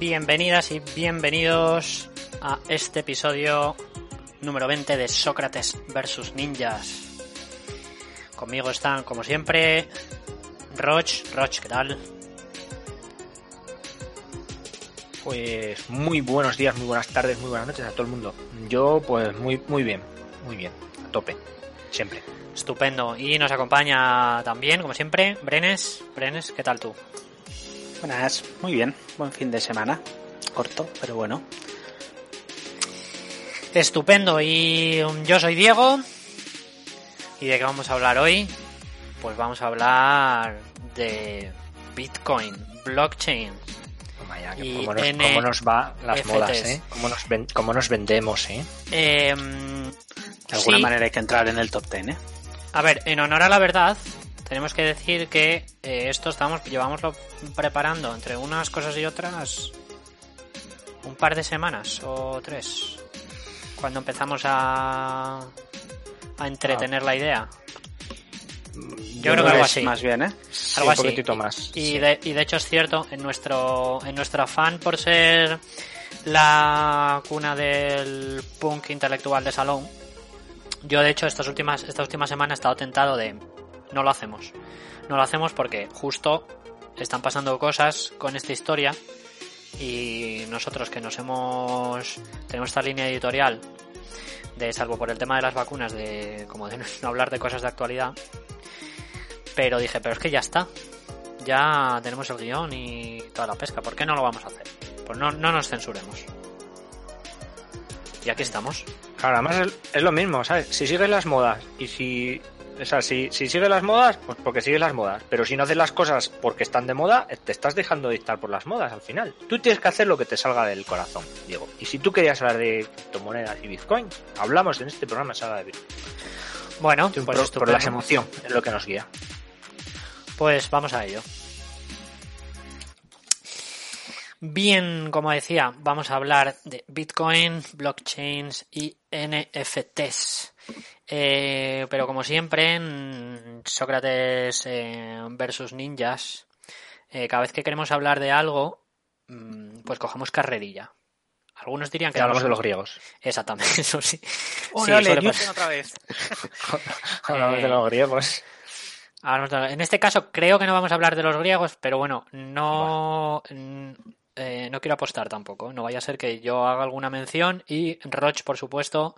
Bienvenidas y bienvenidos a este episodio número 20 de Sócrates versus Ninjas. Conmigo están, como siempre, Roch. Roch, ¿qué tal? Pues muy buenos días, muy buenas tardes, muy buenas noches a todo el mundo. Yo, pues muy, muy bien, muy bien, a tope, siempre. Estupendo. Y nos acompaña también, como siempre, Brenes. Brenes, ¿qué tal tú? Buenas, muy bien, buen fin de semana. Corto, pero bueno. Estupendo. Y um, yo soy Diego. ¿Y de qué vamos a hablar hoy? Pues vamos a hablar de Bitcoin, blockchain. Que Y cómo, nos, cómo nos va las FTs. modas, ¿eh? Cómo nos, ven- cómo nos vendemos, ¿eh? Em, De alguna sí, manera hay que entrar en el top 10, ¿eh? A ver, en honor a la verdad, tenemos que decir que eh, esto estamos, llevamos preparando entre unas cosas y otras un par de semanas o tres. Cuando empezamos a, a entretener la idea. Yo creo que algo así. Más bien, ¿eh? Sí, Algo un así. poquitito más. Y, sí. de, y de hecho es cierto, en nuestro, en nuestro afán por ser la cuna del punk intelectual de salón, yo de hecho estas últimas, esta última semana he estado tentado de no lo hacemos. No lo hacemos porque justo están pasando cosas con esta historia y nosotros que nos hemos tenemos esta línea editorial de salvo por el tema de las vacunas de como de no hablar de cosas de actualidad pero dije pero es que ya está ya tenemos el guion y toda la pesca ¿por qué no lo vamos a hacer? pues no, no nos censuremos y aquí estamos Claro, además es, lo mismo, ¿sabes? Si sigues las modas y si... O sea, si, si sigues las modas, pues porque sigues las modas. Pero si no haces las cosas porque están de moda, eh, te estás dejando dictar por las modas al final. Tú tienes que hacer lo que te salga del corazón, Diego. Y si tú querías hablar de criptomonedas y Bitcoin, hablamos en este programa Saga de Bitcoin. bueno Por, pues por la emoción, es lo que nos guía. Pues vamos a ello. Bien, como decía, vamos a hablar de Bitcoin, blockchains y NFTs. Eh, pero como siempre, en Sócrates eh, versus ninjas, eh, cada vez que queremos hablar de algo, mm, pues cogemos carrerilla. Algunos dirían que hablamos de los griegos. Exactamente, eso sí. ¡Oh, Sí, pasar. otra vez! hablamos Eh, de los griegos. Hablamos En este caso creo que no vamos a hablar de los griegos, pero bueno, no, eh, no quiero apostar tampoco. No vaya a ser que yo haga alguna mención y Roch, por supuesto,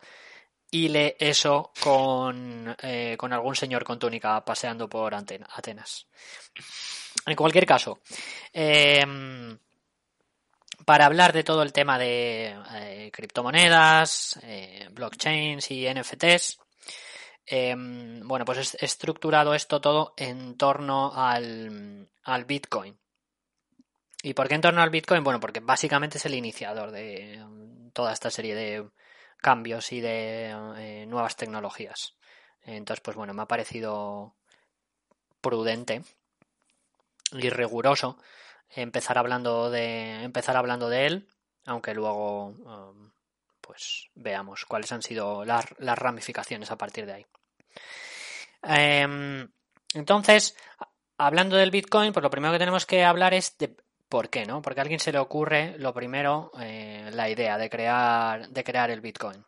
hile eso con, eh, con algún señor con túnica paseando por Antena- Atenas. En cualquier caso, em, para hablar de todo el tema de eh, criptomonedas, eh, blockchains y NFTs, Em, bueno, pues es- estructurado esto todo en torno al, al Bitcoin. ¿Y por qué en torno al Bitcoin? Bueno, porque básicamente es el iniciador de toda esta serie de cambios y de eh, nuevas tecnologías. Entonces, pues bueno, me ha parecido prudente y riguroso empezar hablando de empezar hablando de él, aunque luego em, pues veamos cuáles han sido las, ramificaciones a partir de ahí. Em, entonces, hablando del Bitcoin, pues lo primero que tenemos que hablar es de por qué, ¿no? Porque a alguien se le ocurre lo primero eh, la idea de crear, de crear el Bitcoin.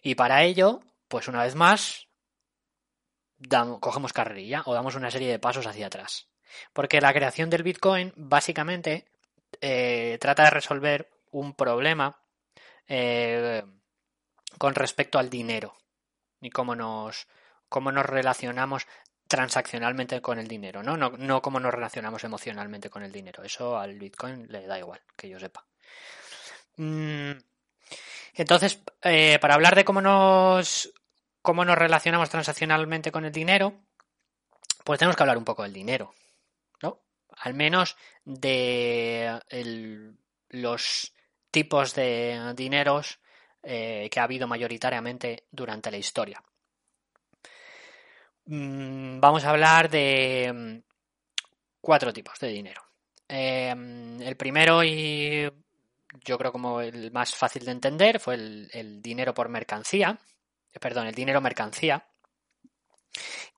Y para ello, pues una vez más, cogemos carrerilla o damos una serie de pasos hacia atrás. Porque la creación del Bitcoin básicamente eh, trata de resolver un problema eh, con respecto al dinero y cómo nos, cómo nos relacionamos transaccionalmente con el dinero, ¿no? No, no cómo nos relacionamos emocionalmente con el dinero. Eso al Bitcoin le da igual, que yo sepa. Mm, Entonces, eh, para hablar de cómo nos, cómo nos relacionamos transaccionalmente con el dinero, pues tenemos que hablar un poco del dinero, ¿no? Al menos de los tipos de dineros eh, que ha habido mayoritariamente durante la historia. Mm, Vamos a hablar de mm, cuatro tipos de dinero. Eh, el primero y yo creo como el más fácil de entender fue el, el dinero por mercancía, eh, perdón, el dinero mercancía,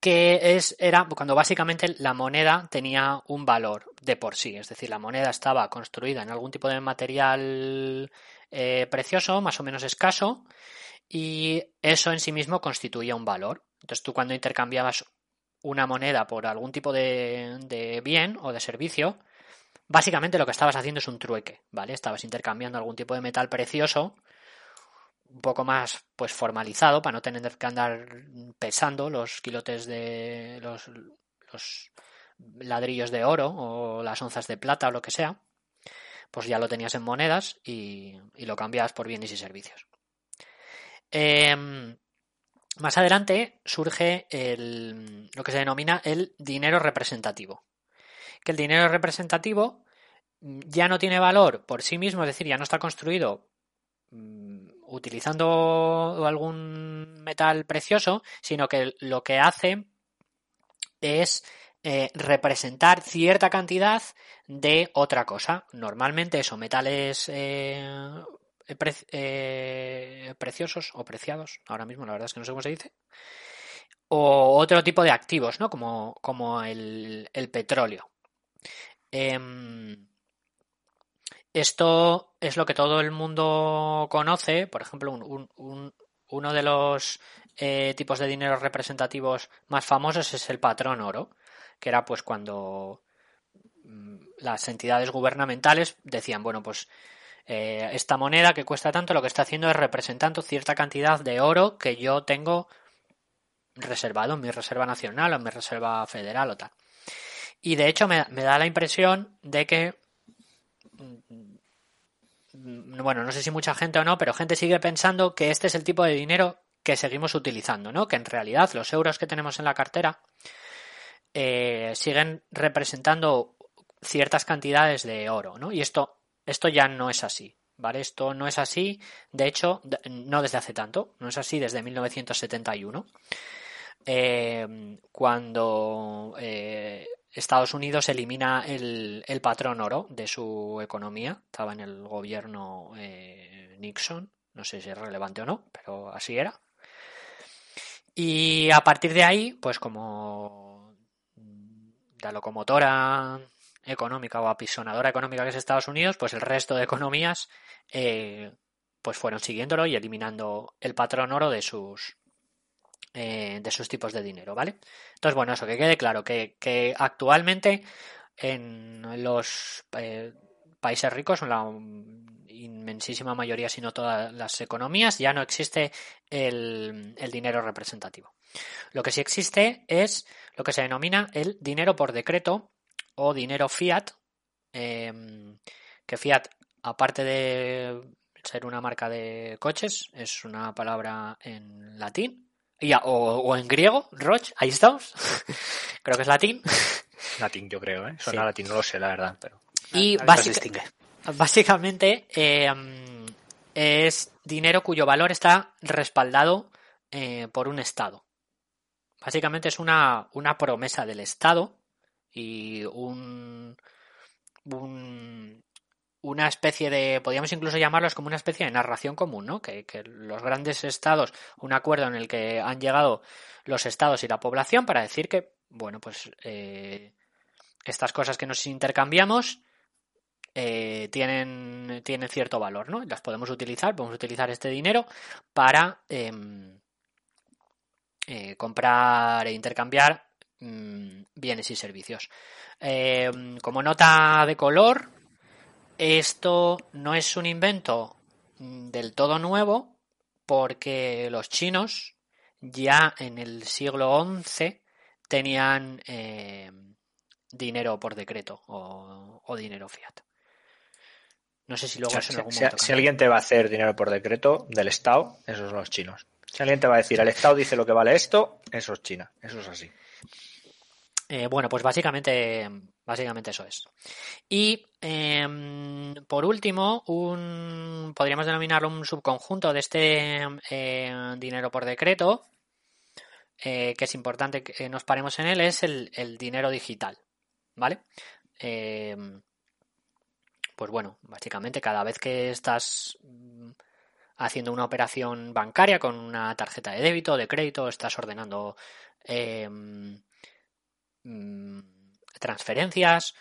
que es, era cuando básicamente la moneda tenía un valor de por sí, es decir, la moneda estaba construida en algún tipo de material eh, precioso, más o menos escaso, y eso en sí mismo constituía un valor. Entonces tú cuando intercambiabas una moneda por algún tipo de, de bien o de servicio, básicamente lo que estabas haciendo es un trueque, ¿vale? Estabas intercambiando algún tipo de metal precioso un poco más pues formalizado para no tener que andar pesando los kilotes de los, los ladrillos de oro o las onzas de plata o lo que sea, pues ya lo tenías en monedas y, y lo cambiabas por bienes y servicios. Em, más adelante surge lo que se denomina el dinero representativo. Que el dinero representativo ya no tiene valor por sí mismo, es decir, ya no está construido mm, utilizando algún metal precioso, sino que lo que hace es eh, representar cierta cantidad de otra cosa. Normalmente eso, metales eh, eh, preciosos o preciados, ahora mismo la verdad es que no sé cómo se dice, o otro tipo de activos, ¿no? Como, como el, el petróleo. Em, esto es lo que todo el mundo conoce. Por ejemplo, uno de los eh, tipos de dinero representativos más famosos es el patrón oro, que era pues cuando mm, las entidades gubernamentales decían, bueno, pues eh, esta moneda que cuesta tanto lo que está haciendo es representando cierta cantidad de oro que yo tengo reservado en mi reserva nacional o en mi reserva federal o tal. Y de hecho me da la impresión de que Mm, bueno, no sé si mucha gente o no, pero gente sigue pensando que este es el tipo de dinero que seguimos utilizando, ¿no? Que en realidad los euros que tenemos en la cartera eh, siguen representando ciertas cantidades de oro, ¿no? Y esto, esto ya no es así, ¿vale? Esto no es así, de hecho, no desde hace tanto, no es así desde 1971, eh, cuando eh, Estados Unidos elimina el, patrón oro de su economía. Estaba en el gobierno eh, Nixon. No sé si es relevante o no, pero así era. Y a partir de ahí, pues como la locomotora económica o apisonadora económica que es Estados Unidos, pues el resto de economías eh, pues fueron siguiéndolo y eliminando el patrón oro de sus, eh, de sus tipos de dinero, ¿vale? Entonces, bueno, eso, que quede claro, que, actualmente en los eh, países ricos, en la inmensísima mayoría, si no todas las economías, ya no existe el, dinero representativo. Lo que sí existe es lo que se denomina el dinero por decreto o dinero fiat, em, que fiat, aparte de ser una marca de coches, es una palabra en latín ya, o, en griego, Roch, ahí estamos. Creo que es latín. Latín, yo creo, ¿eh? Suena latín, no lo sé, la verdad. Pero... Y básicamente em, es dinero cuyo valor está respaldado eh, por un Estado. Básicamente es una, una promesa del Estado y un, un, una especie de, podríamos incluso llamarlos como una especie de narración común, ¿no? Que, los grandes estados, un acuerdo en el que han llegado los estados y la población para decir que, bueno, pues eh, estas cosas que nos intercambiamos eh, tienen, tienen cierto valor, ¿no? Las podemos utilizar, podemos utilizar este dinero para em, eh, comprar e intercambiar mm, bienes y servicios. Em, como nota de color, esto no es un invento mm, del todo nuevo porque los chinos ya en el siglo XI tenían eh, dinero por decreto o, dinero fiat. No sé si luego si, alguien te va a hacer dinero por decreto del Estado, esos son los chinos. Si alguien te va a decir, el Estado dice lo que vale esto, eso es China. Eso es así. Eh, bueno, pues básicamente, básicamente eso es. Y em, por último, un, podríamos denominarlo un subconjunto de este eh, dinero por decreto, eh, que es importante que nos paremos en él, es el, dinero digital. ¿Vale? em pues bueno, básicamente cada vez que estás mm, haciendo una operación bancaria con una tarjeta de débito, de crédito, estás ordenando em, mm, transferencias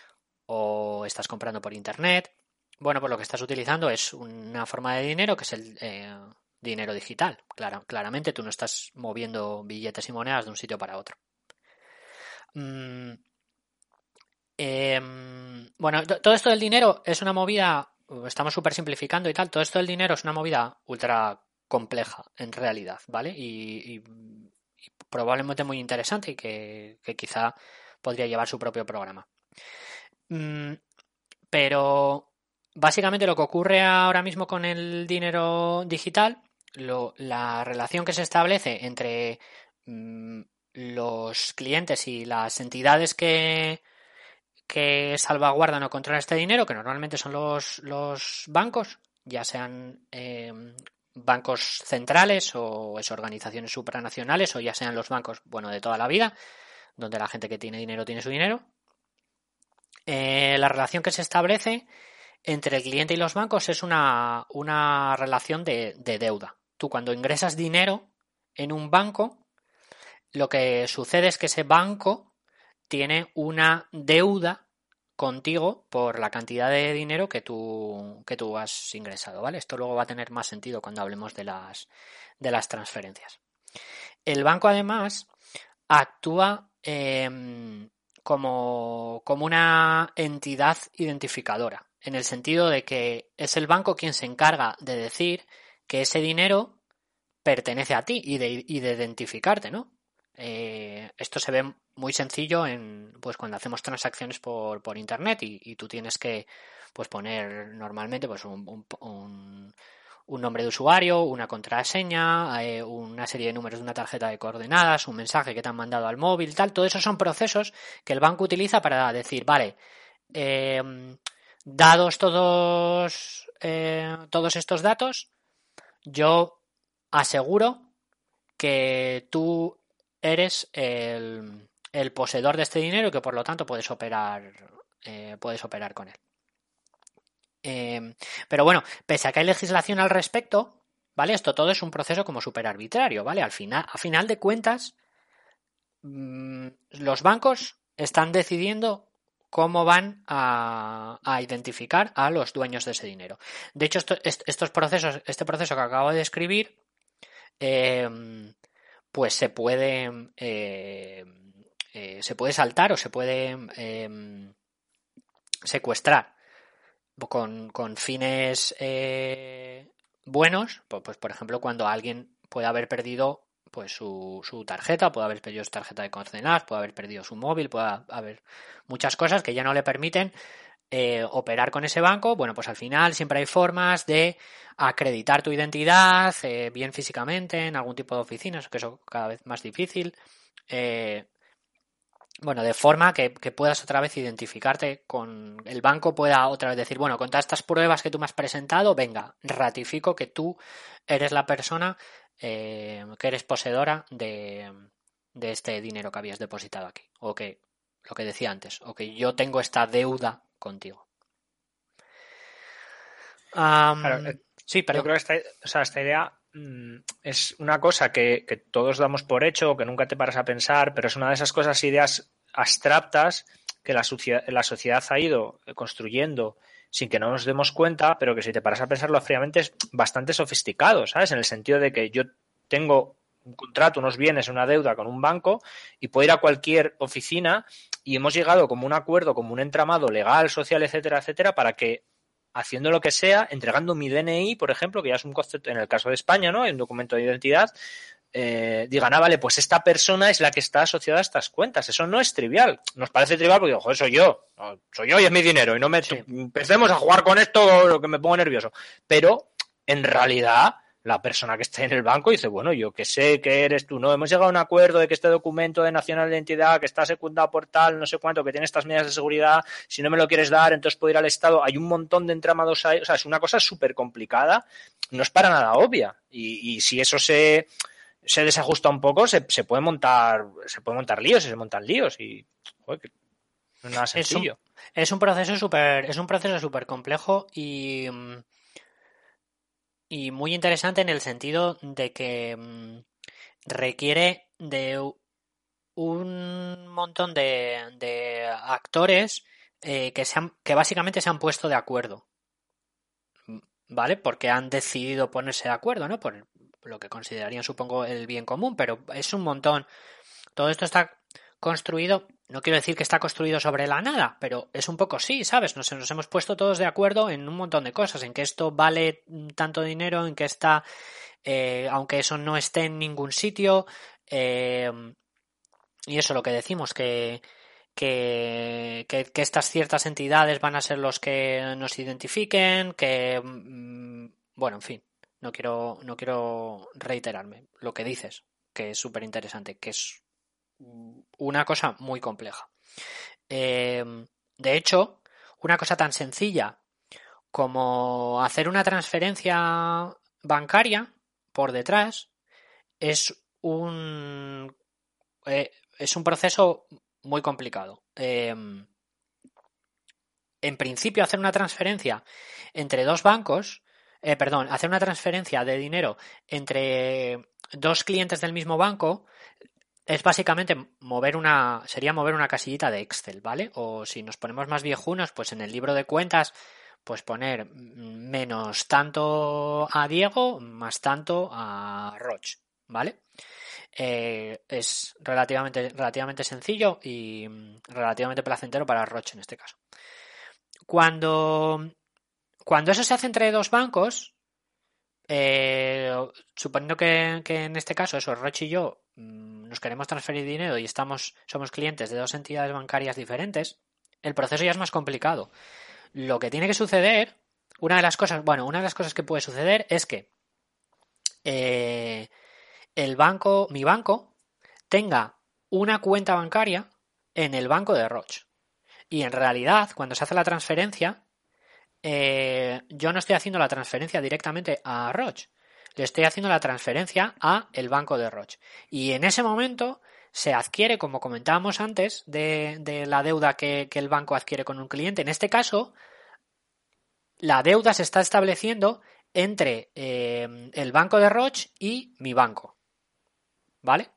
o estás comprando por internet. Bueno, pues lo que estás utilizando es una forma de dinero que es el eh, dinero digital. Claro, claramente tú no estás moviendo billetes y monedas de un sitio para otro. Mm, em, bueno, todo esto del dinero es una movida, estamos súper simplificando y tal, todo esto del dinero es una movida ultra compleja en realidad, ¿vale? Y, probablemente muy interesante y que, quizá podría llevar su propio programa. Mm, pero básicamente lo que ocurre ahora mismo con el dinero digital, la relación que se establece entre mm, los clientes y las entidades que, que salvaguardan o controlan este dinero, que normalmente son los, bancos, ya sean eh, bancos centrales o es organizaciones supranacionales o ya sean los bancos, bueno, de toda la vida, donde la gente que tiene dinero tiene su dinero. Eh, la relación que se establece entre el cliente y los bancos es una, una relación de, de deuda. Tú cuando ingresas dinero en un banco, lo que sucede es que ese banco tiene una deuda contigo por la cantidad de dinero que tú, que tú has ingresado, ¿vale? Esto luego va a tener más sentido cuando hablemos de las, de las transferencias. El banco, además, actúa em, como, como una entidad identificadora, en el sentido de que es el banco quien se encarga de decir que ese dinero pertenece a ti y de, y de identificarte, ¿no? Eh, esto se ve muy sencillo en pues cuando hacemos transacciones por, por internet y, tú tienes que pues poner normalmente pues un, nombre de usuario, una contraseña, eh, una serie de números de una tarjeta de coordenadas, un mensaje que te han mandado al móvil, tal. Todo eso son procesos que el banco utiliza para decir, vale, eh, dados todos, todos estos datos, yo aseguro que tú eres el, poseedor de este dinero y que por lo tanto puedes operar, eh, puedes operar con él. Em, pero bueno, pese a que hay legislación al respecto, ¿vale? Esto todo es un proceso como súper arbitrario, ¿vale? Al final, a final de cuentas, mm, los bancos están decidiendo cómo van a, identificar a los dueños de ese dinero. De hecho, estos procesos, este proceso que acabo de describir, em, pues se puede, eh, eh, se puede saltar o se puede em, secuestrar con, con fines eh, buenos, pues por ejemplo cuando alguien puede haber perdido pues su, su tarjeta, puede haber perdido su tarjeta de coordenadas, puede haber perdido su móvil, puede haber muchas cosas que ya no le permiten eh, operar con ese banco, bueno, pues al final siempre hay formas de acreditar tu identidad, eh, bien físicamente, en algún tipo de oficinas, que eso cada vez más difícil. Eh, bueno, de forma que, puedas otra vez identificarte con el banco, pueda otra vez decir, bueno, con todas estas pruebas que tú me has presentado, venga, ratifico que tú eres la persona que eres poseedora de, de este dinero que habías depositado aquí. O que, lo que decía antes, o que yo tengo esta deuda contigo. Eh, sí, pero... Yo creo que esta, idea mm, es una cosa que, todos damos por hecho, que nunca te paras a pensar, pero es una de esas cosas, ideas abstractas que la, la sociedad ha ido construyendo sin que no nos demos cuenta, pero que si te paras a pensarlo fríamente es bastante sofisticado, ¿sabes? En el sentido de que yo tengo un contrato, unos bienes, una deuda con un banco y puedo ir a cualquier oficina y hemos llegado como un acuerdo, como un entramado legal, social, etcétera, etcétera, para que haciendo lo que sea, entregando mi DNI, por ejemplo, que ya es un concepto, en el caso de España, ¿no? Hay un documento de identidad, eh, digan, ah, vale, pues esta persona es la que está asociada a estas cuentas. Eso no es trivial. Nos parece trivial porque, joder, soy yo. soy yo y es mi dinero. Y no me empecemos a jugar con esto, lo que me pongo nervioso. Pero, en realidad, la persona que está en el banco dice, bueno, yo que sé que eres tú, no, hemos llegado a un acuerdo de que este documento de nacional de identidad que está secundado por tal, no sé cuánto, que tiene estas medidas de seguridad, si no me lo quieres dar, entonces puedo ir al Estado. Hay un montón de entramados ahí, o sea, es una cosa súper complicada, no es para nada obvia. Y, si eso se, se desajusta un poco, se, se, puede montar, se puede montar líos, se montan líos y, joder, no es nada sencillo. Es un, proceso súper, es un proceso súper complejo y, y muy interesante en el sentido de que mm, requiere de un montón de, actores eh, que, se que básicamente se han puesto de acuerdo. ¿Vale? Porque han decidido ponerse de acuerdo, ¿no? Por lo que considerarían, supongo, el bien común, pero es un montón. Todo esto está construido, no quiero decir que está construido sobre la nada, pero es un poco sí, ¿sabes? Nos, nos hemos puesto todos de acuerdo en un montón de cosas, en que esto vale tanto dinero, en que está, eh, aunque eso no esté en ningún sitio, eh, y eso lo que decimos, que, que, que, estas ciertas entidades van a ser los que nos identifiquen, que, mm, bueno, en fin, no quiero, no quiero reiterarme lo que dices, que es súper interesante, que es una cosa muy compleja. Em, de hecho, una cosa tan sencilla como hacer una transferencia bancaria por detrás es un eh, es un proceso muy complicado. Em, en principio, hacer una transferencia entre dos bancos, eh, perdón, hacer una transferencia de dinero entre dos clientes del mismo banco es básicamente mover una, sería mover una casillita de Excel, ¿vale? O si nos ponemos más viejunos, pues en el libro de cuentas, pues poner menos tanto a Diego, más tanto a Roch, ¿vale? Eh, es relativamente, relativamente sencillo y relativamente placentero para Roche en este caso. Cuando, cuando eso se hace entre dos bancos, eh, suponiendo que, en este caso eso, Roche y yo nos queremos transferir dinero y estamos, somos clientes de dos entidades bancarias diferentes, el proceso ya es más complicado. Lo que tiene que suceder, una de las cosas, bueno, una de las cosas que puede suceder es que eh, el banco, mi banco, tenga una cuenta bancaria en el banco de Roche. Y en realidad, cuando se hace la transferencia, eh, yo no estoy haciendo la transferencia directamente a Roche, le estoy haciendo la transferencia a el banco de Roche. Y en ese momento se adquiere, como comentábamos antes, de, la deuda que, el banco adquiere con un cliente. En este caso, la deuda se está estableciendo entre eh, el banco de Roche y mi banco. ¿Vale?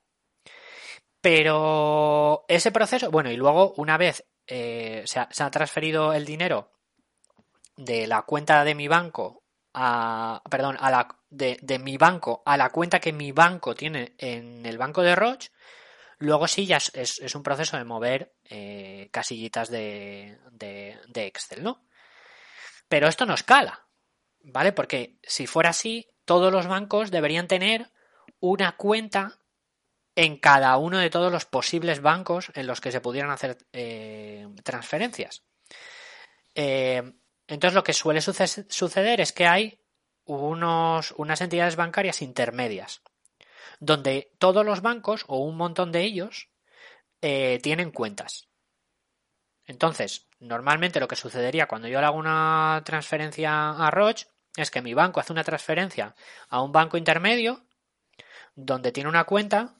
Pero ese proceso, bueno, y luego una vez eh, se, ha, transferido el dinero de la cuenta de mi banco a, perdón, a la, de, mi banco a la cuenta que mi banco tiene en el banco de Roche, luego sí ya es, un proceso de mover eh, casillitas de, de, de, Excel, ¿no? Pero esto no escala, ¿vale? Porque si fuera así, todos los bancos deberían tener una cuenta en cada uno de todos los posibles bancos en los que se pudieran hacer eh, transferencias. Eh, entonces lo que suele suceder es que hay unos, unas entidades bancarias intermedias, donde todos los bancos o un montón de ellos eh, tienen cuentas. Entonces, normalmente lo que sucedería cuando yo le hago una transferencia a Roche es que mi banco hace una transferencia a un banco intermedio donde tiene una cuenta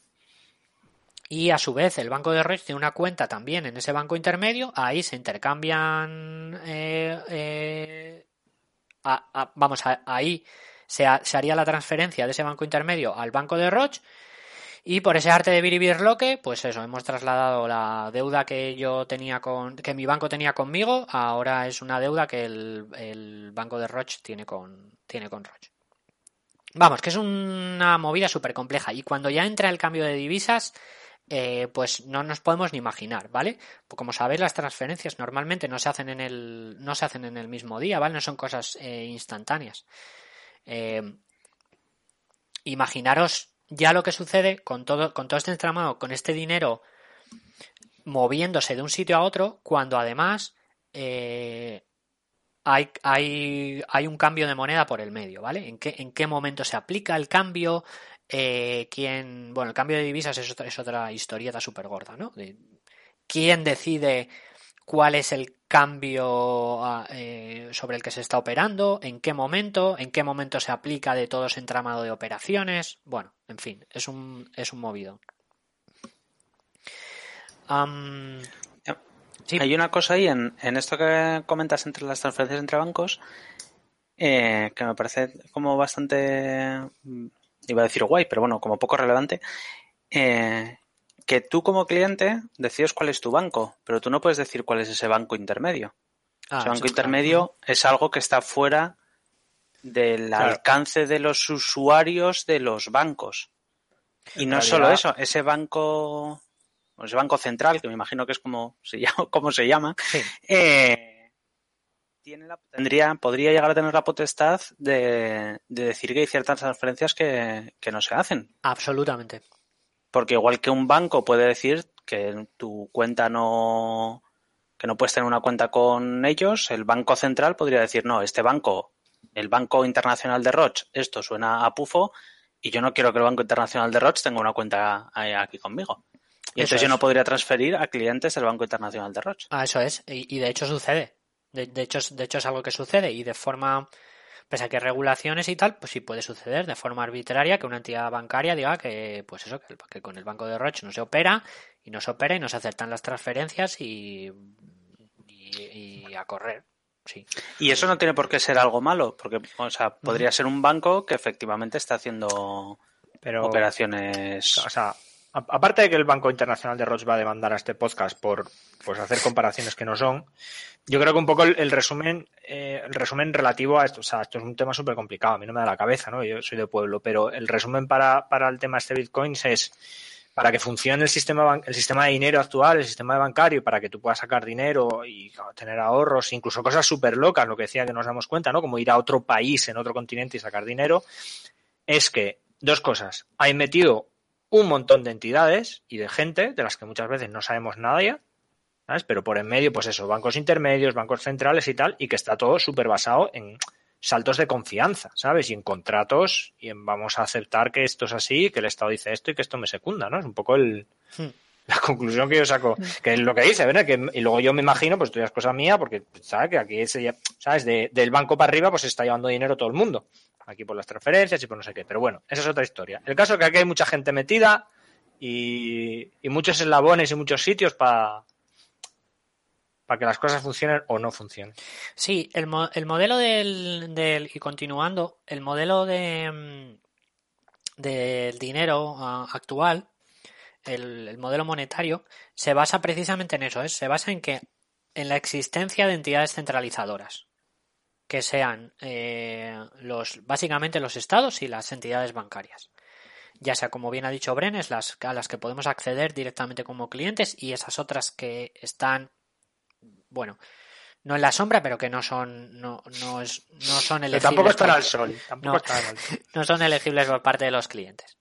y a su vez el banco de Roche tiene una cuenta también en ese banco intermedio, ahí se intercambian, eh, eh, vamos, ahí se, haría la transferencia de ese banco intermedio al banco de Roche y por ese arte de biribirloque, pues eso, hemos trasladado la deuda que yo tenía con, que mi banco tenía conmigo, ahora es una deuda que el, banco de Roche tiene con, tiene con Roche. Vamos, que es una movida súper compleja y cuando ya entra el cambio de divisas, eh, pues no nos podemos ni imaginar, ¿vale? Pues como sabéis, las transferencias normalmente no se hacen en el, no se hacen en el mismo día, ¿vale? No son cosas eh, instantáneas. Eh, imaginaros ya lo que sucede con todo, con todo este entramado, con este dinero moviéndose de un sitio a otro, cuando además hay, hay, hay, un cambio de moneda por el medio, ¿vale? ¿En qué, ¿En qué momento se aplica el cambio? Eh, quién, bueno, el cambio de divisas es otra, es otra historieta súper gorda, ¿no? ¿Quién decide cuál es el cambio ah, eh, sobre el que se está operando? ¿En qué momento? ¿En qué momento se aplica de todo ese entramado de operaciones? Bueno, en fin, es un, es un movido. Hay una cosa ahí en, en esto que comentas entre las transferencias entre bancos eh, que me parece como bastante, iba a decir guay, pero bueno, como poco relevante, eh, que tú como cliente decides cuál es tu banco, pero tú no puedes decir cuál es ese banco intermedio. Ah, ese banco intermedio es algo que está fuera del Claro. alcance de los usuarios de los bancos. Y En no realidad- solo eso, ese banco, ese banco central, que me imagino que es como se llama, como se llama Sí. eh, tiene la- tendría, podría llegar a tener la potestad de, de decir que hay ciertas transferencias que, que no se hacen. Absolutamente. Porque igual que un banco puede decir que tu cuenta no, que no puedes tener una cuenta con ellos, el Banco Central podría decir, no, este banco, el Banco Internacional de Roche, esto suena a pufo y yo no quiero que el Banco Internacional de Roche tenga una cuenta aquí conmigo. Y entonces yo no podría transferir a clientes del Banco Internacional de Roche. Ah, eso es. Y, y de hecho sucede. De, de hecho, es- de hecho es algo que sucede y de forma, pese a que hay regulaciones y tal, pues sí puede suceder de forma arbitraria que una entidad bancaria diga que, pues eso, que, el- que con el Banco de Roche no se opera y no se opera y no se aceptan las transferencias y, y, y a correr. Sí. Y eso no tiene por qué ser algo malo, porque, o sea, podría ser un banco que efectivamente está haciendo Pero, operaciones. o sea, aparte de que el Banco Internacional de Roche va a demandar a este podcast por pues, hacer comparaciones que no son, yo creo que un poco el, resumen eh, el resumen relativo a esto, o sea, esto es un tema súper complicado, a mí no me da la cabeza, ¿no? Yo soy de pueblo, pero el resumen para, para el tema este Bitcoins es para que funcione el sistema el sistema de dinero actual, el sistema de bancario, para que tú puedas sacar dinero y tener ahorros, incluso cosas súper locas, lo que decía que nos damos cuenta, ¿no? Como ir a otro país, en otro continente y sacar dinero, es que dos cosas. Hay metido un montón de entidades y de gente de las que muchas veces no sabemos nada ya, ¿sabes? Pero por en medio, pues eso, bancos intermedios, bancos centrales y tal, y que está todo súper basado en saltos de confianza, ¿sabes? Y en contratos y en vamos a aceptar que esto es así, que el Estado dice esto y que esto me secunda, ¿no? Es un poco el, Hmm. la conclusión que yo saco, que es lo que dice, ¿verdad? Que, y luego yo me imagino, pues esto ya es cosa mía, porque, ¿sabes? Que aquí, se, ¿sabes? De- del banco para arriba, pues se está llevando dinero todo el mundo. Aquí por las transferencias y por no sé qué. Pero bueno, esa es otra historia. El caso es que aquí hay mucha gente metida y, muchos eslabones y muchos sitios para para que las cosas funcionen o no funcionen. Sí, el, el modelo del, del- y continuando, el modelo de mm, del dinero actual, el, el modelo monetario, se basa precisamente en eso, ¿eh? se basa en que en la existencia de entidades centralizadoras, que sean eh, los básicamente los estados y las entidades bancarias. Ya sea, como bien ha dicho Brenes, las a las que podemos acceder directamente como clientes y esas otras que están bueno, no en la sombra, pero que no son, no, no es, no son Pero elegibles. tampoco están por- al sol. Tampoco No. están al sol. no son elegibles por parte de los clientes.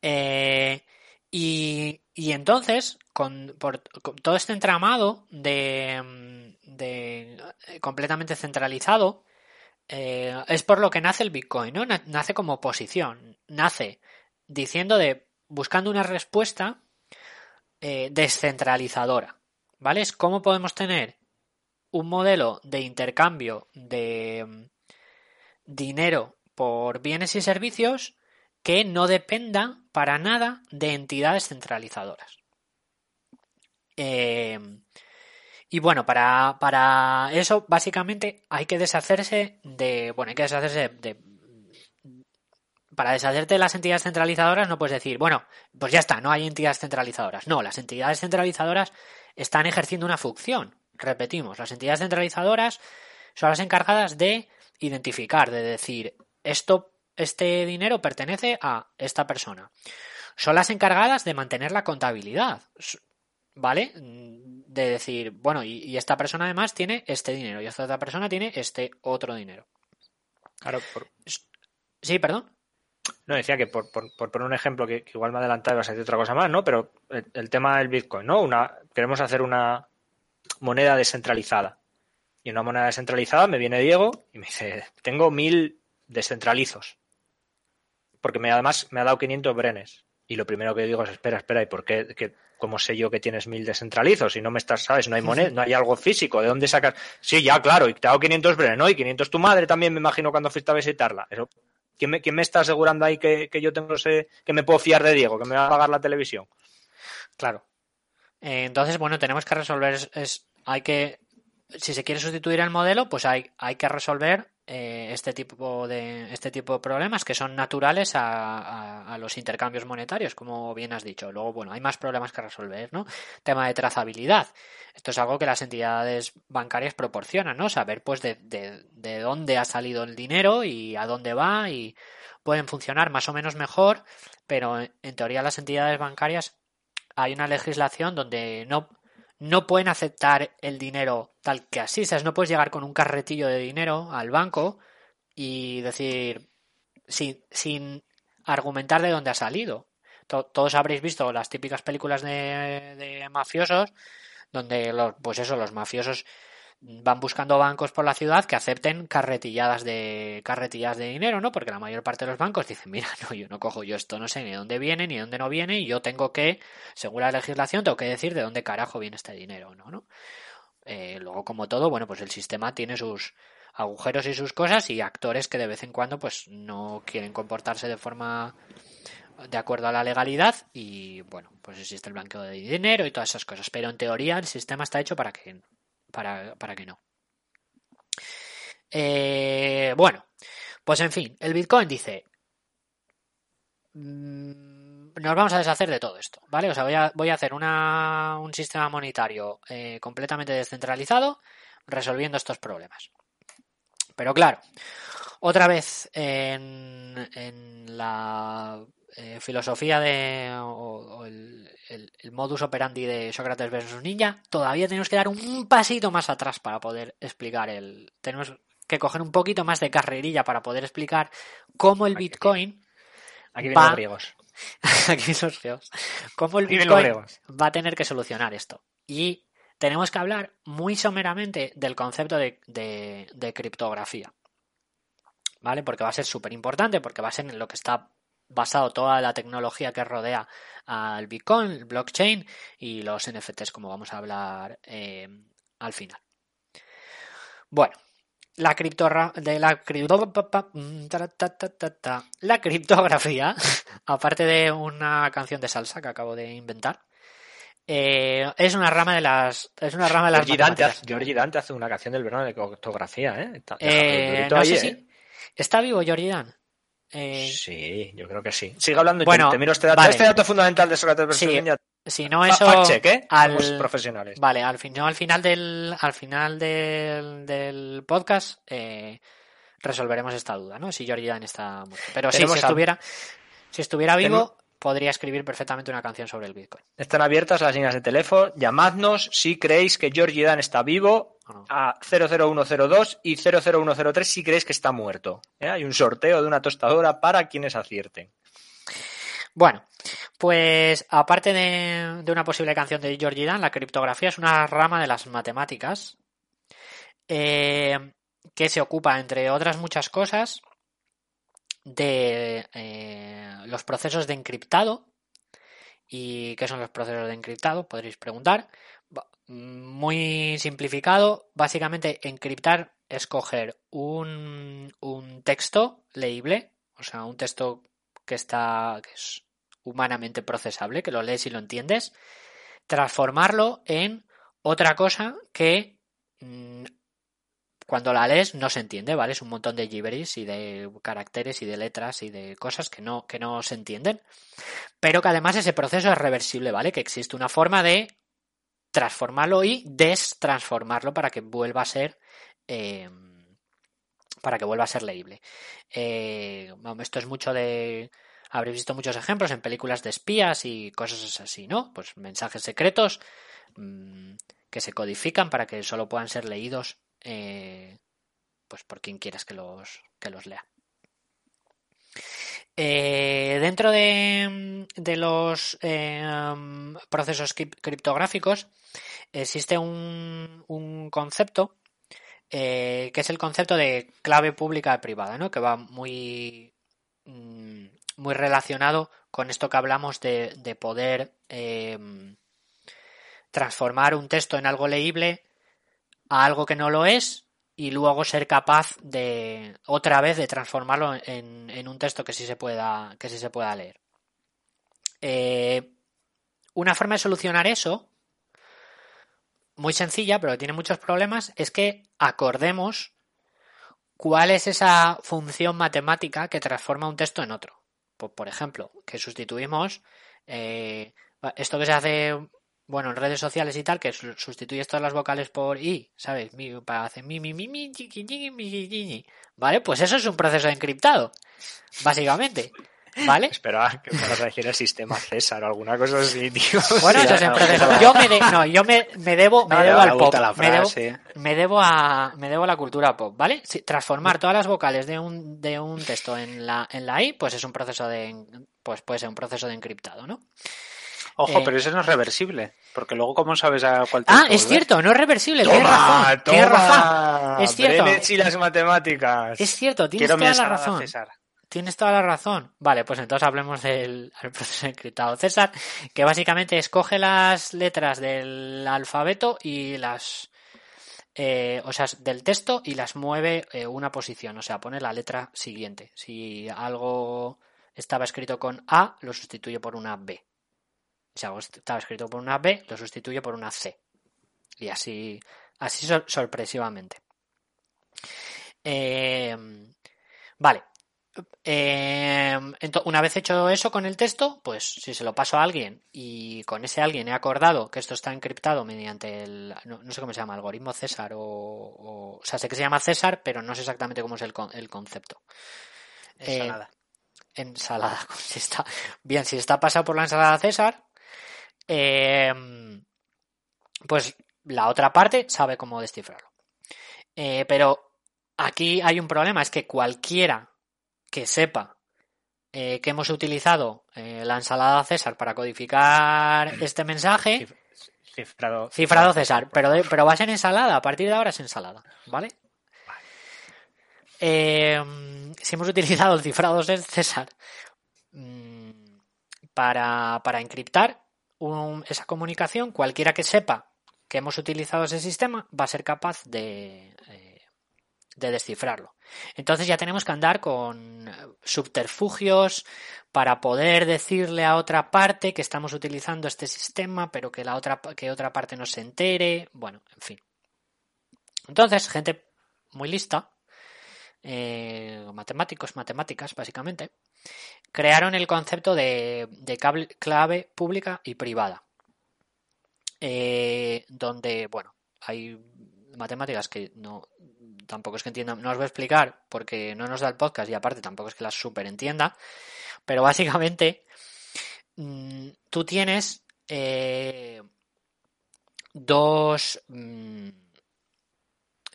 Eh, y, entonces, con, por, todo este entramado de, de eh, completamente centralizado, eh, es por lo que nace el Bitcoin, ¿no? Na- Nace como oposición, nace diciendo de buscando una respuesta eh, descentralizadora, ¿vale? Es cómo podemos tener un modelo de intercambio de mm, dinero por bienes y servicios que no dependa para nada de entidades centralizadoras. Eh, y bueno, para, para eso básicamente hay que deshacerse de, bueno, hay que deshacerse de, de- para deshacerte de las entidades centralizadoras no puedes decir, bueno, pues ya está, no hay entidades centralizadoras. No, las entidades centralizadoras están ejerciendo una función. Repetimos, las entidades centralizadoras son las encargadas de identificar, de decir, esto, este dinero pertenece a esta persona. Son las encargadas de mantener la contabilidad, ¿vale? Mm, De decir, bueno, y, y esta persona además tiene este dinero y esta otra persona tiene este otro dinero. Claro, por- Sí, perdón. No, decía que por, por, por poner un ejemplo que, que igual me adelantaba ibas a decir otra cosa más, ¿no? Pero el, el tema del Bitcoin, ¿no? Una, queremos hacer una moneda descentralizada. Y una moneda descentralizada me viene Diego y me dice, tengo mil descentralizos. Porque me, además me ha dado 500 brenes. Y lo primero que digo es, espera, espera, ¿y por qué? Que, ¿Cómo sé yo que tienes mil descentralizos? Si no me estás, ¿sabes? No hay moneda, no hay algo físico. ¿De dónde sacas? Sí, ya, claro, y te ha dado 500 brenes, ¿no? Y 500 tu madre también, me imagino, cuando fuiste a visitarla. Eso ¿Quién me, quién me está asegurando ahí que, que yo tengo ese, que me puedo fiar de Diego, que me va a pagar la televisión? Claro. Eh, entonces, bueno, tenemos que resolver, es, es- hay que si se quiere sustituir el modelo, pues hay, hay que resolver eh, este tipo de este tipo de problemas que son naturales a, los intercambios monetarios, como bien has dicho. Luego, bueno, hay más problemas que resolver, ¿no? Tema de trazabilidad. Esto es algo que las entidades bancarias proporcionan, ¿no? Saber, pues, de, de, de dónde ha salido el dinero y a dónde va y pueden funcionar más o menos mejor, pero en teoría las entidades bancarias hay una legislación donde no no pueden aceptar el dinero tal que así. O no puedes llegar con un carretillo de dinero al banco y decir, sin, sin argumentar de dónde ha salido. todos habréis visto las típicas películas de, de mafiosos, donde los, pues eso, los mafiosos van buscando bancos por la ciudad que acepten carretilladas de carretillas de dinero, ¿no? Porque la mayor parte de los bancos dicen, mira, no, yo no cojo yo esto, no sé ni de dónde viene ni de dónde no viene y yo tengo que, según la legislación, tengo que decir de dónde carajo viene este dinero, ¿no? ¿no? Eh, luego, como todo, bueno, pues el sistema tiene sus agujeros y sus cosas y actores que de vez en cuando pues no quieren comportarse de forma de acuerdo a la legalidad y bueno, pues existe el blanqueo de dinero y todas esas cosas, pero en teoría el sistema está hecho para que para, para que no. Eh, bueno, pues en fin, el Bitcoin dice, mm, nos vamos a deshacer de todo esto, ¿vale? O sea, voy a, voy a hacer una, un sistema monetario eh, completamente descentralizado resolviendo estos problemas. Pero claro, otra vez en, en la eh, filosofía de o, el, modus operandi de Sócrates versus Ninja, todavía tenemos que dar un pasito más atrás para poder explicar el. Tenemos que coger un poquito más de carrerilla para poder explicar cómo el Bitcoin. Aquí vienen los griegos. Aquí son griegos. Cómo el Bitcoin va a tener que solucionar esto. Y tenemos que hablar muy someramente del concepto de, criptografía. ¿Vale? Porque va a ser súper importante, porque va a ser en lo que está basado toda la tecnología que rodea al Bitcoin, el blockchain y los NFTs, como vamos a hablar eh, al final. Bueno, la de la, la criptografía, aparte de una canción de salsa que acabo de inventar, eh, es una rama de las es una rama de las Georgie Dante, hace una canción del verano de criptografía, ¿eh? eh no sé si está vivo Georgie Dante. Eh, sí, yo creo que sí. Sigue hablando. Bueno, te, miro este dato, este dato fundamental de Sócrates versus sí, Si no eso, check, ¿eh? al, profesionales. Vale, al final, al final del, al final del, del podcast eh, resolveremos esta duda, ¿no? Si Jordan está muerto. Pero sí, si estuviera, si estuviera vivo, podría escribir perfectamente una canción sobre el Bitcoin. Están abiertas las líneas de teléfono. Llamadnos si creéis que George Dan está vivo a 00102 y 00103 si creéis que está muerto. ¿Eh? Hay un sorteo de una tostadora para quienes acierten. Bueno, pues aparte de, una posible canción de George Dan, la criptografía es una rama de las matemáticas eh, que se ocupa, entre otras muchas cosas, de eh, los procesos de encriptado. ¿Y qué son los procesos de encriptado? Podréis preguntar. Muy simplificado, básicamente encriptar es coger un, un texto leíble, o sea, un texto que está que es humanamente procesable, que lo lees y lo entiendes, transformarlo en otra cosa que mm, cuando la lees no se entiende, ¿vale? Es un montón de gibberish y de caracteres y de letras y de cosas que no, que no se entienden. Pero que además ese proceso es reversible, ¿vale? Que existe una forma de transformarlo y destransformarlo para que vuelva a ser. Em, para que vuelva a ser leíble. Eh, esto es mucho de. Habréis visto muchos ejemplos en películas de espías y cosas así, ¿no? Pues mensajes secretos mm, que se codifican para que solo puedan ser leídos eh, pues por quien quieras que los, que los lea. Eh, dentro de, los eh, procesos criptográficos existe un, un concepto que es el concepto de clave pública privada, ¿no? que va muy, mm, muy relacionado con esto que hablamos de, de poder transformar un texto en algo leíble a algo que no lo es y luego ser capaz de otra vez de transformarlo en, un texto que sí se pueda, que sí se pueda leer. Eh, una forma de solucionar eso, muy sencilla, pero tiene muchos problemas, es que acordemos cuál es esa función matemática que transforma un texto en otro. Por, ejemplo, que sustituimos eh, esto que se hace bueno, en redes sociales y tal, que sustituyes todas las vocales por i, ¿sabes? Mi, para hacer mi, mi, mi, mi, chiqui, chiqui, mi, ¿Vale? Pues eso es un proceso encriptado, básicamente. ¿Vale? Esperaba que a decir el sistema César o alguna cosa así, tío. Bueno, eso es en proceso. Yo me, de, no, yo me, me debo, me debo al pop. Me debo, me debo, a, me debo a la cultura pop, ¿vale? Si, transformar todas las vocales de un, de un texto en la, en la i, pues es un proceso de, pues puede ser un proceso de encriptado, ¿no? Ojo, eh, pero eso no es reversible. Porque luego, ¿cómo sabes a cuál Ah, es cierto, no es reversible. tienes razón. tienes razón. Es cierto. y las matemáticas. Es cierto, tienes toda la razón. Tienes toda la razón. Vale, pues entonces hablemos del proceso encriptado. César, que básicamente escoge las letras del alfabeto y las. Eh, o sea, del texto y las mueve eh, una posición. O sea, pone la letra siguiente. Si algo estaba escrito con A, lo sustituye por una B si algo estaba escrito por una B, lo sustituye por una C. Y así, así sorpresivamente. Eh, vale. Eh, una vez hecho eso con el texto, pues si se lo paso a alguien y con ese alguien he acordado que esto está encriptado mediante el, no, sé cómo se llama, algoritmo César o, o, sea, sé que se llama César, pero no sé exactamente cómo es el, el concepto. Ensalada. Eh, ensalada. Si está, bien, si está pasado por la ensalada César, eh, pues la otra parte sabe cómo descifrarlo. Eh, pero aquí hay un problema, es que cualquiera que sepa eh, que hemos utilizado la ensalada César para codificar este mensaje, cifrado, cifrado César, pero, pero va a ser ensalada, a partir de ahora es ensalada, ¿vale? si hemos utilizado el cifrado César mm, para, para encriptar, esa comunicación, cualquiera que sepa que hemos utilizado ese sistema va a ser capaz de, eh, de descifrarlo. Entonces ya tenemos que andar con subterfugios para poder decirle a otra parte que estamos utilizando este sistema, pero que la otra, que otra parte no se entere. Bueno, en fin. Entonces, gente muy lista, eh, matemáticos, matemáticas, básicamente, crearon el concepto de, clave pública y privada. Eh, donde, bueno, hay matemáticas que no tampoco es que entienda, no os voy a explicar porque no nos da el podcast y aparte tampoco es que las super entienda, pero básicamente mm, tú tienes eh, dos mm,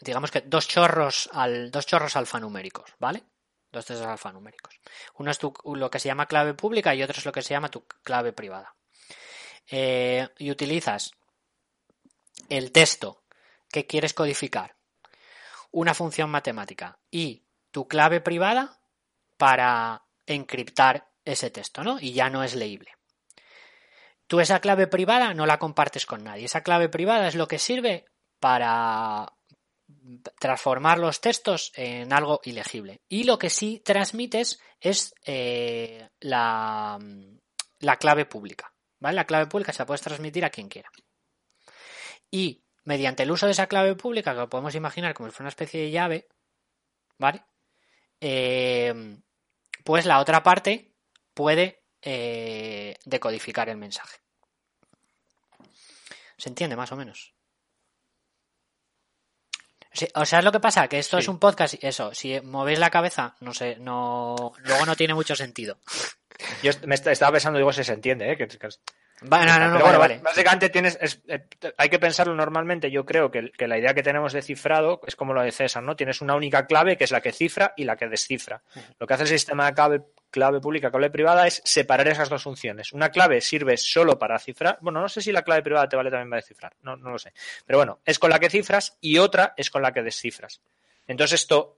digamos que dos chorros al dos chorros alfanuméricos, ¿vale? Dos testos alfanuméricos. Uno es lo que se llama clave pública y otro es lo que se llama tu clave privada. Eh, y utilizas el texto que quieres codificar, una función matemática y tu clave privada para encriptar ese texto, ¿no? Y ya no es leíble. Tú esa clave privada no la compartes con nadie. Esa clave privada es lo que sirve para transformar los textos en algo ilegible. Y lo que sí transmites es eh, la, la, clave pública. ¿vale? La clave pública se la puedes transmitir a quien quiera. Y mediante el uso de esa clave pública, que lo podemos imaginar como si fuera una especie de llave, ¿vale? Eh, pues la otra parte puede eh, decodificar el mensaje. ¿Se entiende más o menos? O sea, es lo que pasa, que esto es un podcast y eso, si movéis la cabeza, no sé, no, luego no tiene mucho sentido. Yo me estaba pensando, digo, si se entiende, ¿eh? Que, no, no, no, vale, Básicamente tienes, eh, hay que pensarlo normalmente. Yo creo que, la idea que tenemos de cifrado es como lo de César, ¿no? Tienes una única clave que es la que cifra y la que descifra. Lo que hace el sistema de clave, clave pública, clave privada es separar esas dos funciones. Una clave sirve solo para cifrar. Bueno, no sé si la clave privada te vale también para descifrar. No, no lo sé. Pero bueno, es con la que cifras y otra es con la que descifras. Entonces esto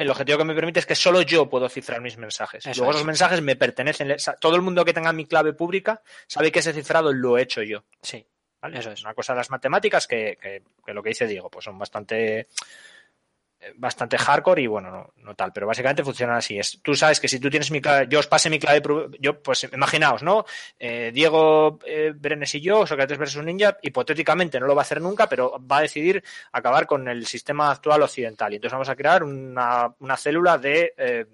el objetivo que me permite es que solo yo puedo cifrar mis mensajes. Luego los mensajes me pertenecen. Todo el mundo que tenga mi clave pública sabe que ese cifrado lo he hecho yo. Sí. Eso es una cosa de las matemáticas que, lo que dice Diego, pues son bastante bastante hardcore y bueno, no, tal, pero básicamente funciona así. Es, tú sabes que si tú tienes mi clave, yo os pase mi clave, yo pues imaginaos, ¿no? Eh, Diego eh, Brenes y yo, Sócrates versus ninja, hipotéticamente no lo va a hacer nunca, pero va a decidir acabar con el sistema actual occidental. Y entonces vamos a crear una, una célula de, eh,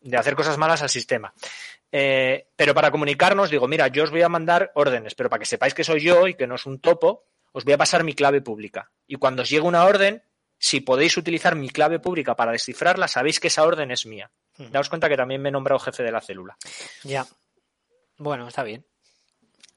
de hacer cosas malas al sistema. Eh, pero para comunicarnos, digo, mira, yo os voy a mandar órdenes, pero para que sepáis que soy yo y que no es un topo, os voy a pasar mi clave pública. Y cuando os llegue una orden, si podéis utilizar mi clave pública para descifrarla, sabéis que esa orden es mía. Daos cuenta que también me he nombrado jefe de la célula. Ya. Bueno, está bien.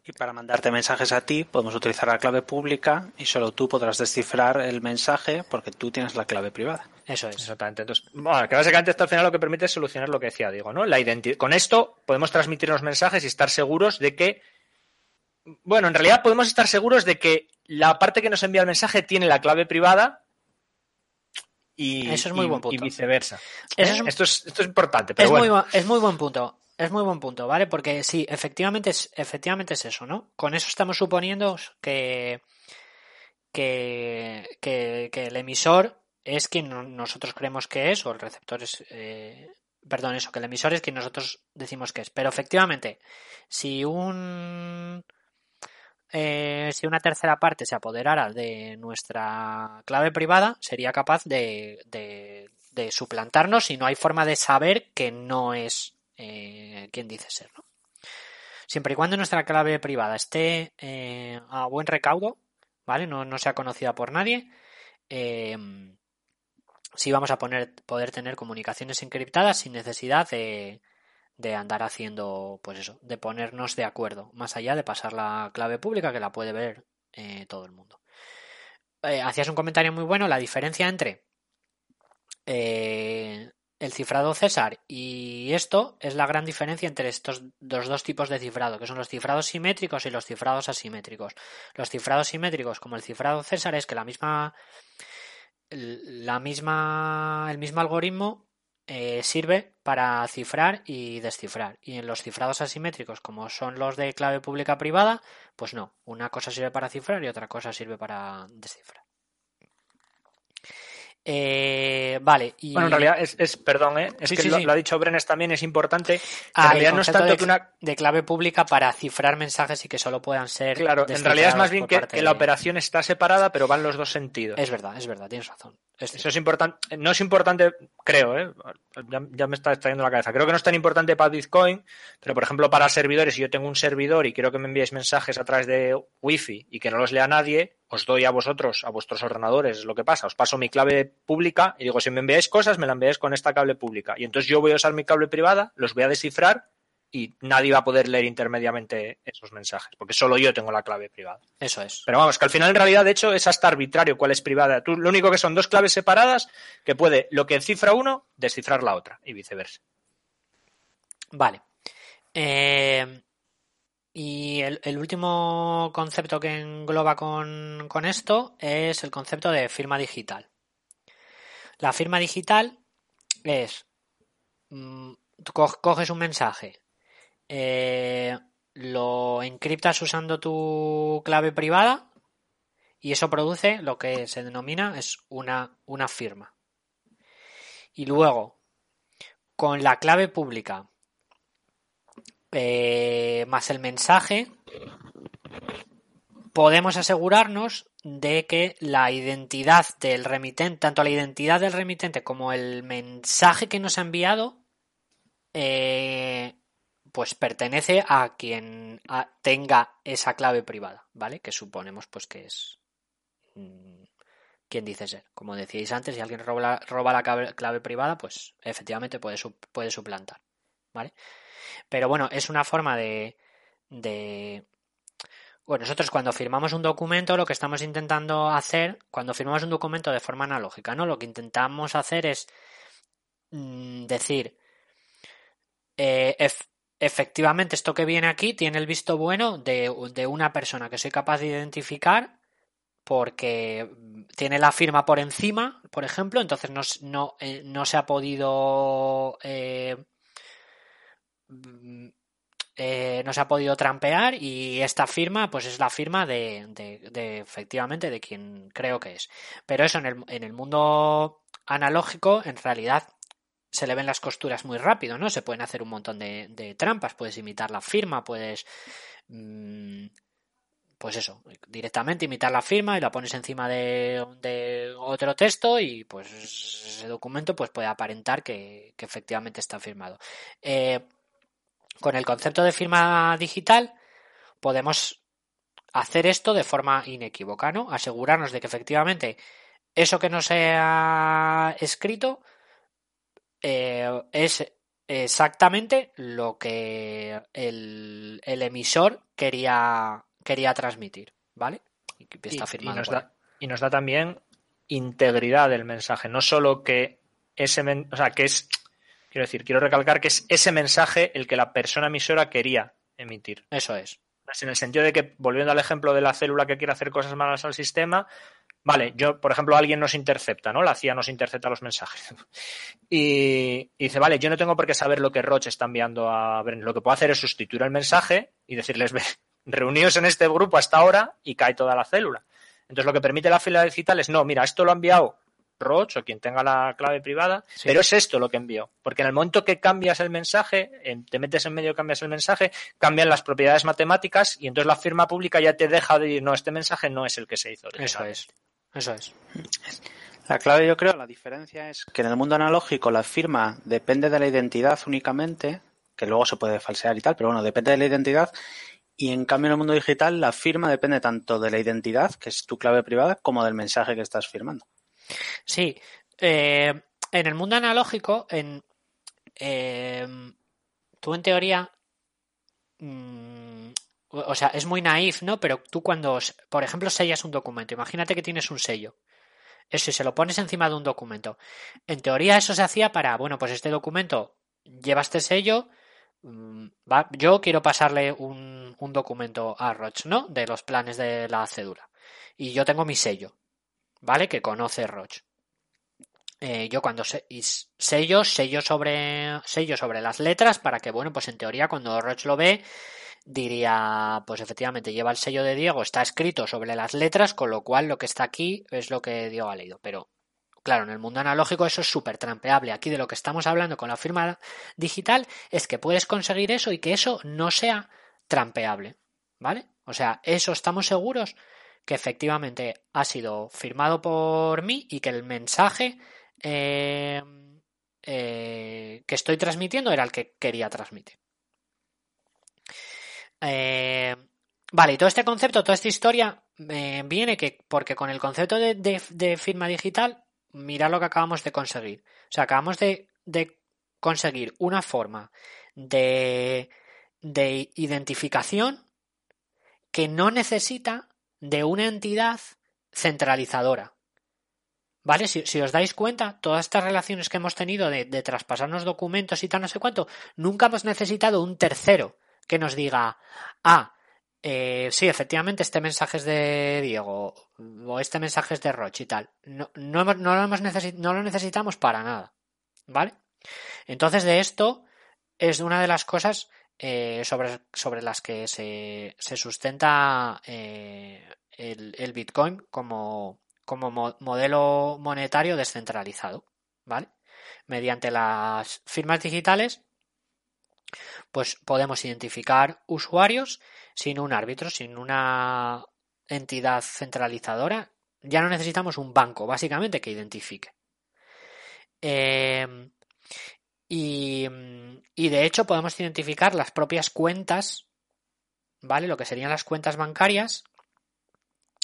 Y para mandarte mensajes a ti, podemos utilizar la clave pública y solo tú podrás descifrar el mensaje porque tú tienes la clave privada. Eso es. Exactamente. Entonces, bueno, que básicamente esto al final lo que permite es solucionar lo que decía Diego, ¿no? La identidad. Con esto podemos transmitir los mensajes y estar seguros de que. Bueno, en realidad podemos estar seguros de que la parte que nos envía el mensaje tiene la clave privada y, Eso es muy y- buen punto. y viceversa. Eso ¿Eh? es- esto, es, esto es importante, pero es, bueno. muy, es muy buen punto. Es muy buen punto, ¿vale? Porque sí, efectivamente es, efectivamente es eso, ¿no? Con eso estamos suponiendo que, que, que, que el emisor es quien no- nosotros creemos que es, o el receptor es. eh, perdón, eso, que el emisor es quien nosotros decimos que es. Pero efectivamente, si un. Eh, si una tercera parte se apoderara de nuestra clave privada, sería capaz de, suplantarnos y no hay forma de saber que no es eh, quien dice ser. Siempre y cuando nuestra clave privada esté eh, a buen recaudo, ¿vale? No, no sea conocida por nadie, sí vamos a poder tener comunicaciones encriptadas sin necesidad de, de andar haciendo, pues eso, de ponernos de acuerdo, más allá de pasar la clave pública que la puede ver eh, todo el mundo. Eh, hacías un comentario muy bueno, la diferencia entre eh, el cifrado César y esto es la gran diferencia entre estos dos tipos de cifrado, que son los cifrados simétricos y los cifrados asimétricos. Los cifrados simétricos, como el cifrado César, es que la misma la misma el mismo algoritmo eh, sirve para cifrar y descifrar. Y en los cifrados asimétricos, como son los de clave pública privada, pues no. Una cosa sirve para cifrar y otra cosa sirve para descifrar. Eh, vale, y Bueno, en realidad es, es perdón, ¿eh? es Sí, que sí, lo, sí. lo ha dicho Brenes también, es importante. Ah, en realidad no es tanto de, que una. de clave pública para cifrar mensajes y que solo puedan ser. Claro, en realidad es más bien que, la operación está separada, pero van los dos sentidos. Es verdad, es verdad, tienes razón. Es Eso es importante. No es importante, creo, ¿eh? ya, ya me está extrayendo la cabeza. Creo que no es tan importante para Bitcoin, pero por ejemplo para servidores, si yo tengo un servidor y quiero que me enviéis mensajes a través de Wi-Fi y que no los lea nadie, os doy a vosotros, a vuestros ordenadores, es lo que pasa. Os paso mi clave pública y digo, si me enviáis cosas, me la enviáis con esta clave pública. Y entonces yo voy a usar mi clave privada, los voy a descifrar y nadie va a poder leer intermediamente esos mensajes, porque solo yo tengo la clave privada. Eso es. Pero vamos, que al final en realidad de hecho es hasta arbitrario cuál es privada. Tú, lo único que son dos claves separadas que puede lo que cifra uno descifrar la otra y viceversa. Vale. Eh, y el, último concepto que engloba con, esto es el concepto de firma digital. La firma digital es, mm, tú co- coges un mensaje, eh, lo encriptas usando tu clave privada y eso produce lo que se denomina es una, una firma. Y luego, con la clave pública eh, más el mensaje, podemos asegurarnos de que la identidad del remitente, tanto la identidad del remitente como el mensaje que nos ha enviado, eh, pues pertenece a quien tenga esa clave privada, ¿vale? Que suponemos pues que es mm, quien dice ser. Como decíais antes, si alguien roba la, roba la clave, privada, pues efectivamente puede, puede suplantar, ¿vale? Pero bueno, es una forma de. Bueno, nosotros cuando firmamos un documento, lo que estamos intentando hacer, cuando firmamos un documento de forma analógica, ¿no? Lo que intentamos hacer es mm, decir, eh, ef- efectivamente, esto que viene aquí tiene el visto bueno de, de una persona que soy capaz de identificar porque mm, tiene la firma por encima, por ejemplo, entonces no, no, eh, no se ha podido eh, eh, no se ha podido trampear y esta firma pues es la firma de, de, efectivamente de quien creo que es. Pero eso en el, en el mundo analógico en realidad se le ven las costuras muy rápido, ¿no? Se pueden hacer un montón de, trampas, puedes imitar la firma, puedes... Mm, pues eso, directamente imitar la firma y la pones encima de, de, otro texto y pues ese documento pues puede aparentar que, que efectivamente está firmado. Eh, con el concepto de firma digital podemos hacer esto de forma inequívoca, ¿no? Asegurarnos de que efectivamente eso que nos ha escrito eh, es exactamente lo que el, emisor quería, quería transmitir, ¿vale? Y, nos da, y, nos da, también integridad del mensaje, no solo que ese, o sea, que es Quiero decir, quiero recalcar que es ese mensaje el que la persona emisora quería emitir. Eso es. En el sentido de que, volviendo al ejemplo de la célula que quiere hacer cosas malas al sistema, vale, yo, por ejemplo, alguien nos intercepta, ¿no? La CIA nos intercepta los mensajes. Y, dice, vale, yo no tengo por qué saber lo que Roche está enviando a Bren. Lo que puedo hacer es sustituir el mensaje y decirles, reuníos en este grupo hasta ahora y cae toda la célula. Entonces, lo que permite la fila digital es, no, mira, esto lo ha enviado Roach o quien tenga la clave privada, pero es esto lo que envió. Porque en el momento que cambias el mensaje, te metes en medio y cambias el mensaje, cambian las propiedades matemáticas y entonces la firma pública ya te deja de decir, no, este mensaje no es el que se hizo. Eso es. Eso es. La clave, yo creo, la diferencia es que en el mundo analógico la firma depende de la identidad únicamente, que luego se puede falsear y tal, pero bueno, depende de la identidad. Y en cambio en el mundo digital la firma depende tanto de la identidad, que es tu clave privada, como del mensaje que estás firmando. Sí, eh, en el mundo analógico, en, eh, tú en teoría, mm, o sea, es muy naif, ¿no? Pero tú cuando, por ejemplo, sellas un documento, imagínate que tienes un sello. Eso, y se lo pones encima de un documento. En teoría eso se hacía para, bueno, pues este documento lleva este sello, mm, yo quiero pasarle un, documento a Roche, ¿no? De los planes de la cédula. Y yo tengo mi sello. ¿Vale? Que conoce Roche. Eh, yo cuando y sello, sello sobre, sello sobre las letras para que, bueno, pues en teoría cuando Roche lo ve, diría, pues efectivamente lleva el sello de Diego, está escrito sobre las letras, con lo cual lo que está aquí es lo que Diego ha leído. Pero, claro, en el mundo analógico eso es súper trampeable. Aquí de lo que estamos hablando con la firma digital es que puedes conseguir eso y que eso no sea trampeable. ¿Vale? O sea, eso estamos seguros que efectivamente ha sido firmado por mí y que el mensaje eh, eh, que estoy transmitiendo era el que quería transmitir. Eh, vale, y todo este concepto, toda esta historia viene que porque con el concepto de, firma digital, mirad lo que acabamos de conseguir. O sea, acabamos de, de conseguir una forma de, de identificación que no necesita de una entidad centralizadora. ¿Vale? Si, os dais cuenta, todas estas relaciones que hemos tenido de, traspasarnos documentos y tal, no sé cuánto, nunca hemos necesitado un tercero que nos diga, ah, eh, sí, efectivamente este mensaje es de Diego o este mensaje es de Roche y tal. No, no, lo, no lo necesitamos para nada. ¿Vale? Entonces de esto es una de las cosas eh, sobre, sobre, las que se, se sustenta eh, el, Bitcoin como, como modelo monetario descentralizado, ¿vale? Mediante las firmas digitales, pues podemos identificar usuarios sin un árbitro, sin una entidad centralizadora. Ya no necesitamos un banco, básicamente, que identifique. Eh, y, y, de hecho podemos identificar las propias cuentas, ¿vale? Lo que serían las cuentas bancarias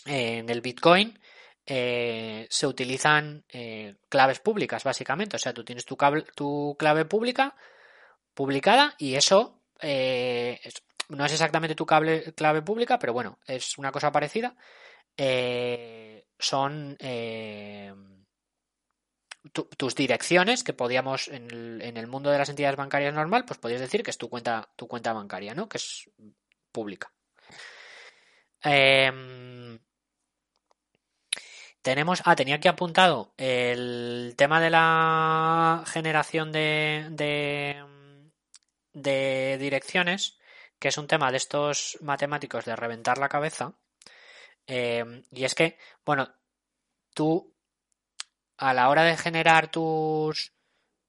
en el Bitcoin eh, se utilizan eh, claves públicas, básicamente. O sea, tú tienes tu, tu clave pública publicada y eso eh, no es exactamente tu clave pública, pero bueno, es una cosa parecida. son tus direcciones que podíamos en el, mundo de las entidades bancarias normal, pues podrías decir que es tu cuenta, tu cuenta bancaria, ¿no? Que es pública. Eh, tenemos, ah, tenía aquí apuntado el tema de la generación de, de, direcciones, que es un tema de estos matemáticos de reventar la cabeza. eh, y es que, bueno, tú a la hora de generar tus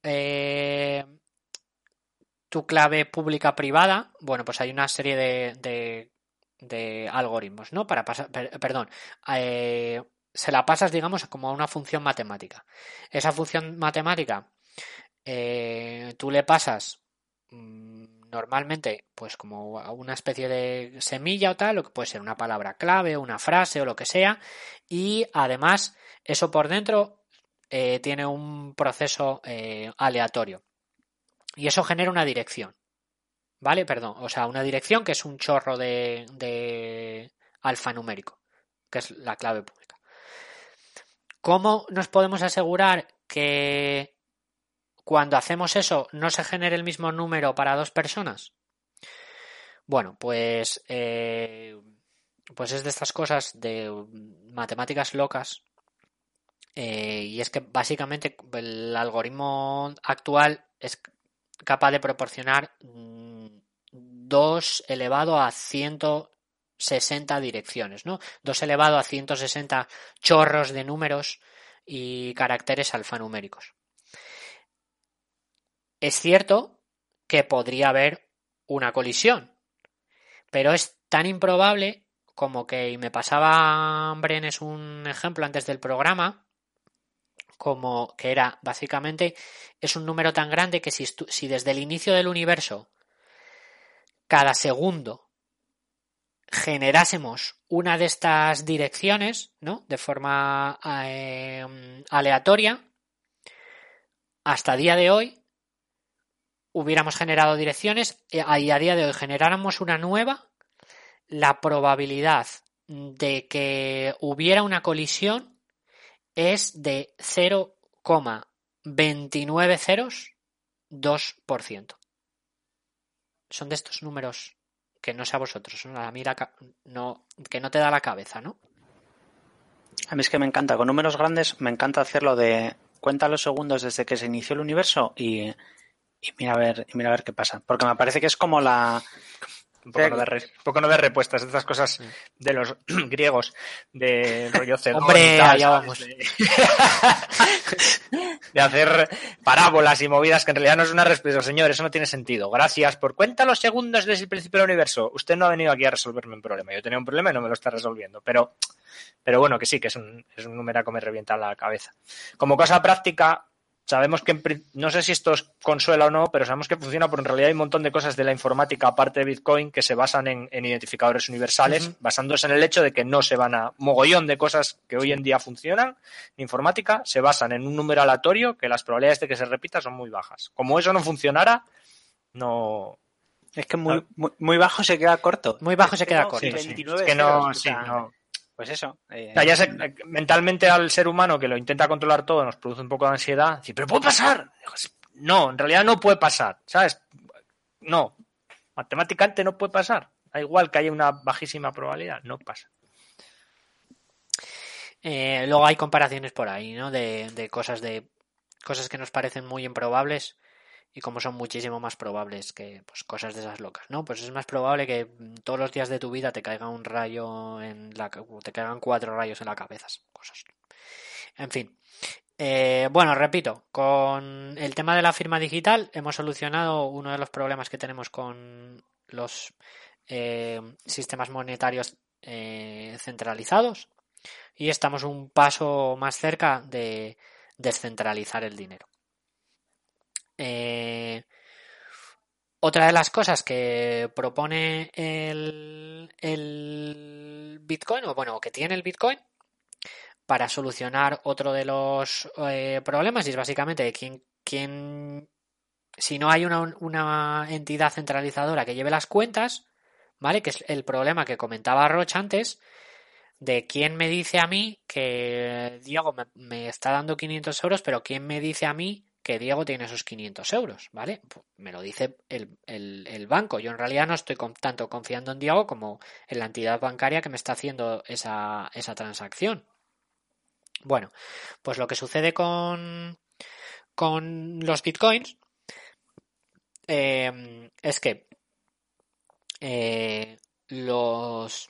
eh, tu clave pública privada, bueno, pues hay una serie de, de, algoritmos, ¿no? Para pasar, per- perdón, eh, se la pasas, digamos, como a una función matemática. Esa función matemática, eh, tú le pasas mm, normalmente, pues como una especie de semilla o tal, o que puede ser una palabra clave, una frase o lo que sea, y además eso por dentro eh, tiene un proceso eh, aleatorio. Y eso genera una dirección. ¿Vale? Perdón. O sea, una dirección que es un chorro de, alfanumérico, que es la clave pública. ¿Cómo nos podemos asegurar que cuando hacemos eso no se genere el mismo número para dos personas? Bueno, pues, eh, pues es de estas cosas de matemáticas locas eh, y es que básicamente el algoritmo actual es capaz de proporcionar mm, 2 elevado a 160 direcciones, ¿no? 2 elevado a 160 chorros de números y caracteres alfanuméricos. Es cierto que podría haber una colisión, pero es tan improbable como que, y me pasaba Brenes un ejemplo antes del programa, como que era básicamente es un número tan grande que si, desde el inicio del universo cada segundo generásemos una de estas direcciones, ¿no? De forma eh, aleatoria, hasta día de hoy hubiéramos generado direcciones y a día de hoy generáramos una nueva, la probabilidad de que hubiera una colisión es de 0,29 ceros 2%. Son de estos números que no sé a vosotros, ¿no? a mí no, que no te da la cabeza, ¿no? A mí es que me encanta, con números grandes me encanta hacerlo de cuenta los segundos desde que se inició el universo y, y mira a ver, y mira a ver qué pasa. Porque me parece que es como la Un poco, no de, re- un poco no de respuestas, de estas cosas de los griegos, de rollo Cedón Hombre, y tal, allá vamos. De, de hacer parábolas y movidas que en realidad no es una respuesta. Señor, eso no tiene sentido. Gracias por cuenta los segundos desde el principio del universo. Usted no ha venido aquí a resolverme un problema. Yo tenía un problema y no me lo está resolviendo. Pero, pero bueno, que sí, que es un, es un número que me revienta la cabeza. Como cosa práctica, sabemos que no sé si esto os consuela o no, pero sabemos que funciona porque en realidad hay un montón de cosas de la informática aparte de Bitcoin que se basan en, en identificadores universales, basándose en el hecho de que no se van a mogollón de cosas que hoy en día funcionan en informática se basan en un número aleatorio que las probabilidades de que se repita son muy bajas. Como eso no funcionara, no es que muy, muy, muy bajo se queda corto. Muy bajo se queda corto, sí, sí. 29 Es que no, sí, no. Pues eso. eh, O sea, ya sé, eh, mentalmente al ser humano que lo intenta controlar todo nos produce un poco de ansiedad. Decir, pero puede pasar. No, en realidad no puede pasar, ¿sabes? No, matemáticamente no puede pasar. Da igual que haya una bajísima probabilidad, no pasa. Eh, luego hay comparaciones por ahí, ¿no? De, de cosas de cosas que nos parecen muy improbables y como son muchísimo más probables que pues, cosas de esas locas, ¿no? Pues es más probable que mm, todos los días de tu vida te caiga un rayo en la te caigan cuatro rayos en la cabeza, cosas. En fin. Eh, bueno, repito, con el tema de la firma digital hemos solucionado uno de los problemas que tenemos con los eh, sistemas monetarios eh, centralizados y estamos un paso más cerca de descentralizar el dinero. Eh, otra de las cosas que propone el, Bitcoin, o bueno, que tiene el Bitcoin, para solucionar otro de los eh, problemas, y es básicamente quién, quién si no hay una, una entidad centralizadora que lleve las cuentas, ¿vale? Que es el problema que comentaba Roch antes, de quién me dice a mí que Diego me, me está dando 500 euros, pero quién me dice a mí que Diego tiene esos 500 euros, ¿vale? Pues me lo dice el, el, banco. Yo en realidad no estoy tanto confiando en Diego como en la entidad bancaria que me está haciendo esa, esa transacción. Bueno, pues lo que sucede con, con los bitcoins eh, es que eh, los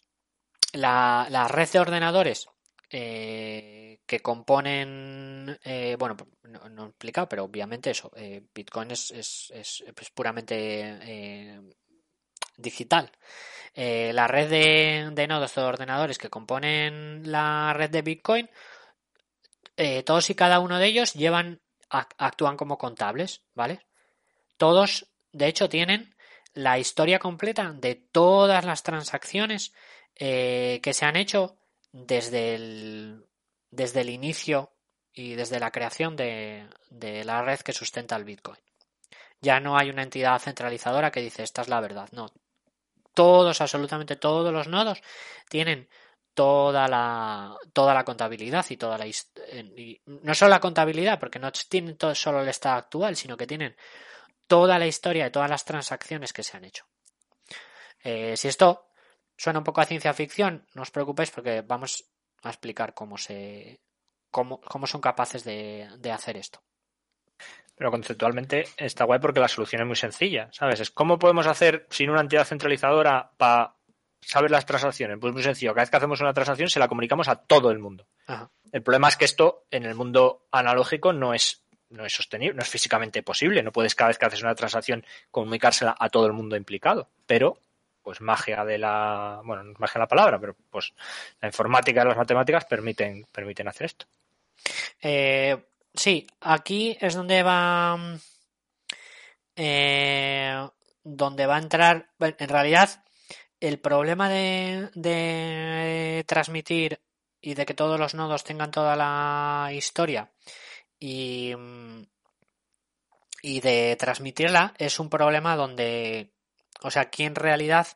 la, la, red de ordenadores eh, que componen, eh, bueno, no, no, he explicado, pero obviamente eso, eh, Bitcoin es, es, es, puramente digital. la red de, nodos de ordenadores que componen la red de Bitcoin, todos y cada uno de ellos llevan, actúan como contables, ¿vale? Todos, de hecho, tienen la historia completa de todas las transacciones que se han hecho desde el, desde el inicio y desde la creación de, de, la red que sustenta el Bitcoin. Ya no hay una entidad centralizadora que dice esta es la verdad, no. Todos, absolutamente todos los nodos tienen toda la, toda la contabilidad y toda la y no solo la contabilidad, porque no tienen todo, solo el estado actual, sino que tienen toda la historia de todas las transacciones que se han hecho. Eh, si esto suena un poco a ciencia ficción, no os preocupéis porque vamos a explicar cómo se cómo, cómo son capaces de, de hacer esto. Pero conceptualmente está guay porque la solución es muy sencilla, ¿sabes? Es cómo podemos hacer sin una entidad centralizadora para saber las transacciones. Pues muy sencillo, cada vez que hacemos una transacción se la comunicamos a todo el mundo. Ajá. El problema es que esto en el mundo analógico no es no es sostenible, no es físicamente posible. No puedes cada vez que haces una transacción comunicársela a todo el mundo implicado. Pero, pues magia de la, bueno, no es magia la palabra, pero pues la informática y las matemáticas permiten, permiten hacer esto. Eh, sí, aquí es donde va, eh, donde va a entrar, en realidad, el problema de, de transmitir y de que todos los nodos tengan toda la historia y, y de transmitirla es un problema donde, o sea, aquí en realidad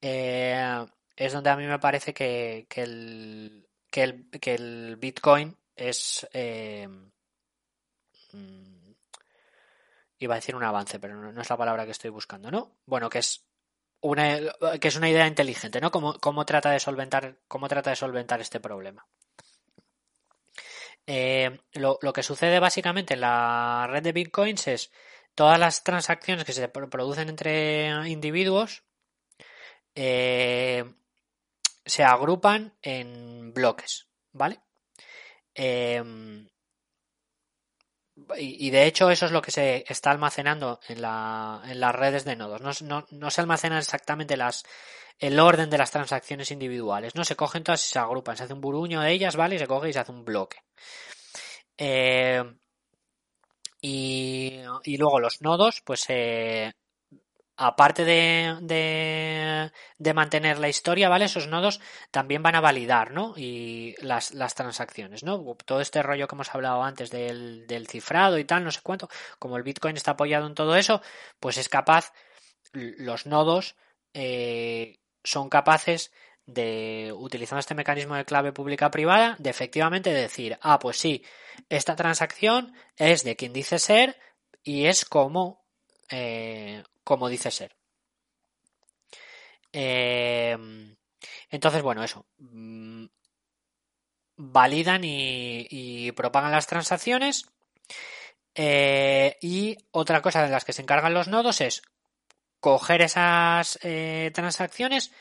eh, es donde a mí me parece que, que, el, que, el, que el Bitcoin es... Eh, mm, iba a decir un avance, pero no, es la palabra que estoy buscando, ¿no? Bueno, que es una, que es una idea inteligente, ¿no? ¿Cómo, cómo, trata de solventar, cómo trata de solventar este problema. Eh, lo, lo, que sucede básicamente en la red de bitcoins es todas las transacciones que se producen entre individuos eh, se agrupan en bloques, ¿vale? Eh, y, de hecho eso es lo que se está almacenando en, la, en las redes de nodos. No, se almacenan exactamente el orden de las transacciones individuales, ¿no? Se cogen todas y se agrupan, se hace un buruño de ellas, ¿vale? Y se coge y se hace un bloque. Eh, y, luego los nodos, pues eh, aparte de, de, de, mantener la historia, ¿vale? Esos nodos también van a validar, ¿no? Y las, las transacciones, ¿no? Todo este rollo que hemos hablado antes del, del cifrado y tal, no sé cuánto, como el Bitcoin está apoyado en todo eso, pues es capaz, los nodos eh, son capaces de, utilizando este mecanismo de clave pública privada, de efectivamente decir, ah, pues sí, esta transacción es de quien dice ser y es como, eh, como dice ser. Eh, entonces, bueno, eso. Mm, validan y, y propagan las transacciones. Eh, y otra cosa de las que se encargan los nodos es coger esas eh, transacciones,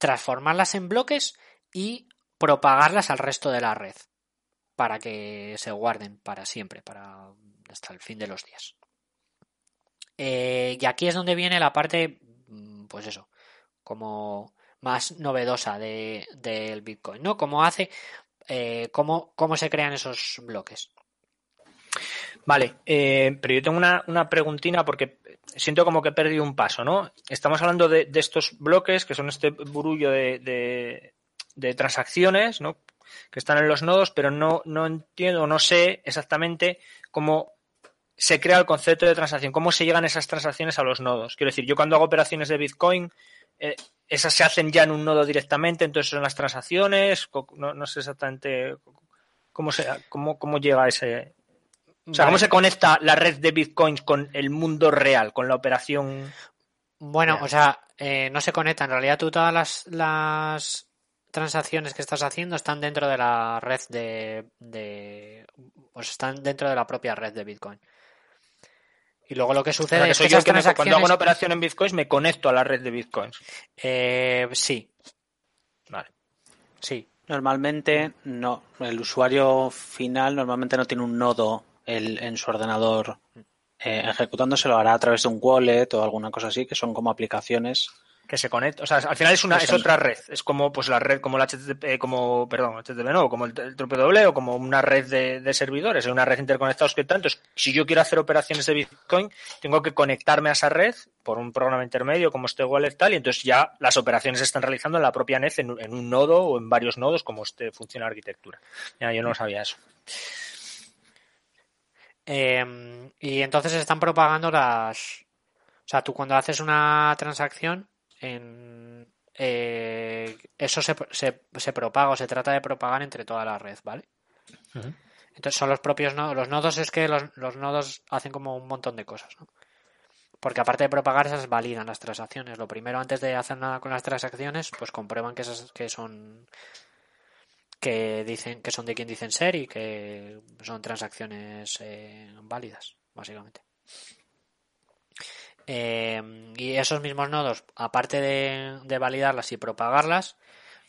transformarlas en bloques y propagarlas al resto de la red para que se guarden para siempre, para hasta el fin de los días. Eh, y aquí es donde viene la parte, mm, pues eso, como más novedosa del de, Bitcoin, ¿no? Cómo hace, eh, cómo, cómo se crean esos bloques. Vale, eh, pero yo tengo una, una preguntina porque siento como que he perdido un paso, ¿no? Estamos hablando de, de estos bloques que son este burullo de, de, transacciones, ¿no? Que están en los nodos, pero no, no entiendo, no sé exactamente cómo se crea el concepto de transacción, cómo se llegan esas transacciones a los nodos. Quiero decir, yo cuando hago operaciones de Bitcoin, eh, esas se hacen ya en un nodo directamente, entonces son las transacciones, no, no sé exactamente cómo, se, cómo, cómo llega ese, o sea, ¿cómo se conecta la red de bitcoins con el mundo real, con la operación? Bueno, real? o sea, eh, no se conecta. En realidad, tú todas las, las, transacciones que estás haciendo están dentro de la red de, de. Pues están dentro de la propia red de Bitcoin. Y luego lo que sucede que es que que me- cuando hago una operación en bitcoins me conecto a la red de bitcoins. Eh, sí, Vale. sí. Normalmente no, el usuario final normalmente no tiene un nodo el- en su ordenador eh, ejecutándose, lo hará a través de un wallet o alguna cosa así, que son como aplicaciones. Que se conecta. O sea, al final es una, es otra red. Es como pues la red, como la HTTP, eh, como, perdón, HTTP no, como el, el WW o como una red de, de servidores, una red interconectados que tal. Entonces, si yo quiero hacer operaciones de Bitcoin, tengo que conectarme a esa red por un programa intermedio como este wallet tal, y entonces ya las operaciones se están realizando en la propia NET, en, un- en un nodo o en varios nodos, como este funciona la arquitectura. Ya, yo no sabía eso. Eh, y entonces se están propagando las... O sea, tú cuando haces una transacción, en, eh, eso se, se, se propaga o se trata de propagar entre toda la red, ¿vale? Entonces son los propios nodos. Los nodos es que los, los nodos hacen como un montón de cosas, ¿no? Porque aparte de propagar, esas validan las transacciones. Lo primero, antes de hacer nada con las transacciones, pues comprueban que esas que son que dicen que son de quien dicen ser y que son transacciones eh, válidas, básicamente. Eh, y esos mismos nodos, aparte de, de validarlas y propagarlas,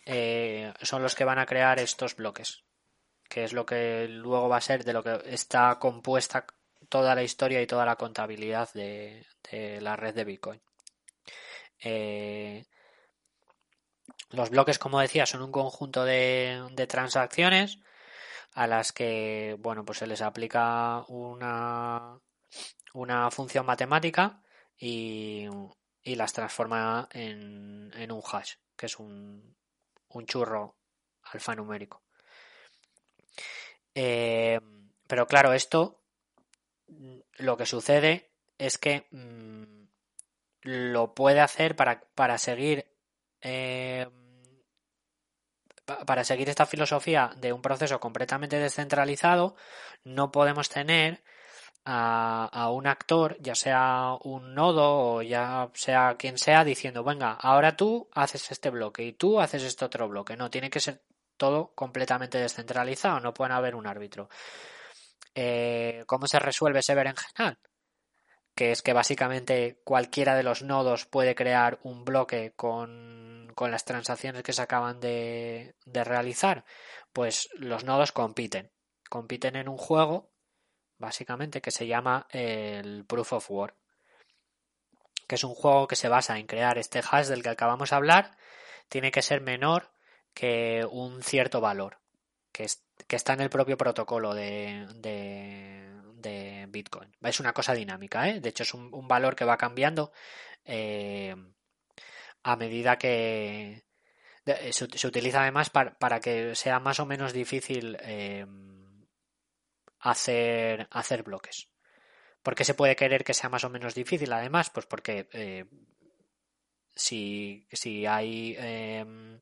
eh, son los que van a crear estos bloques, que es lo que luego va a ser de lo que está compuesta toda la historia y toda la contabilidad de, la red de Bitcoin. Los bloques, como decía, son un conjunto de, transacciones a las que, bueno, pues se les aplica una, función matemática y, las transforma en, un hash, que es un, un churro alfanumérico. Eh, pero claro, esto mm, lo que sucede es que mm, lo puede hacer para, para seguir eh, para seguir esta filosofía de un proceso completamente descentralizado, no podemos tener a, a un actor, ya sea un nodo o ya sea quien sea, diciendo, venga, ahora tú haces este bloque y tú haces este otro bloque. No, tiene que ser todo completamente descentralizado, no puede haber un árbitro. Eh, ¿Cómo se resuelve ese berenjenal? Que es que básicamente cualquiera de los nodos puede crear un bloque con, con las transacciones que se acaban de, de realizar. Pues los nodos compiten. Compiten en un juego básicamente, que se llama el Proof of Work, que es un juego que se basa en crear este hash del que acabamos de hablar, tiene que ser menor que un cierto valor, que, es, que está en el propio protocolo de, de, de, Bitcoin. Es una cosa dinámica, ¿eh? de hecho es un, valor que va cambiando eh, a medida que de, se, utiliza además para, para, que sea más o menos difícil eh, hacer, hacer bloques. ¿Por qué se puede querer que sea más o menos difícil? Además, pues porque eh, si, si, hay eh,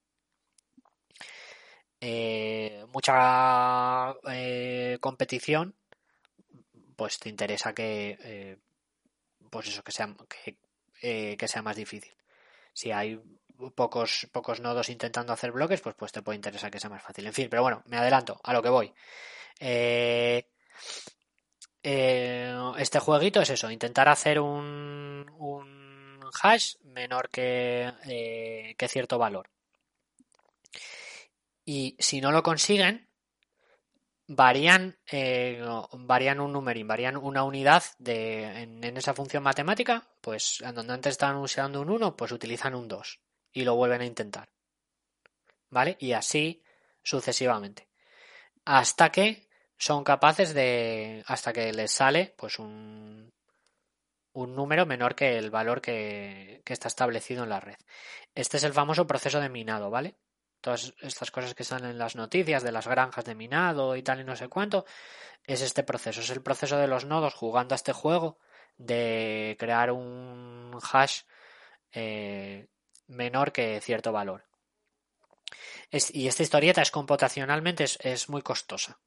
eh, mucha competición, pues te interesa que, pues eso, que sea, que, que, sea más difícil. Si hay pocos, pocos nodos intentando hacer bloques, pues, pues te puede interesar que sea más fácil. En fin, pero bueno, me adelanto a lo que voy. Eh, eh, este jueguito es eso, intentar hacer un, un hash menor que, eh, que, cierto valor. Y si no lo consiguen, varían, eh, varían un numerín, varían una unidad de, en, esa función matemática, pues donde antes estaban usando un 1, pues utilizan un 2 y lo vuelven a intentar. ¿Vale? Y así sucesivamente. Hasta que son capaces de hasta que les sale pues un, un número menor que el valor que, está establecido en la red. Este es el famoso proceso de minado, ¿vale? Todas estas cosas que están en las noticias de las granjas de minado y tal y no sé cuánto, es este proceso, es el proceso de los nodos jugando a este juego de crear un hash eh, menor que cierto valor. Y esta historieta es computacionalmente es, es muy costosa.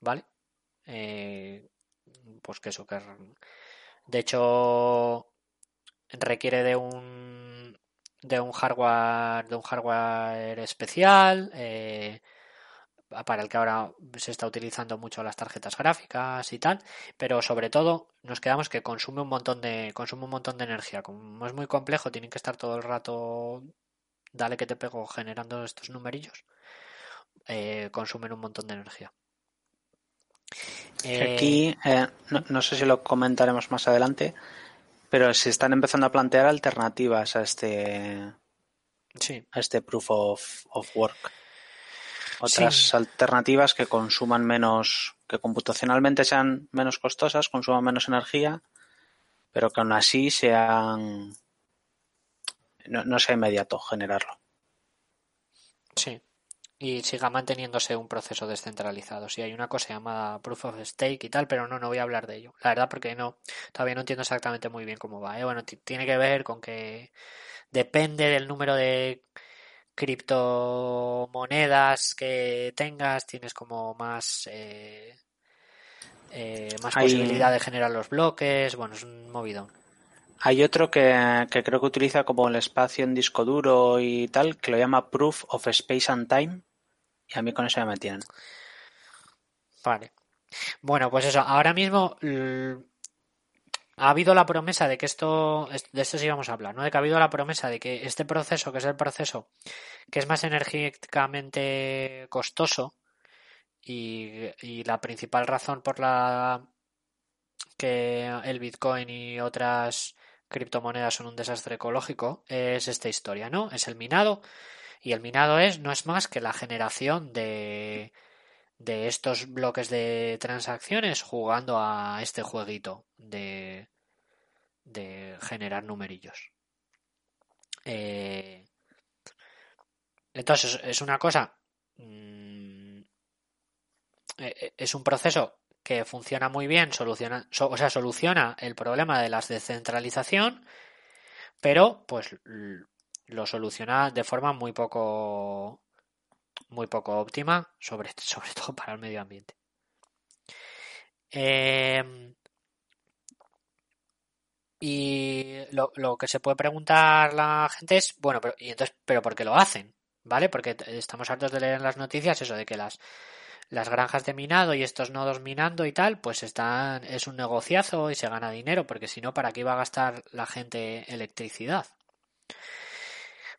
¿Vale? Eh, pues que eso, que de hecho requiere de un de un hardware de un hardware especial eh, para el que ahora se está utilizando mucho las tarjetas gráficas y tal, pero sobre todo nos quedamos que consume un montón de consume un montón de energía. Como es muy complejo, tienen que estar todo el rato dale que te pego generando estos numerillos. Eh, consumen un montón de energía. Aquí, eh, no, sé si lo comentaremos más adelante, pero se están empezando a plantear alternativas a este, sí. a este proof of, work. Otras alternativas que consuman menos, que computacionalmente sean menos costosas, consuman menos energía, pero que aún así sean, no, no sea inmediato generarlo. Sí y siga manteniéndose un proceso descentralizado. Si hay una cosa llamada proof of stake y tal, pero no, no voy a hablar de ello. La verdad, porque no, todavía no entiendo exactamente muy bien cómo va. ¿eh? Bueno, tiene que ver con que depende del número de criptomonedas que tengas, tienes como más eh, eh, más posibilidad de generar los bloques. Bueno, es un movidón. Hay otro que, que, creo que utiliza como el espacio en disco duro y tal, que lo llama Proof of Space and Time, y a mí con eso ya me tienen. Vale. Bueno, pues eso, ahora mismo ha habido la promesa de que esto, de esto sí vamos a hablar, ¿no? De que ha habido la promesa de que este proceso, que es el proceso que es más energéticamente costoso y la principal razón por la que el Bitcoin y otras criptomonedas son un desastre ecológico es esta historia, ¿no? Es el minado y el minado es, no es más que la generación de, de estos bloques de transacciones jugando a este jueguito de, de generar numerillos. Eh, entonces, es una cosa. Mm, e, e, es un proceso que funciona muy bien, soluciona, o sea, soluciona el problema de la descentralización, pero pues lo soluciona de forma muy poco muy poco óptima, sobre, sobre todo para el medio ambiente. Em, y lo, lo, que se puede preguntar la gente es, bueno, pero, y entonces, ¿pero por qué lo hacen? ¿Vale? Porque estamos hartos de leer en las noticias eso de que las, las granjas de minado y estos nodos minando y tal, pues están, es un negociazo y se gana dinero, porque si no, ¿para qué iba a gastar la gente electricidad?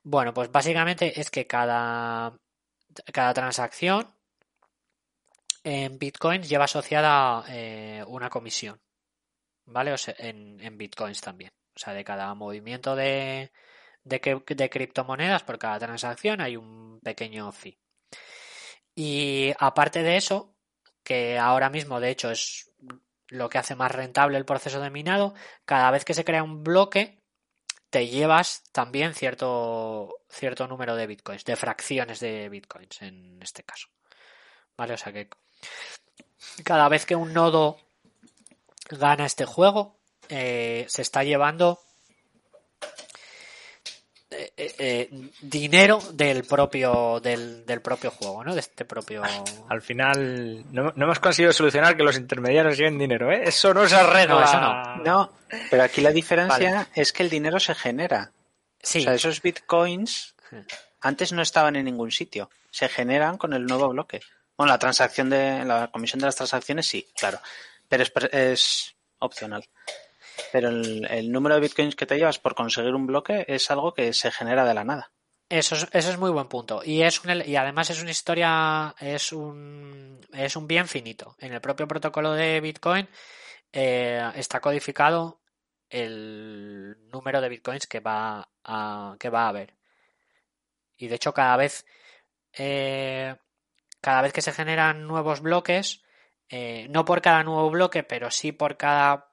Bueno, pues básicamente es que cada, cada transacción en Bitcoin lleva asociada eh, una comisión, ¿vale? O sea, en, en, Bitcoins también. O sea, de cada movimiento de, de, de criptomonedas por cada transacción hay un pequeño fee. Y aparte de eso, que ahora mismo de hecho es lo que hace más rentable el proceso de minado, cada vez que se crea un bloque, te llevas también cierto, cierto número de bitcoins, de fracciones de bitcoins en este caso. ¿Vale? O sea que cada vez que un nodo gana este juego, eh, se está llevando eh, eh, dinero del propio del, del, propio juego, ¿no? De este propio. Al final no, hemos conseguido solucionar que los intermediarios lleven dinero, ¿eh? Eso no se arregla. No, no. pero aquí la diferencia es que el dinero se genera. Sí. O sea, esos bitcoins antes no estaban en ningún sitio. Se generan con el nuevo bloque. Bueno, la transacción de la comisión de las transacciones sí, claro, pero es, es opcional. Pero el, número de bitcoins que te llevas por conseguir un bloque es algo que se genera de la nada. Eso es, eso es muy buen punto. Y, es y además es una historia, es un, es un bien finito. En el propio protocolo de Bitcoin eh, está codificado el número de bitcoins que va a, que va a haber. Y de hecho, cada vez, eh, cada vez que se generan nuevos bloques, eh, no por cada nuevo bloque, pero sí por cada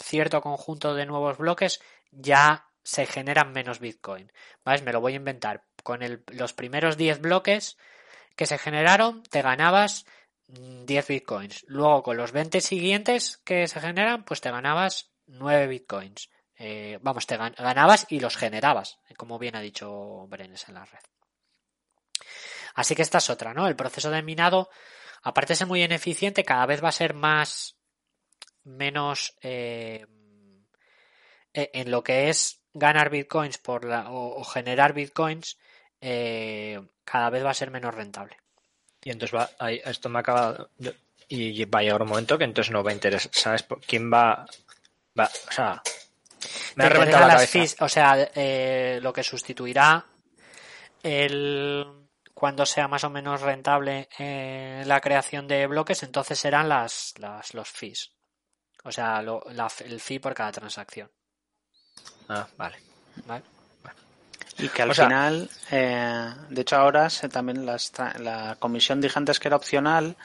cierto conjunto de nuevos bloques, ya se generan menos Bitcoin. ¿Vale? Me lo voy a inventar. Con los primeros 10 bloques que se generaron, te ganabas 10 mm, Bitcoins. Luego, con los 20 siguientes que se generan, pues te ganabas 9 Bitcoins. Eh, vamos, te ganabas y los generabas, como bien ha dicho Brenes en la red. Así que esta es otra, ¿no? El proceso de minado, aparte de ser muy ineficiente, cada vez va a ser más menos eh, e, en lo que es ganar bitcoins por o, generar bitcoins eh, cada vez va a ser menos rentable Y entonces va, ahí, esto me acaba. Y va a llegar un momento que entonces no va a interesar. ¿Sabes quién va? va o sea, me ha reventado la cabeza. o sea, eh, lo que sustituirá el cuando sea más o menos rentable eh, la creación de bloques, entonces serán las, las los fees. O sea, lo, la, el fee por cada transacción. Ah, vale. ¿Vale? Y que al final, eh, de hecho ahora se, también la comisión dije antes que era opcional,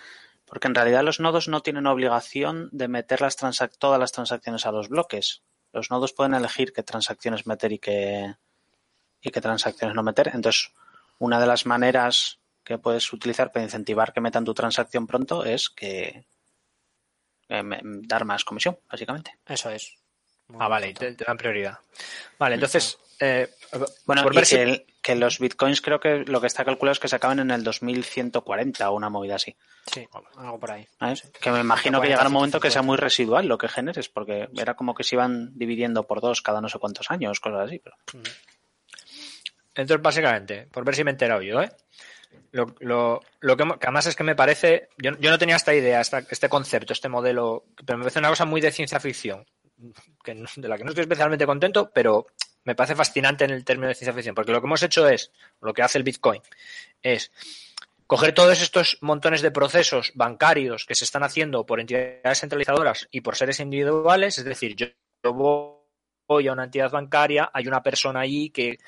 porque en realidad los nodos no tienen obligación de meter las todas las transacciones a los bloques. Los nodos pueden elegir qué transacciones meter y qué, y qué transacciones no meter. Entonces, una de las maneras que puedes utilizar para incentivar que metan tu transacción pronto es que eh, dar más comisión, básicamente. Eso es. ah, vale, te, dan prioridad. Vale, entonces, eh, bueno, por ver que, que, los bitcoins creo que lo que está calculado es que se acaban en el 2140 o una movida así. Sí, algo por ahí. Que me imagino que llegará un momento que sea muy residual lo que generes, porque era como que se iban dividiendo por dos cada no sé cuántos años, cosas así. Pero... Entonces, básicamente, por ver si me he enterado yo, ¿eh? Lo, lo, lo que, además es que me parece, yo, yo no tenía esta idea, este concepto, este modelo, pero me parece una cosa muy de ciencia ficción, que de la que no estoy especialmente contento, pero me parece fascinante en el término de ciencia ficción, porque lo que hemos hecho es, lo que hace el Bitcoin, es coger todos estos montones de procesos bancarios que se están haciendo por entidades centralizadoras y por seres individuales, es decir, yo, voy a una entidad bancaria, hay una persona allí que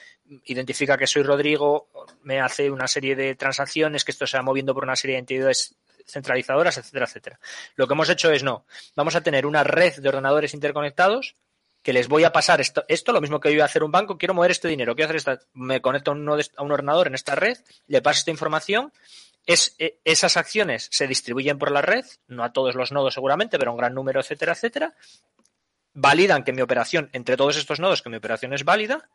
identifica que soy Rodrigo, me hace una serie de transacciones, que esto se va moviendo por una serie de entidades centralizadoras, etcétera, etcétera. Lo que hemos hecho es no, vamos a tener una red de ordenadores interconectados que les voy a pasar esto, esto lo mismo que yo voy a hacer un banco, quiero mover este dinero, quiero hacer esta, me conecto a, a un ordenador en esta red, le paso esta información, e, esas acciones se distribuyen por la red, no a todos los nodos seguramente, pero a un gran número, etcétera, etcétera, validan que mi operación, entre todos estos nodos, que mi operación es válida,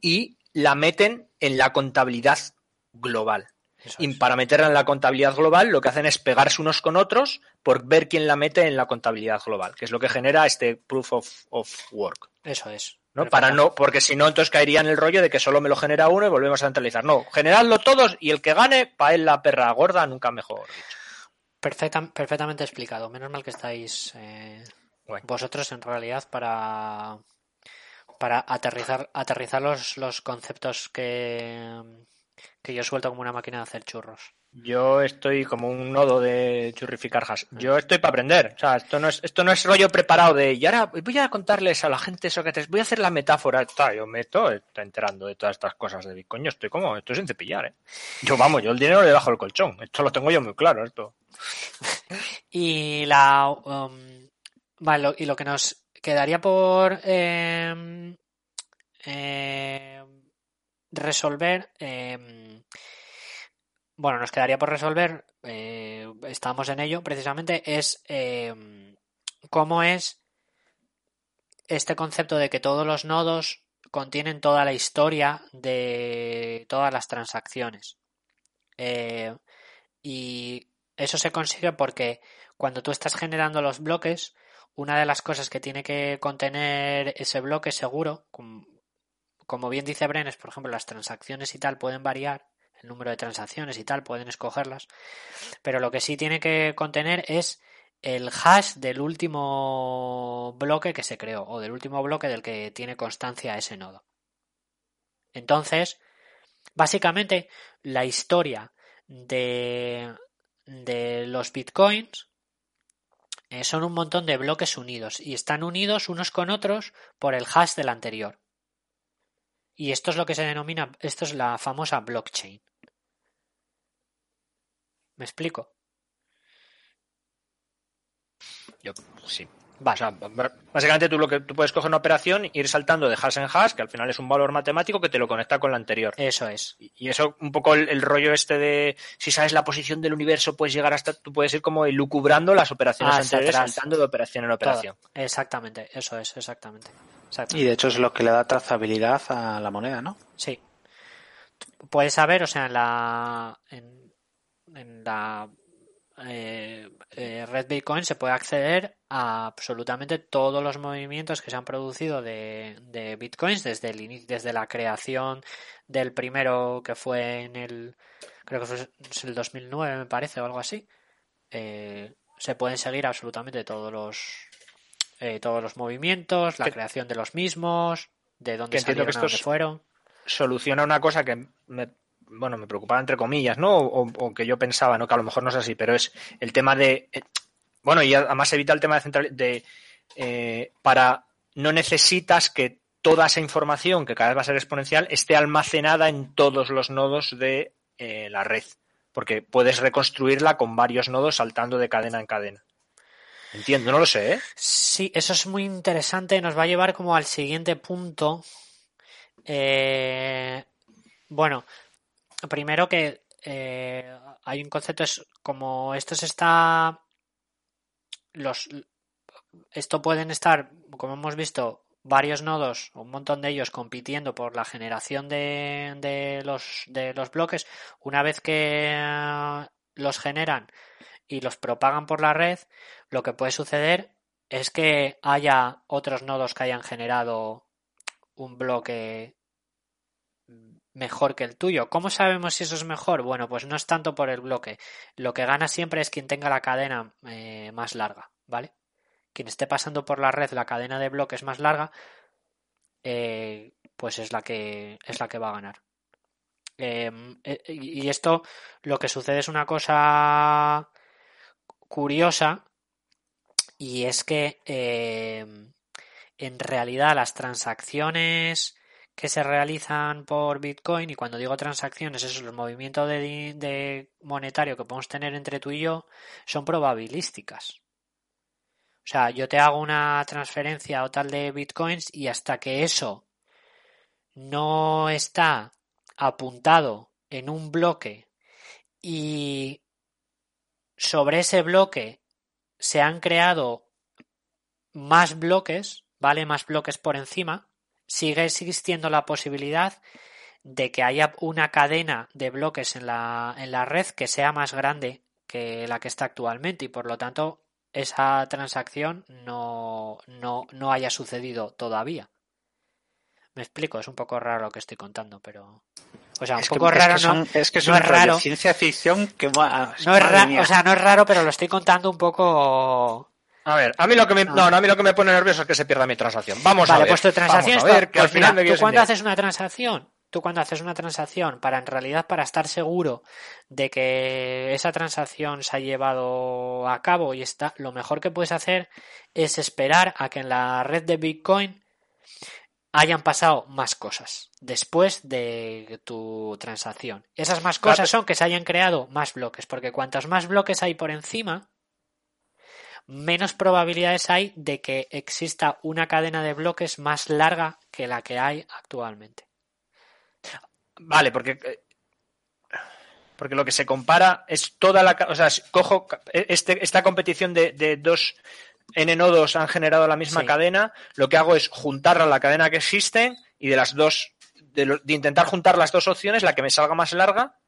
y la meten en la contabilidad global. Y para meterla en la contabilidad global, lo que hacen es pegarse unos con otros por ver quién la mete en la contabilidad global, que es lo que genera este proof of, work. Eso es. ¿no? Para no, porque si no, entonces caería en el rollo de que solo me lo genera uno y volvemos a centralizar. No, generadlo todos y el que gane, para él la perra gorda, nunca mejor perfectamente explicado. Menos mal que estáis eh, vosotros en realidad para para aterrizar aterrizar los, los conceptos que que yo suelto como una máquina de hacer churros. Yo estoy como un nodo de churrificar hash. Yo estoy para aprender. O sea, esto no es, esto no es rollo preparado de y ahora voy a contarles a la gente eso que te voy a hacer la metáfora. Está, yo me estoy enterando de todas estas cosas de Bitcoin. Yo estoy como, estoy sin cepillar, ¿eh? Yo vamos, yo el dinero le bajo el colchón. Esto lo tengo yo muy claro, esto. y la um, Vale, y lo que nos quedaría por em, resolver, em, bueno, nos quedaría por resolver, eh, estamos en ello precisamente, es cómo es este concepto de que todos los nodos contienen toda la historia de todas las transacciones. Eh, y eso se consigue porque cuando tú estás generando los bloques, una de las cosas que tiene que contener ese bloque seguro, como bien dice Brenes, por ejemplo, las transacciones y tal pueden variar, el número de transacciones y tal pueden escogerlas, pero lo que sí tiene que contener es el hash del último bloque que se creó o del último bloque del que tiene constancia ese nodo. Entonces, básicamente, la historia de, de los bitcoins son un montón de bloques unidos y están unidos unos con otros por el hash del anterior. Y esto es lo que se denomina, esto es la famosa blockchain. ¿Me explico? Yo sí básicamente tú lo que tú puedes coger una operación, ir saltando de hash en hash, que al final es un valor matemático que te lo conecta con la anterior. Eso es. Y eso, un poco el, rollo este de si sabes la posición del universo, puedes llegar hasta, tú puedes ir como lucubrando las operaciones anteriores, saltando de operación en operación. Exactamente, eso es, exactamente. Y de hecho es lo que le da trazabilidad a la moneda, ¿no? Sí. Puedes saber, o sea, en la, en la eh, eh, Red Bitcoin se puede acceder a absolutamente todos los movimientos que se han producido de, Bitcoins desde, el, desde la creación del primero que fue en el creo que fue el 2009 me parece o algo así, eh, se pueden seguir absolutamente todos los todos los movimientos, la creación de los mismos, de dónde salieron, que esto fueron. Soluciona una cosa que me, bueno, me preocupaba entre comillas, ¿no? O, que yo pensaba, ¿no? Que a lo mejor no es así, pero es el tema de, eh, bueno, y además evita el tema de central, de, para, no necesitas que toda esa información, que cada vez va a ser exponencial, esté almacenada en todos los nodos de la red porque puedes reconstruirla con varios nodos saltando de cadena en cadena. Entiendo, no lo sé, ¿eh? Sí, eso es muy interesante. Nos va a llevar como al siguiente punto. Eh, bueno, primero que eh, hay un concepto, es como esto se está. Los, esto pueden estar, como hemos visto, varios nodos, un montón de ellos compitiendo por la generación de, de, los, de los bloques, una vez que eh, los generan y los propagan por la red, lo que puede suceder es que haya otros nodos que hayan generado un bloque mejor que el tuyo. ¿Cómo sabemos si eso es mejor? Bueno, pues no es tanto por el bloque. Lo que gana siempre es quien tenga la cadena eh, más larga, ¿vale? quien esté pasando por la red la cadena de bloques más larga, eh, pues es la que es la que va a ganar. Em, eh, y esto lo que sucede es una cosa curiosa y es que em, en realidad las transacciones que se realizan por Bitcoin y cuando digo transacciones, esos los movimientos de, de monetario que podemos tener entre tú y yo son probabilísticas. O sea, yo te hago una transferencia o tal de bitcoins y hasta que eso no está apuntado en un bloque y sobre ese bloque se han creado más bloques, ¿vale? Más bloques por encima, sigue existiendo la posibilidad de que haya una cadena de bloques en la, en la red que sea más grande que la que está actualmente y por lo tanto esa transacción no, no, no haya sucedido todavía. Me explico, es un poco raro lo que estoy contando, pero. O sea, un poco raro, no. Es que es no raro. ciencia ficción que. No es o sea, no es raro, pero lo estoy contando un poco. A ver, a mí lo que me, no, a mí lo que me pone nervioso es que se pierda mi transacción. Vamos a ver. pues tu transacción a ver, que al pues final me ¿tú cuando haces una transacción tú cuando haces una transacción para en realidad para estar seguro de que esa transacción se ha llevado a cabo y está lo mejor que puedes hacer es esperar a que en la red de Bitcoin hayan pasado más cosas después de tu transacción. Esas más cosas son que se hayan creado más bloques, porque cuantos más bloques hay por encima, menos probabilidades hay de que exista una cadena de bloques más larga que la que hay actualmente. Vale, porque eh, porque lo que se compara es toda la. O sea, cojo este, esta competición de, dos N nodos han generado la misma cadena, lo que hago es juntarla a la cadena que existe y de las dos, de, intentar juntar las dos opciones, la que me salga más larga.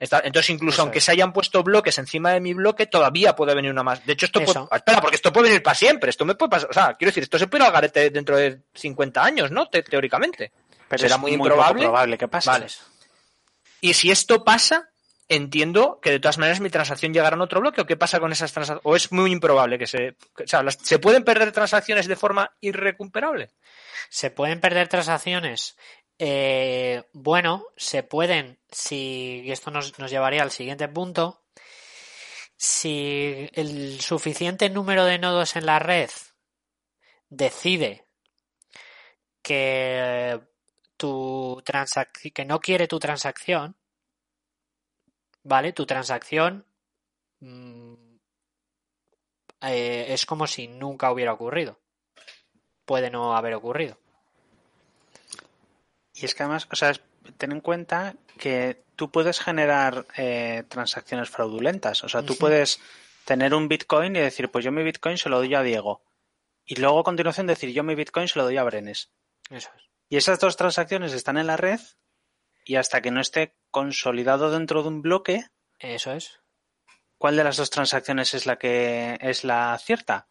Entonces, incluso aunque se hayan puesto bloques encima de mi bloque, todavía puede venir una más. De hecho, esto puede. Espera, porque esto puede venir para siempre. Esto me puede pasar. O sea, quiero decir, esto se puede al garete dentro de 50 años, ¿no? teóricamente. Pero será muy, improbable. probable que pase. Vale. Y si esto pasa, entiendo que de todas maneras mi transacción llegará a otro bloque. ¿O qué pasa con esas transacciones? ¿O es muy improbable que se. O sea, ¿se pueden perder transacciones de forma irrecuperable? Se pueden perder transacciones. Eh, bueno, se pueden, si. Y esto nos, nos llevaría al siguiente punto. Si el suficiente número de nodos en la red decide que tu que no quiere tu transacción, ¿vale? Tu transacción mm, eh, es como si nunca hubiera ocurrido. Puede no haber ocurrido. Y es que además, o sea, ten en cuenta que tú puedes generar eh, transacciones fraudulentas. O sea, tú puedes tener un Bitcoin y decir, pues yo mi Bitcoin se lo doy a Diego. Y luego a continuación decir, yo mi Bitcoin se lo doy a Brenes. Eso es. Y esas dos transacciones están en la red y hasta que no esté consolidado dentro de un bloque. Eso es. ¿Cuál de las dos transacciones es la que es la cierta?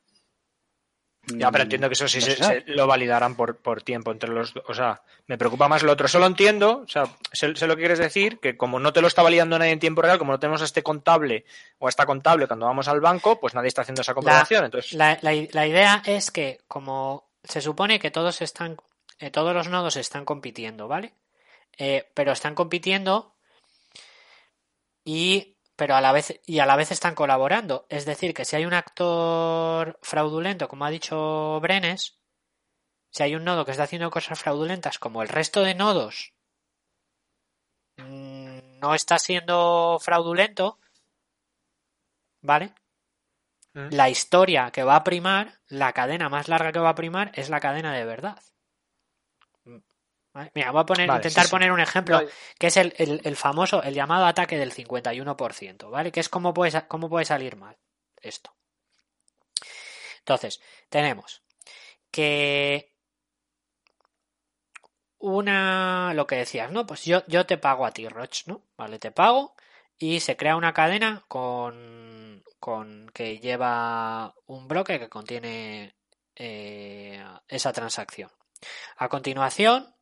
Ya, pero entiendo que eso sí se, lo validarán por, por tiempo entre los dos. O sea, me preocupa más lo otro. Solo entiendo, o sea, sé, sé lo que quieres decir, que como no te lo está validando nadie en tiempo real, como no tenemos a este contable o a esta contable cuando vamos al banco, pues nadie está haciendo esa comprobación. Entonces, La, la- la idea es que, como se supone que todos están, eh, todos los nodos están compitiendo, ¿vale? Eh, pero están compitiendo y, pero a la vez, y a la vez están colaborando. Es decir, que si hay un actor fraudulento, como ha dicho Brenes, si hay un nodo que está haciendo cosas fraudulentas como el resto de nodos mm, no está siendo fraudulento, ¿vale? Mm. La historia que va a primar, la cadena más larga que va a primar es la cadena de verdad. ¿Vale? Mira, voy a poner, Vale, intentar sí, sí. poner un ejemplo que es el, el- el famoso, el llamado ataque del 51%, ¿vale? Que es cómo puede, cómo puede salir mal esto. Entonces, tenemos que una, lo que decías, ¿no? Pues yo, yo te pago a ti, Roch, ¿no? Vale, te pago y se crea una cadena con, con que lleva un bloque que contiene eh, esa transacción. A continuación,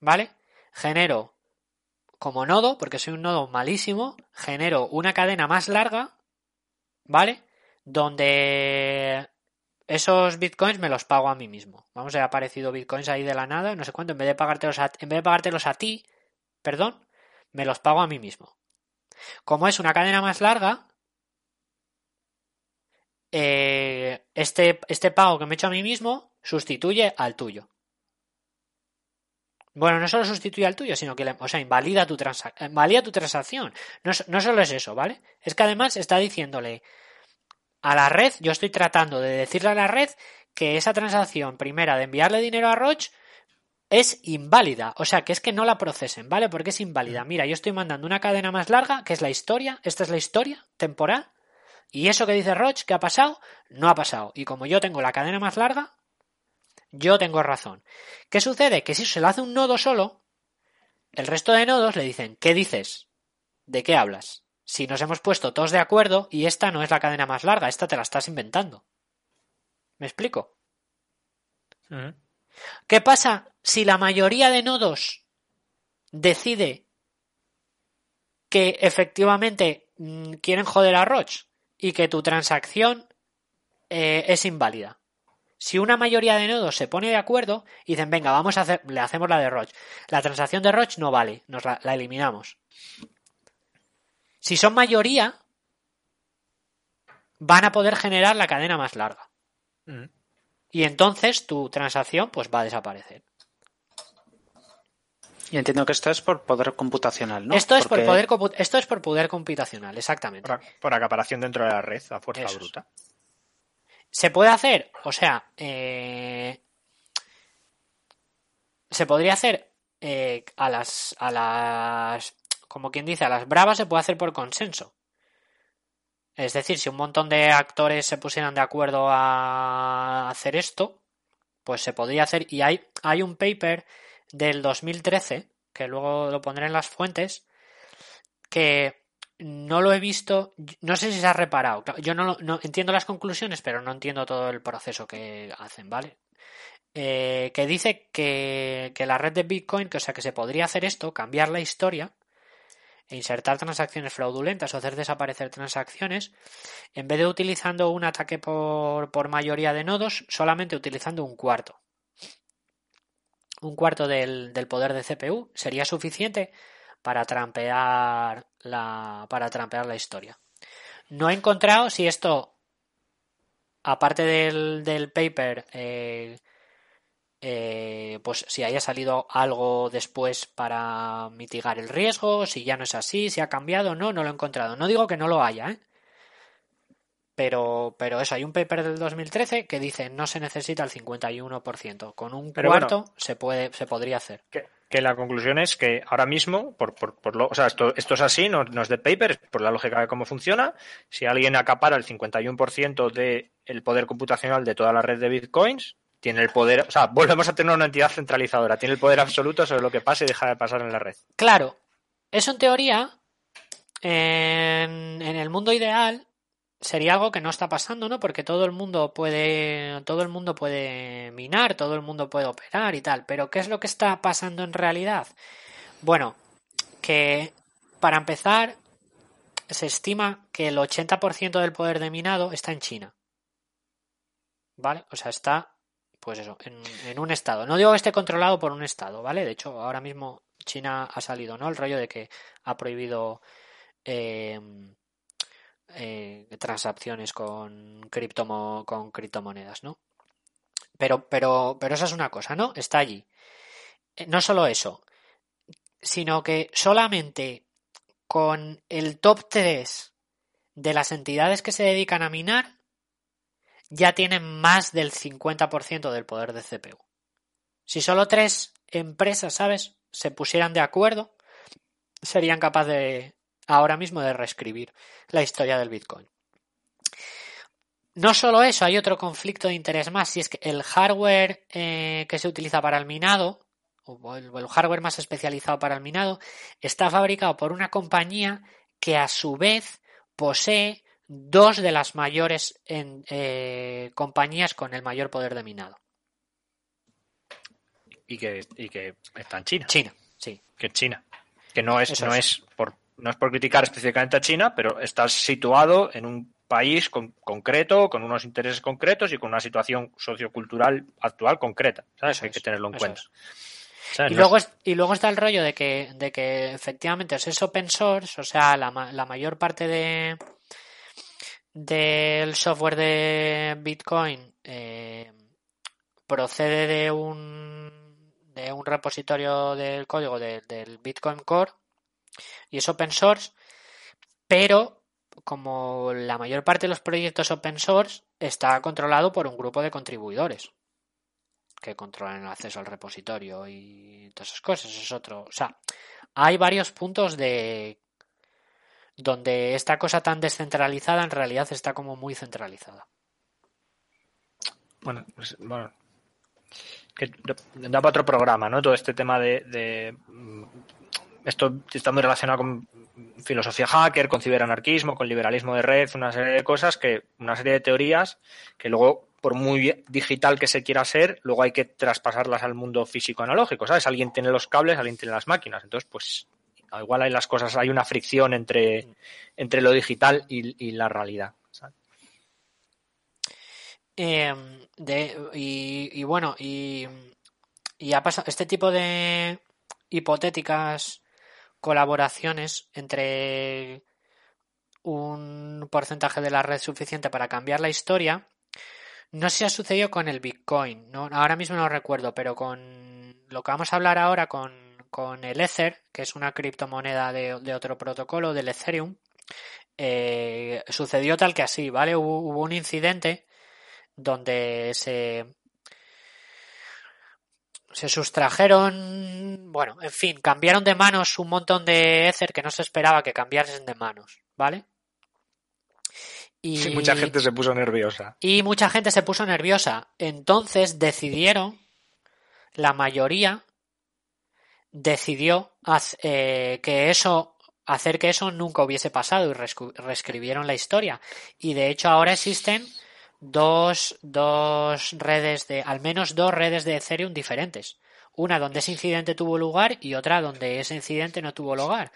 ¿vale? Genero como nodo, porque soy un nodo malísimo, genero una cadena más larga, ¿vale? Donde esos bitcoins me los pago a mí mismo. Vamos, ha aparecido bitcoins ahí de la nada, no sé cuánto, en vez de pagártelos a, en vez de pagártelos a ti, perdón, me los pago a mí mismo. Como es una cadena más larga, eh, este, este pago que me he hecho a mí mismo sustituye al tuyo. Bueno, no solo sustituye al tuyo, sino que, le- o sea, invalida tu, invalida tu transacción. No solo es eso, ¿vale? Es que además está diciéndole a la red, yo estoy tratando de decirle a la red que esa transacción primera de enviarle dinero a Roche es inválida. O sea, que es que no la procesen, ¿vale? Porque es inválida. Mira, yo estoy mandando una cadena más larga, que es la historia. Esta es la historia temporal. Y eso que dice Roche que ha pasado, no ha pasado. Y como yo tengo la cadena más larga, yo tengo razón. ¿Qué sucede? Que si se lo hace un nodo solo, el resto de nodos le dicen, ¿qué dices? ¿De qué hablas? Si nos hemos puesto todos de acuerdo y esta no es la cadena más larga, esta te la estás inventando. ¿Me explico? ¿Qué pasa si la mayoría de nodos decide que efectivamente mm, quieren joder a Roche y que tu transacción eh, es inválida? Si una mayoría de nodos se pone de acuerdo y dicen, venga, vamos a hacer, le hacemos la de Roche. La transacción de Roche no vale, nos la, la eliminamos. Si son mayoría, van a poder generar la cadena más larga. Ujú. Y entonces tu transacción pues va a desaparecer. Y entiendo que esto es por poder computacional, ¿no? esto, es por poder, compu- esto es por poder computacional, exactamente. por, por acaparación dentro de la red, a fuerza Eso es. ¿Se puede hacer? O sea, eh, se podría hacer eh, a las a las como quien dice, a las bravas se puede hacer por consenso. Es decir, si un montón de actores se pusieran de acuerdo a hacer esto, pues se podría hacer. Y hay, hay un paper del 2013, que luego lo pondré en las fuentes, que no lo he visto, no sé si se ha reparado. Yo no, no entiendo las conclusiones, pero no entiendo todo el proceso que hacen, ¿vale? Eh, que dice que, la red de Bitcoin, que o sea que se podría hacer esto, cambiar la historia e insertar transacciones fraudulentas o hacer desaparecer transacciones, en vez de utilizando un ataque por, por mayoría de nodos, solamente utilizando un cuarto. Un cuarto del poder de CPU sería suficiente para trampear la, para trampear la historia. No he encontrado si esto, aparte del, del paper, eh, eh, pues si haya salido algo después para mitigar el riesgo, si ya no es así, si ha cambiado, no, no lo he encontrado. No digo que no lo haya, ¿eh? Pero, pero eso, hay un paper del 2013 que dice no se necesita el 51%. Con un Pero cuarto se, puede, se podría hacer. Que, que la conclusión es que ahora mismo, por, por, por lo, o sea, esto, esto es así, no, no es de paper, por la lógica de cómo funciona. Si alguien acapara el 51% del poder computacional de toda la red de bitcoins, tiene el poder, o sea, volvemos a tener una entidad centralizadora, tiene el poder absoluto sobre lo que pase y deja de pasar en la red. Claro, eso en teoría, en, en el mundo ideal, sería algo que no está pasando, ¿no? Porque todo el mundo puede, todo el mundo puede minar, todo el mundo puede operar y tal. Pero ¿qué es lo que está pasando en realidad? Bueno, que para empezar, se estima que el 80% del poder de minado está en China. ¿Vale? O sea, está, pues eso, en, un estado. No digo que esté controlado por un estado, ¿vale? De hecho, ahora mismo China ha salido, ¿no? El rollo de que ha prohibido eh, eh, transacciones con, con criptomonedas, ¿no? Pero, pero, pero esa es una cosa, ¿no? Está allí. Eh, no solo eso, sino que solamente con el top 3 de las entidades que se dedican a minar ya tienen más del 50% del poder de CPU. Si solo tres empresas, ¿sabes?, se pusieran de acuerdo, serían capaces de, ahora mismo de reescribir la historia del Bitcoin. No solo eso, hay otro conflicto de interés más, si es que el hardware eh, que se utiliza para el minado, o el, el, hardware más especializado para el minado, está fabricado por una compañía que a su vez posee dos de las mayores en, eh, compañías con el mayor poder de minado. Y que, y que está en China. China, sí. Que es China. Que no es, no es por no es por criticar específicamente a China, pero está situado en un país concreto, con unos intereses concretos y con una situación sociocultural actual concreta. ¿sabes? Hay que tenerlo en cuenta. y, luego y luego está el rollo de que, de que efectivamente es open source, o sea, la, la mayor parte de del software de Bitcoin eh, procede de un de un repositorio del código del Bitcoin Core y es open source, pero como la mayor parte de los proyectos open source está controlado por un grupo de contribuidores que controlan el acceso al repositorio y todas esas cosas. Es otro. O sea, hay varios puntos de donde esta cosa tan descentralizada en realidad está como muy centralizada. Bueno, pues, bueno, da para otro programa, ¿no? Todo este tema de esto está muy relacionado con filosofía hacker, con ciberanarquismo, con liberalismo de red, una serie de cosas que, una serie de teorías que luego, por muy digital que se quiera ser, luego hay que traspasarlas al mundo físico analógico, ¿sabes? Alguien tiene los cables, alguien tiene las máquinas. Entonces, pues, igual hay las cosas, hay una fricción entre, entre lo digital y, la realidad. Em, y, bueno, y, y ha pasado este tipo de hipotéticas colaboraciones entre un porcentaje de la red suficiente para cambiar la historia. No sé si ha sucedido con el Bitcoin, ¿no? ahora mismo no recuerdo, pero con lo que vamos a hablar ahora con, con el Ether, que es una criptomoneda de, otro protocolo, del Ethereum, eh, sucedió tal que así, ¿vale? hubo un incidente donde se, se sustrajeron, bueno, en fin, cambiaron de manos un montón de Ether que no se esperaba que cambiasen de manos, ¿vale? Y mucha gente se puso nerviosa. Y mucha gente se puso nerviosa. Entonces decidieron, la mayoría decidió eh, que eso, hacer que eso nunca hubiese pasado y reescribieron la historia. Y de hecho ahora existen dos, dos redes de, al menos dos redes de Ethereum diferentes. Una donde ese incidente tuvo lugar y otra donde ese incidente no tuvo lugar.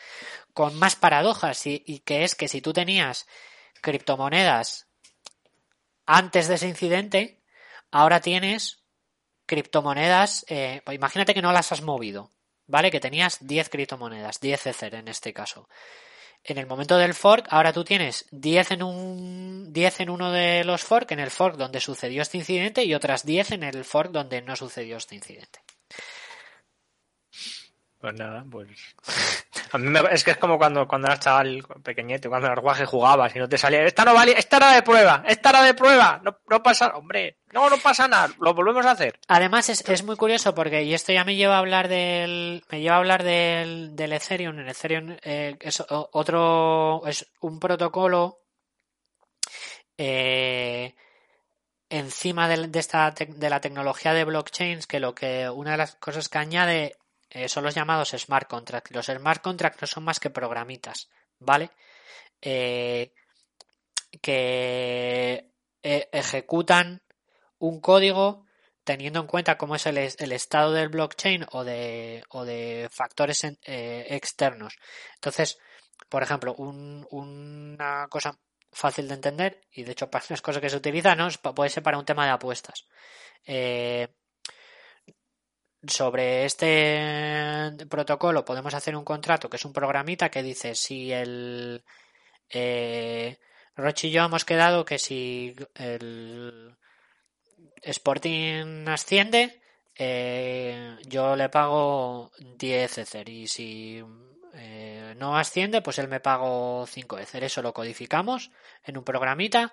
Con más paradojas y, que es que si tú tenías criptomonedas antes de ese incidente, ahora tienes criptomonedas, eh, imagínate que no las has movido, ¿vale? Que tenías 10 criptomonedas, 10 Ether en este caso en el momento del fork, ahora tú tienes 10 en un 10 en uno de los fork, en el fork donde sucedió este incidente y otras 10 en el fork donde no sucedió este incidente. Pues nada, pues. A mí es que es como cuando, cuando eras chaval pequeñete, cuando en el guaje jugabas y no te salía. Esta no valía, esta era de prueba, esta era de prueba. No, no pasa, hombre, no, no pasa nada, lo volvemos a hacer. Además es, es muy curioso porque, y esto ya me lleva a hablar del, me lleva a hablar del, del Ethereum. El Ethereum eh, es otro, es un protocolo eh, encima de, de, esta de la tecnología de blockchains que lo que una de las cosas que añade eh, son los llamados smart contracts. Los smart contracts no son más que programitas, ¿vale? Eh, que eh, ejecutan un código teniendo en cuenta cómo es el, el estado del blockchain o de, o de factores externos. Entonces, por ejemplo, un, una cosa fácil de entender y de hecho para las cosas que se utilizan ¿no? puede ser para un tema de apuestas. Sobre este protocolo podemos hacer un contrato que es un programita que dice si el eh, Roche y yo hemos quedado que si el Sporting asciende eh, yo le pago 10 Ether y si eh, no asciende pues él me pago 5 Ether. Eso lo codificamos en un programita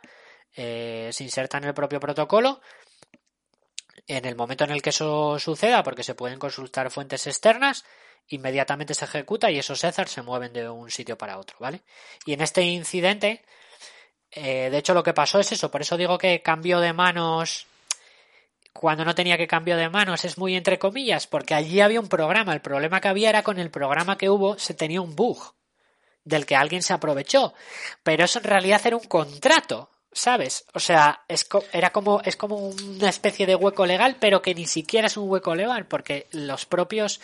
eh, se inserta en el propio protocolo en el momento en el que eso suceda, porque se pueden consultar fuentes externas, inmediatamente se ejecuta y esos Ether se mueven de un sitio para otro, ¿vale? Y en este incidente, eh, de hecho lo que pasó es eso, por eso digo que cambio de manos cuando no tenía que cambio de manos es muy entre comillas, porque allí había un programa, el problema que había era con el programa que hubo se tenía un bug del que alguien se aprovechó, pero eso en realidad era un contrato, ¿Sabes? O sea, es, era como, es como una especie de hueco legal, pero que ni siquiera es un hueco legal, porque los propios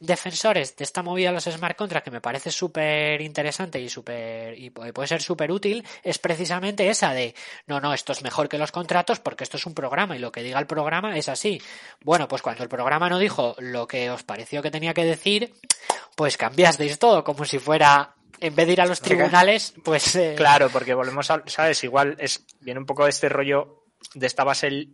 defensores de esta movida de los smart contracts, que me parece súper interesante y súper, y puede ser súper útil, es precisamente esa de, no, no, esto es mejor que los contratos porque esto es un programa y lo que diga el programa es así. Bueno, pues cuando el programa no dijo lo que os pareció que tenía que decir, pues cambiasteis todo como si fuera en vez de ir a los tribunales, pues... Eh, claro, porque volvemos a, ¿sabes? Igual es viene un poco de este rollo de esta base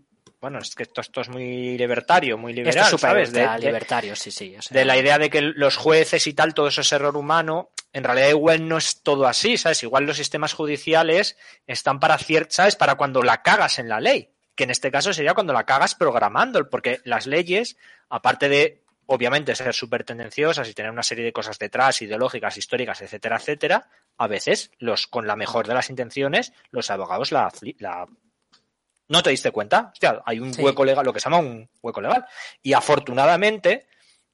bueno, es que esto, esto es muy libertario, muy liberal, ¿sabes? De, libertario, sí, sí. de la idea de que los jueces y tal, todo eso es error humano. En realidad igual no es todo así, ¿sabes? Igual los sistemas judiciales están para ciertas, ¿sabes? Para cuando la cagas en la ley. Que en este caso sería cuando la cagas programando, porque las leyes, aparte de obviamente ser súper tendenciosas y tener una serie de cosas detrás, ideológicas, históricas, etcétera, etcétera, a veces, los con la mejor de las intenciones, los abogados la, la no te diste cuenta, Hostia, hay un hueco legal, lo que se llama un hueco legal. Y afortunadamente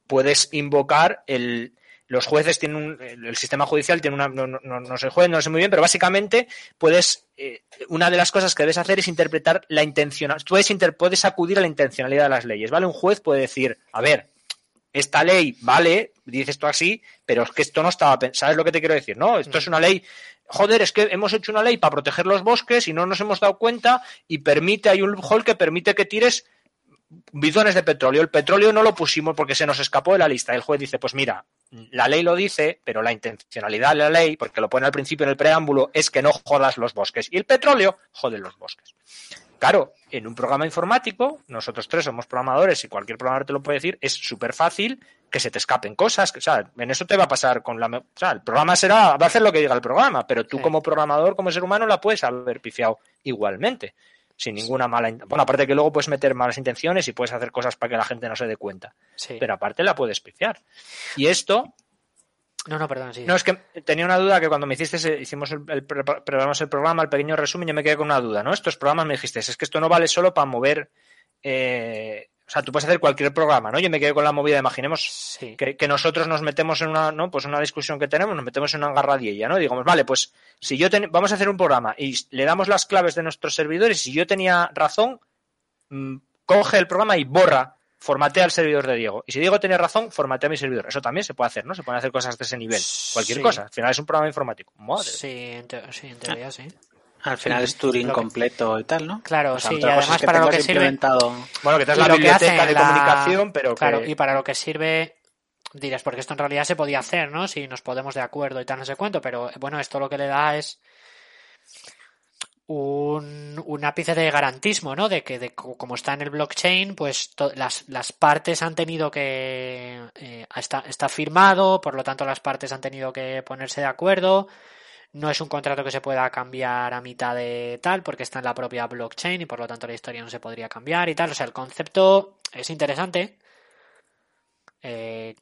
puedes invocar el, los jueces tienen un, el sistema judicial tiene una, no, no, no sé juez, no sé muy bien, pero básicamente puedes, eh, una de las cosas que debes hacer es interpretar la intencionalidad, puedes, inter, puedes acudir a la intencionalidad de las leyes, ¿vale? Un juez puede decir, a ver, esta ley vale, dices esto así, pero es que esto no estaba ¿sabes lo que te quiero decir? No, esto es una ley, joder, es que hemos hecho una ley para proteger los bosques y no nos hemos dado cuenta y permite, hay un hall que permite que tires bidones de petróleo. El petróleo no lo pusimos porque se nos escapó de la lista. El juez dice, pues mira, la ley lo dice, pero la intencionalidad de la ley, porque lo pone al principio en el preámbulo, es que no jodas los bosques. Y el petróleo jode los bosques. Claro, en un programa informático, nosotros tres somos programadores y cualquier programador te lo puede decir, es súper fácil que se te escapen cosas. O sea, en eso te va a pasar con la. O sea, el programa será, va a hacer lo que diga el programa, pero tú como programador, como ser humano, la puedes haber pifiado igualmente. Sin ninguna mala. Bueno, aparte que luego puedes meter malas intenciones y puedes hacer cosas para que la gente no se dé cuenta. Pero aparte la puedes pifiar. Y esto no, no, perdón, sí. No, es que tenía una duda que cuando me hiciste, hicimos el, el, preparamos el programa, el pequeño resumen, yo me quedé con una duda, ¿no? Estos programas me dijiste, es que esto no vale solo para mover, eh, o sea, tú puedes hacer cualquier programa, ¿no? Yo me quedé con la movida, imaginemos que, nosotros nos metemos en una, ¿no? Pues una discusión que tenemos, nos metemos en una agarradilla, ¿no? digamos, vale, pues si yo vamos a hacer un programa y le damos las claves de nuestros servidores, si yo tenía razón, mm, coge el programa y borra formatea el servidor de Diego. Y si Diego tiene razón, formatea mi servidor. Eso también se puede hacer, ¿no? Se pueden hacer cosas de ese nivel. Cualquier cosa. Al final es un programa informático. Sí, en, teoría sí. Al final es Turing completo y tal, ¿no? Claro, sí, y además para lo que sirve. Bueno, que te la biblioteca de comunicación, pero. Claro, y para lo que sirve. Dirás, porque esto en realidad se podía hacer, ¿no? Si nos podemos de acuerdo y tal, no sé cuánto, pero bueno, esto lo que le da es un, un, ápice de garantismo, ¿no? De que de, como está en el blockchain, pues las, las, partes han tenido que... Eh, está, está firmado, por lo tanto las partes han tenido que ponerse de acuerdo. No es un contrato que se pueda cambiar a mitad de tal, porque está en la propia blockchain y por lo tanto la historia no se podría cambiar y tal. O sea, el concepto es interesante. Eh,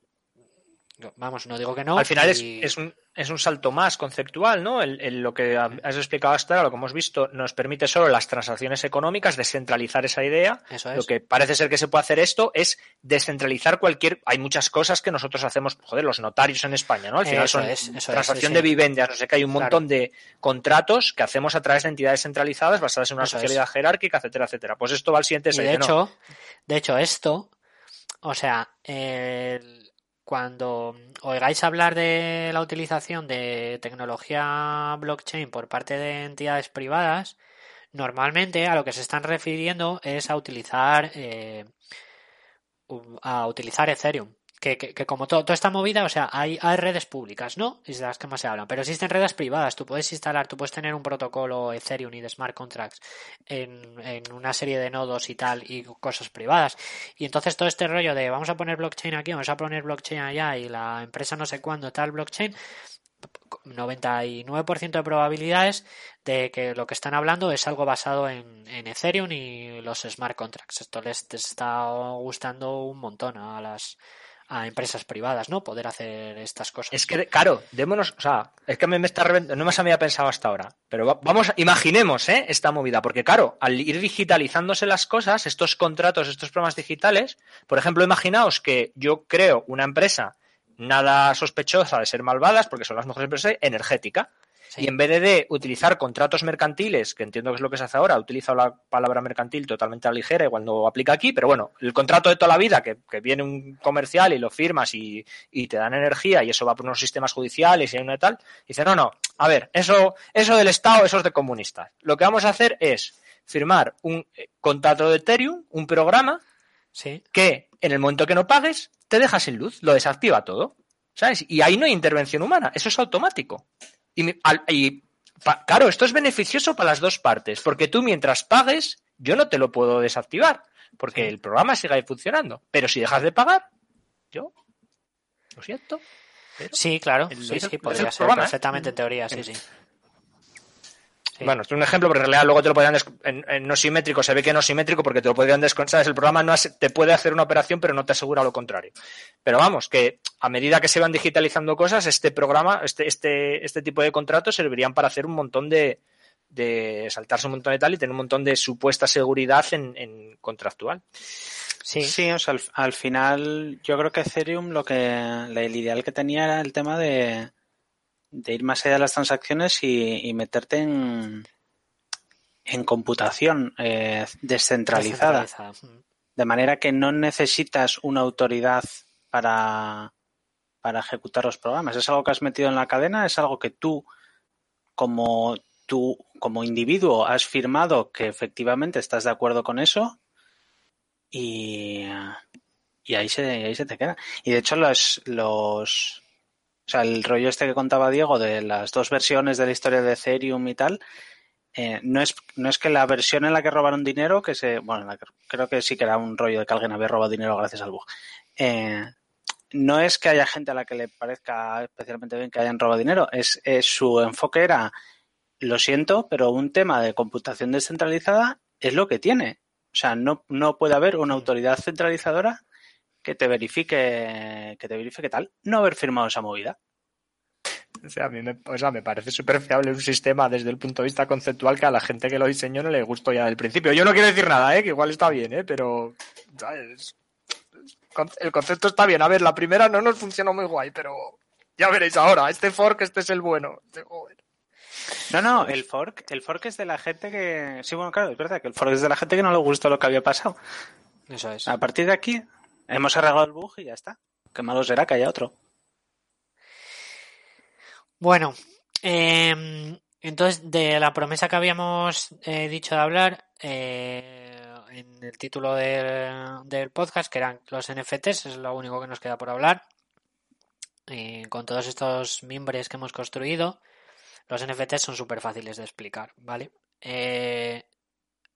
Vamos, no digo que no. Al final y- es, es, un, es un salto más conceptual, ¿no? El, el- lo que has explicado hasta ahora, lo que hemos visto, nos permite solo las transacciones económicas descentralizar esa idea. Eso es. Lo que parece ser que se puede hacer esto es descentralizar cualquier. Hay muchas cosas que nosotros hacemos, joder, los notarios en España, ¿no? Al final Eso son es, eso es, transacción sí, de viviendas, no sé qué, hay un Claro. montón de contratos que hacemos a través de entidades centralizadas basadas en una sociedad jerárquica, etcétera, etcétera. Pues esto va al siguiente Y de ¿no? hecho, de hecho, esto, o sea, el- cuando oigáis hablar de la utilización de tecnología blockchain por parte de entidades privadas, normalmente a lo que se están refiriendo es a utilizar eh, a utilizar Ethereum. Que, que- como todo, toda esta movida, o sea, hay, hay redes públicas, ¿no? Y de las que más se hablan, pero existen redes privadas. Tú puedes instalar, tú puedes tener un protocolo Ethereum y de smart contracts en, en una serie de nodos y tal, y cosas privadas. Y entonces todo este rollo de vamos a poner blockchain aquí, vamos a poner blockchain allá, y la empresa no sé cuándo tal blockchain, 99% de probabilidades de que lo que están hablando es algo basado en, en Ethereum y los smart contracts. Esto les está gustando un montón a las a empresas privadas, ¿no? Poder hacer estas cosas. Es que, claro, démonos, o sea, es que me, me está reventando, no me se había pensado hasta ahora, pero va- vamos, imaginemos, ¿eh? Esta movida, porque claro, al ir digitalizándose las cosas, estos contratos, estos programas digitales, por ejemplo, imaginaos que yo creo una empresa nada sospechosa de ser malvadas, porque son las mejores empresas, energética, Sí. y en vez de utilizar contratos mercantiles, que entiendo que es lo que se hace ahora, utilizo la palabra mercantil totalmente a la ligera, igual no aplica aquí, pero bueno, el contrato de toda la vida, que, que viene un comercial y lo firmas y, y te dan energía y eso va por unos sistemas judiciales y una tal, dice, no, no, a ver, eso, eso del Estado, eso es de comunistas. Lo que vamos a hacer es firmar un eh, contrato de Ethereum, un programa Sí. que en el momento que no pagues, te deja sin luz, lo desactiva todo. ¿Sabes? Y ahí no hay intervención humana, eso es automático. Y, y, pa- claro, esto es beneficioso para las dos partes, porque tú mientras pagues, yo no te lo puedo desactivar, porque Sí. el programa sigue funcionando. Pero si dejas de pagar, yo, lo siento. pero- Sí, claro. El- Sí, el- sí, podría ser programa, ¿eh? perfectamente en teoría, sí, sí. Sí. Bueno, esto es un ejemplo, pero en realidad luego te lo podrían en, en no simétrico, se ve que no simétrico porque te lo podrían descontar. El programa no hace- te puede hacer una operación, pero no te asegura lo contrario. Pero vamos, que a medida que se van digitalizando cosas, este programa, este, este, este tipo de contratos servirían para hacer un montón de, de saltarse un montón de tal y tener un montón de supuesta seguridad en, en contractual. Sí, Sí, o sea, al, al final yo creo que Ethereum lo que la- el ideal que tenía era el tema de, de ir más allá de las transacciones y, y meterte en, en computación eh, descentralizada, descentralizada. De manera que no necesitas una autoridad para, para ejecutar los programas. Es algo que has metido en la cadena, es algo que tú como tú como individuo has firmado que efectivamente estás de acuerdo con eso y, y ahí se ahí se te queda. Y de hecho los los o sea, el rollo este que contaba Diego de las dos versiones de la historia de Ethereum y tal, eh, no, es, no es que la versión en la que robaron dinero, que se. Bueno, la creo que sí que era un rollo de que alguien había robado dinero gracias al bug. Eh, no es que haya gente a la que le parezca especialmente bien que hayan robado dinero, es, es su enfoque era, lo siento, pero un tema de computación descentralizada es lo que tiene. O sea, no, no puede haber una autoridad centralizadora que te verifique, que te verifique tal, no haber firmado esa movida. O sea, a mí me, o sea, me parece súper fiable un sistema desde el punto de vista conceptual que a la gente que lo diseñó no le gustó ya del principio. Yo no quiero decir nada, ¿eh? que igual está bien, ¿eh? pero ¿sabes? el concepto está bien. A ver, la primera no nos funcionó muy guay, pero ya veréis ahora. Este fork, este es el bueno. Este, joder. No, no, el fork, el fork es de la gente que. Sí, bueno, claro, es verdad que el fork es de la gente que no le gustó lo que había pasado. Eso es. A partir de aquí, hemos arreglado el bug y ya está. Qué malo será que haya otro. Bueno, eh, entonces de la promesa que habíamos eh, dicho de hablar eh, en el título del, del podcast, que eran los NFTs, es lo único que nos queda por hablar. Eh, con todos estos mimbres que hemos construido, los NFTs son súper fáciles de explicar, ¿vale? Eh,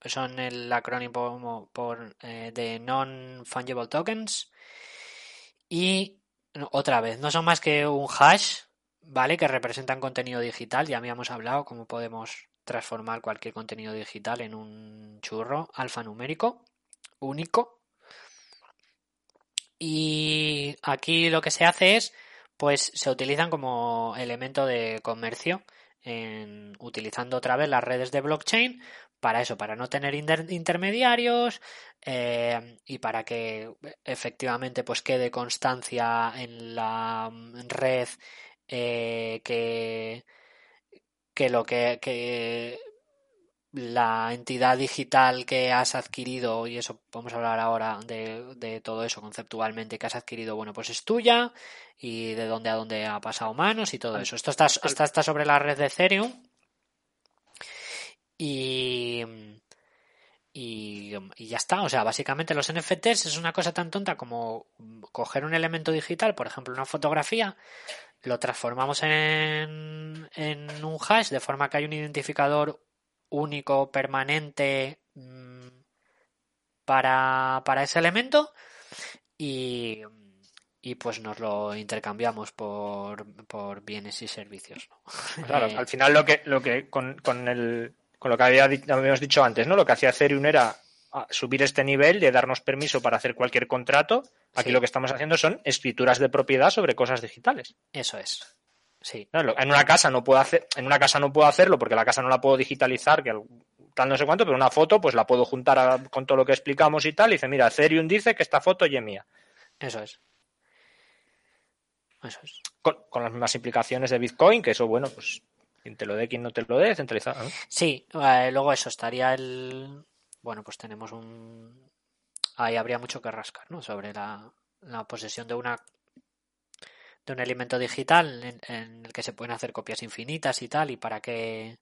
son el acrónimo por, eh, de Non-Fungible Tokens y otra vez, no son más que un hash, ¿vale? Que representan contenido digital. Ya habíamos hablado cómo podemos transformar cualquier contenido digital en un churro alfanumérico único. Y aquí lo que se hace es pues se utilizan como elemento de comercio, utilizando otra vez las redes de blockchain para eso, para no tener intermediarios eh, y para que efectivamente pues quede constancia en la red eh, que, que lo que, que la entidad digital que has adquirido, y eso vamos a hablar ahora de, de, todo eso conceptualmente, que has adquirido, bueno, pues es tuya y de dónde a dónde ha pasado manos y todo eso. Esto está, está, está sobre la red de Ethereum y, y, y, ya está. O sea, básicamente los NFTs es una cosa tan tonta como coger un elemento digital, por ejemplo, una fotografía, lo transformamos en, en un hash de forma que hay un identificador único, permanente mm, para, para ese elemento y, y, pues nos lo intercambiamos por, por bienes y servicios. Claro, al final lo que, lo que con, con, el, con lo que había, habíamos dicho antes, ¿no? Lo que hacía Ethereum era ah, subir este nivel de darnos permiso para hacer cualquier contrato. Aquí lo que estamos haciendo son escrituras de propiedad sobre cosas digitales. Eso es. Sí. En una casa no puedo hacer, en una casa no puedo hacerlo porque la casa no la puedo digitalizar, que tal no sé cuánto, pero una foto pues la puedo juntar con todo lo que explicamos y tal, y dice, mira, Ethereum dice que esta foto ya es mía. Eso es. Eso es. Con, las mismas implicaciones de Bitcoin, que eso, bueno, pues quien te lo dé, quien no te lo dé, centralizado. Sí, eh, luego eso, estaría el... Bueno, pues tenemos un... Ahí habría mucho que rascar, ¿no? Sobre la, posesión de una de un elemento digital en, el que se pueden hacer copias infinitas y tal, y para qué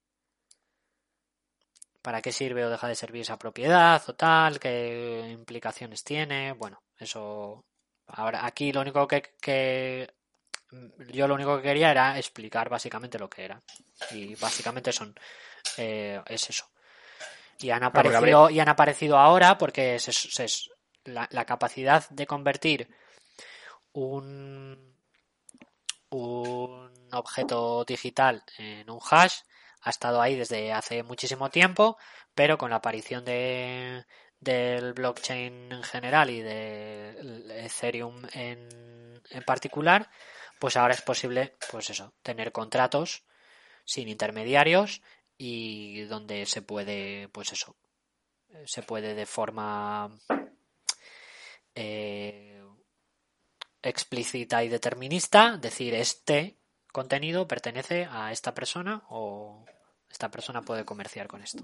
para qué sirve o deja de servir esa propiedad o tal, qué implicaciones tiene, bueno, eso ahora aquí lo único que, que yo lo único que quería era explicar básicamente lo que era. Y básicamente son eh, es eso. Y han aparecido y han aparecido ahora porque es, es, la, la capacidad de convertir un un objeto digital en un hash ha estado ahí desde hace muchísimo tiempo, pero con la aparición de, del blockchain en general y de Ethereum en, en particular, pues ahora es posible, pues eso, tener contratos sin intermediarios y donde se puede, pues eso, se puede de forma eh, explícita y determinista decir este contenido pertenece a esta persona o esta persona puede comerciar con esto.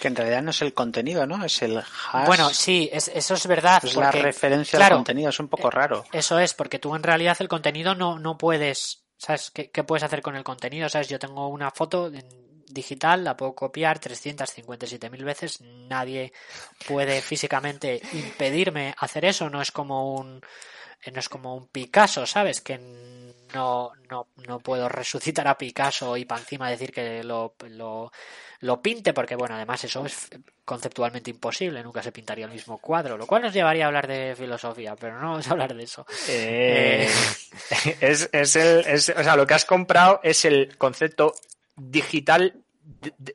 Que en realidad no es el contenido, ¿no? Es el hash. Bueno, sí, eso es verdad. Es la referencia al contenido, es un poco eh, raro. Eso es, porque tú en realidad el contenido no, no puedes. ¿Sabes? ¿Qué, ¿Qué, puedes hacer con el contenido? ¿Sabes? Yo tengo una foto digital, la puedo copiar 357.000 veces. Nadie puede físicamente impedirme hacer eso. No es como un no es como un Picasso, ¿sabes? Que no, no, no puedo resucitar a Picasso y para encima decir que lo, lo, lo, pinte, porque bueno, además eso es conceptualmente imposible, nunca se pintaría el mismo cuadro, lo cual nos llevaría a hablar de filosofía, pero no vamos a hablar de eso. Eh, es, es, el, es, o sea, lo que has comprado es el concepto digital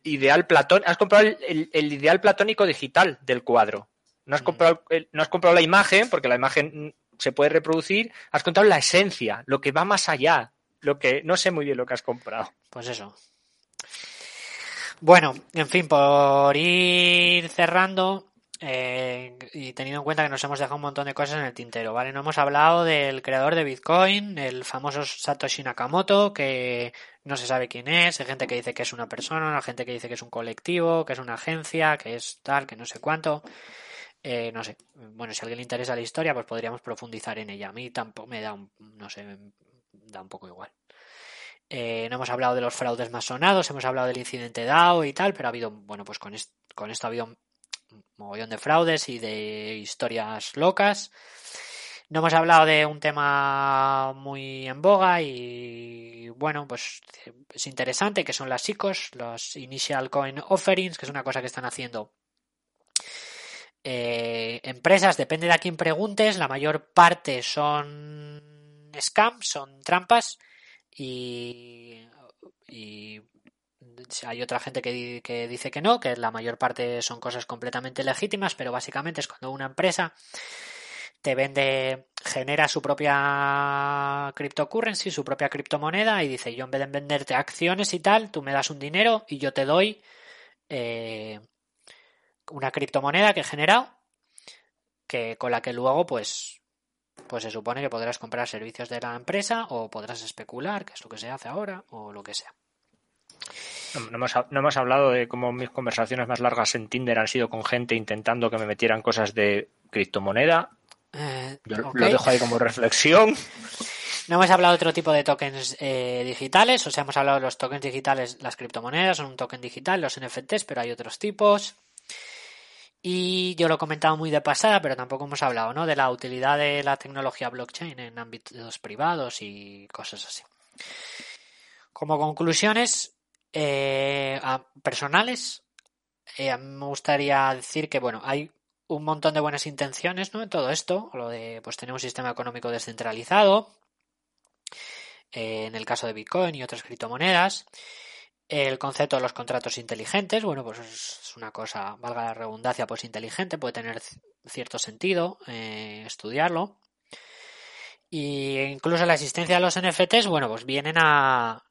ideal platón, has comprado el, el, ideal platónico digital del cuadro. No has mm. comprado, no has comprado la imagen, porque la imagen se puede reproducir, has contado la esencia, lo que va más allá, lo que no sé muy bien lo que has comprado. Pues eso. Bueno, en fin, por ir cerrando eh, y teniendo en cuenta que nos hemos dejado un montón de cosas en el tintero, ¿vale? No hemos hablado del creador de Bitcoin, el famoso Satoshi Nakamoto, que no se sabe quién es, hay gente que dice que es una persona, hay gente que dice que es un colectivo, que es una agencia, que es tal, que no sé cuánto. Eh, no sé, bueno, si a alguien le interesa la historia, pues podríamos profundizar en ella. A mí tampoco me da un, no sé, da un poco igual. Eh, no hemos hablado de los fraudes más sonados, hemos hablado del incidente DAO y tal, pero ha habido, bueno, pues con, con esto ha habido un mogollón de fraudes y de historias locas. No hemos hablado de un tema muy en boga y bueno, pues es interesante que son las ICOs, los Initial Coin Offerings, que es una cosa que están haciendo eh, empresas, depende de a quién preguntes, la mayor parte son scams, son trampas y, hay otra gente que, dice que no, que la mayor parte son cosas completamente legítimas, pero básicamente es cuando una empresa te vende, genera su propia cryptocurrency, su propia criptomoneda y dice, yo en vez de venderte acciones y tal, tú me das un dinero y yo te doy eh, una criptomoneda que he generado, que con la que luego pues pues se supone que podrás comprar servicios de la empresa o podrás especular, que es lo que se hace ahora, o lo que sea. No, hemos, hablado de cómo mis conversaciones más largas en Tinder han sido con gente intentando que me metieran cosas de criptomoneda. Eh, Yo lo dejo ahí como reflexión. No hemos hablado de otro tipo de tokens eh, digitales, o sea, hemos hablado de los tokens digitales, las criptomonedas son un token digital, los NFTs, pero hay otros tipos. Y yo lo he comentado muy de pasada, pero tampoco hemos hablado ¿no? de la utilidad de la tecnología blockchain en ámbitos privados y cosas así. Como conclusiones eh, personales, eh, a mí me gustaría decir que bueno, hay un montón de buenas intenciones ¿no? en todo esto. Lo de pues tener un sistema económico descentralizado, eh, en el caso de Bitcoin y otras criptomonedas. El concepto de los contratos inteligentes, bueno, pues es una cosa, valga la redundancia, pues inteligente, puede tener cierto sentido eh, estudiarlo. Y incluso la existencia de los NFTs, bueno, pues vienen a,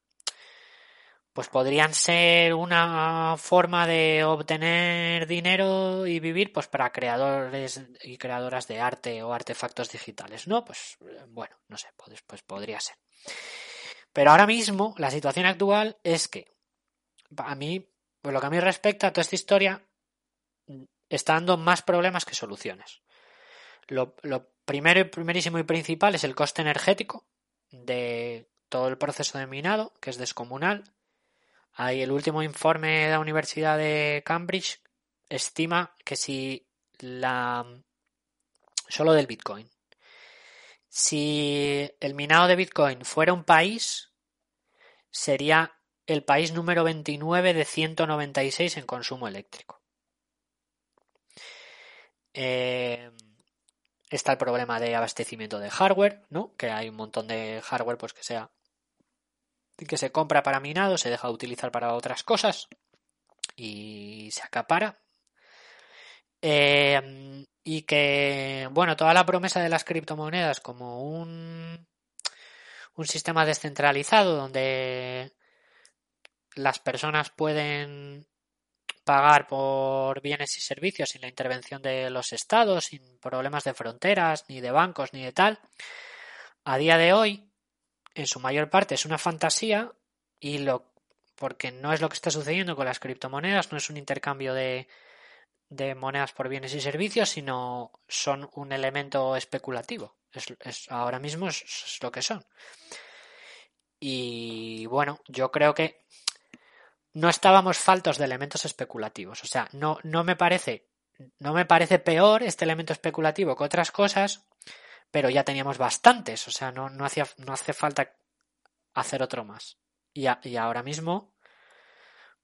pues podrían ser una forma de obtener dinero y vivir pues para creadores y creadoras de arte o artefactos digitales, ¿no? Pues bueno, no sé, pues, pues podría ser. Pero ahora mismo la situación actual es que a mí, por lo que a mí respecta, toda esta historia está dando más problemas que soluciones. Lo, primero y primerísimo y principal es el coste energético de todo el proceso de minado, que es descomunal. Ahí el último informe de la Universidad de Cambridge estima que si la solo del Bitcoin. Si el minado de Bitcoin fuera un país, sería el país número 29 de 196 en consumo eléctrico. Eh, está el problema de abastecimiento de hardware, ¿no? Que hay un montón de hardware pues que sea que se compra para minado, se deja de utilizar para otras cosas y se acapara. Eh, y que, bueno, toda la promesa de las criptomonedas como un, un sistema descentralizado donde las personas pueden pagar por bienes y servicios sin la intervención de los estados, sin problemas de fronteras, ni de bancos, ni de tal, a día de hoy, en su mayor parte es una fantasía y lo porque no es lo que está sucediendo con las criptomonedas, no es un intercambio de, de monedas por bienes y servicios, sino son un elemento especulativo. Es, ahora mismo es lo que son. Y bueno, yo creo que no estábamos faltos de elementos especulativos. O sea, no, no me parece, no me parece peor este elemento especulativo que otras cosas, pero ya teníamos bastantes. O sea, no, no, hacía, no hace falta hacer otro más. Y, y ahora mismo,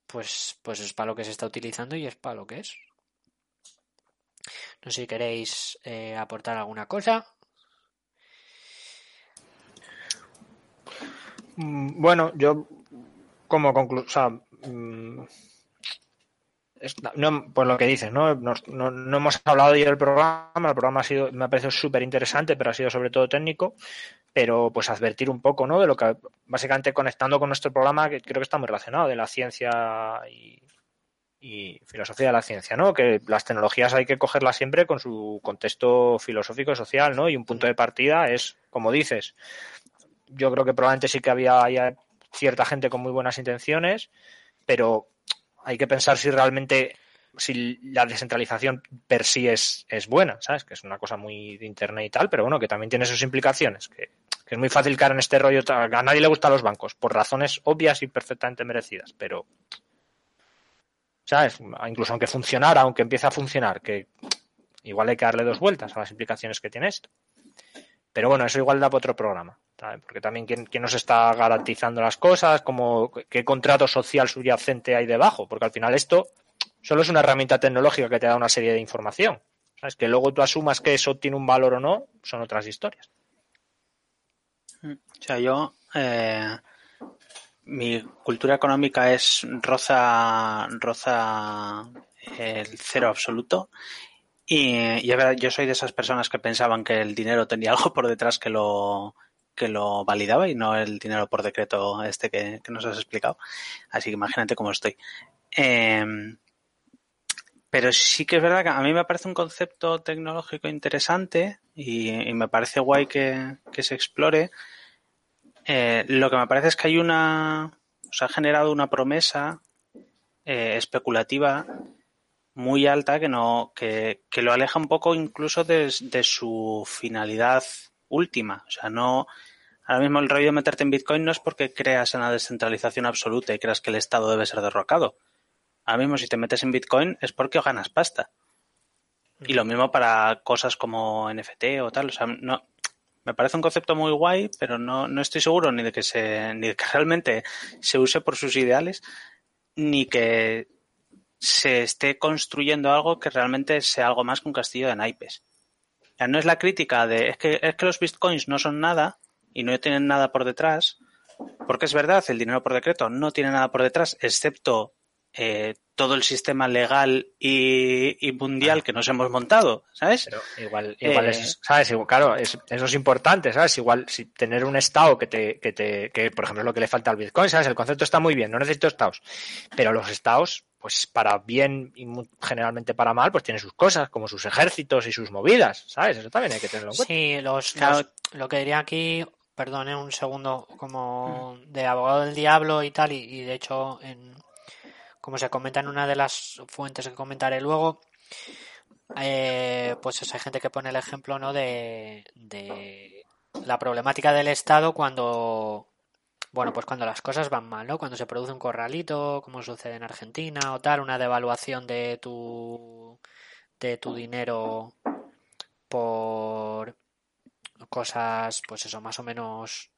pues, pues es para lo que se está utilizando y es para lo que es. No sé si queréis eh, aportar alguna cosa. Mm, bueno, yo como conclusión, Mm, no, pues lo que dices, ¿no? No, no, hemos hablado ya del programa, el programa ha sido, me ha parecido súper interesante, pero ha sido sobre todo técnico, pero pues advertir un poco, ¿no? De lo que, básicamente conectando con nuestro programa, que creo que está muy relacionado, de la ciencia y, filosofía de la ciencia, ¿no? Que las tecnologías hay que cogerlas siempre con su contexto filosófico y social, ¿no? Y un punto de partida es, como dices, yo creo que probablemente sí que había cierta gente con muy buenas intenciones, pero hay que pensar si realmente si la descentralización per sí es, es buena, ¿sabes? Que es una cosa muy de internet y tal, pero bueno, que también tiene sus implicaciones, que, es muy fácil caer en este rollo. A nadie le gustan los bancos, por razones obvias y perfectamente merecidas, pero. ¿Sabes? Incluso aunque funcionara, aunque empiece a funcionar, que igual hay que darle dos vueltas a las implicaciones que tiene esto. Pero bueno, eso igual da para otro programa. Porque también quién, nos está garantizando las cosas, como qué contrato social subyacente hay debajo, porque al final esto solo es una herramienta tecnológica que te da una serie de información. ¿Sabes? Que luego tú asumas que eso tiene un valor o no, son otras historias. O sea, yo, eh, mi cultura económica es roza, roza el cero absoluto Y, yo soy de esas personas que pensaban que el dinero tenía algo por detrás que lo, que lo validaba y no el dinero por decreto este que, que nos has explicado. Así que imagínate cómo estoy. Eh, pero sí que es verdad que a mí me parece un concepto tecnológico interesante y, y me parece guay que, que se explore. Eh, lo que me parece es que hay una. Se ha generado una promesa eh, especulativa muy alta que no que, que, lo aleja un poco incluso de, de, su finalidad última. O sea, no. Ahora mismo el rollo de meterte en Bitcoin no es porque creas en la descentralización absoluta y creas que el Estado debe ser derrocado. Ahora mismo si te metes en Bitcoin es porque ganas pasta. Y lo mismo para cosas como NFT o tal. O sea, no, me parece un concepto muy guay, pero no, no estoy seguro ni de que se, ni de que realmente se use por sus ideales, ni que se esté construyendo algo que realmente sea algo más que un castillo de naipes. No es la crítica de es que, es que los bitcoins no son nada y no tienen nada por detrás, porque es verdad, el dinero por decreto no tiene nada por detrás, excepto eh, todo el sistema legal y, y, mundial que nos hemos montado, ¿sabes? Pero igual, igual eh, es, ¿sabes? Claro, es, eso es importante, ¿sabes? Igual, si tener un estado que te, que te, que por ejemplo es lo que le falta al Bitcoin, ¿sabes? El concepto está muy bien, no necesito estados, pero los estados, pues para bien y generalmente para mal, pues tienen sus cosas, como sus ejércitos y sus movidas, ¿sabes? Eso también hay que tenerlo en cuenta. Sí, los, los lo que diría aquí, perdone un segundo, como de abogado del diablo y tal, y, y de hecho en como se comenta en una de las fuentes que comentaré luego, eh, pues hay gente que pone el ejemplo ¿no? de, de la problemática del Estado cuando bueno, pues cuando las cosas van mal, ¿no? Cuando se produce un corralito, como sucede en Argentina o tal, una devaluación de tu de tu dinero por cosas, pues eso, más o menos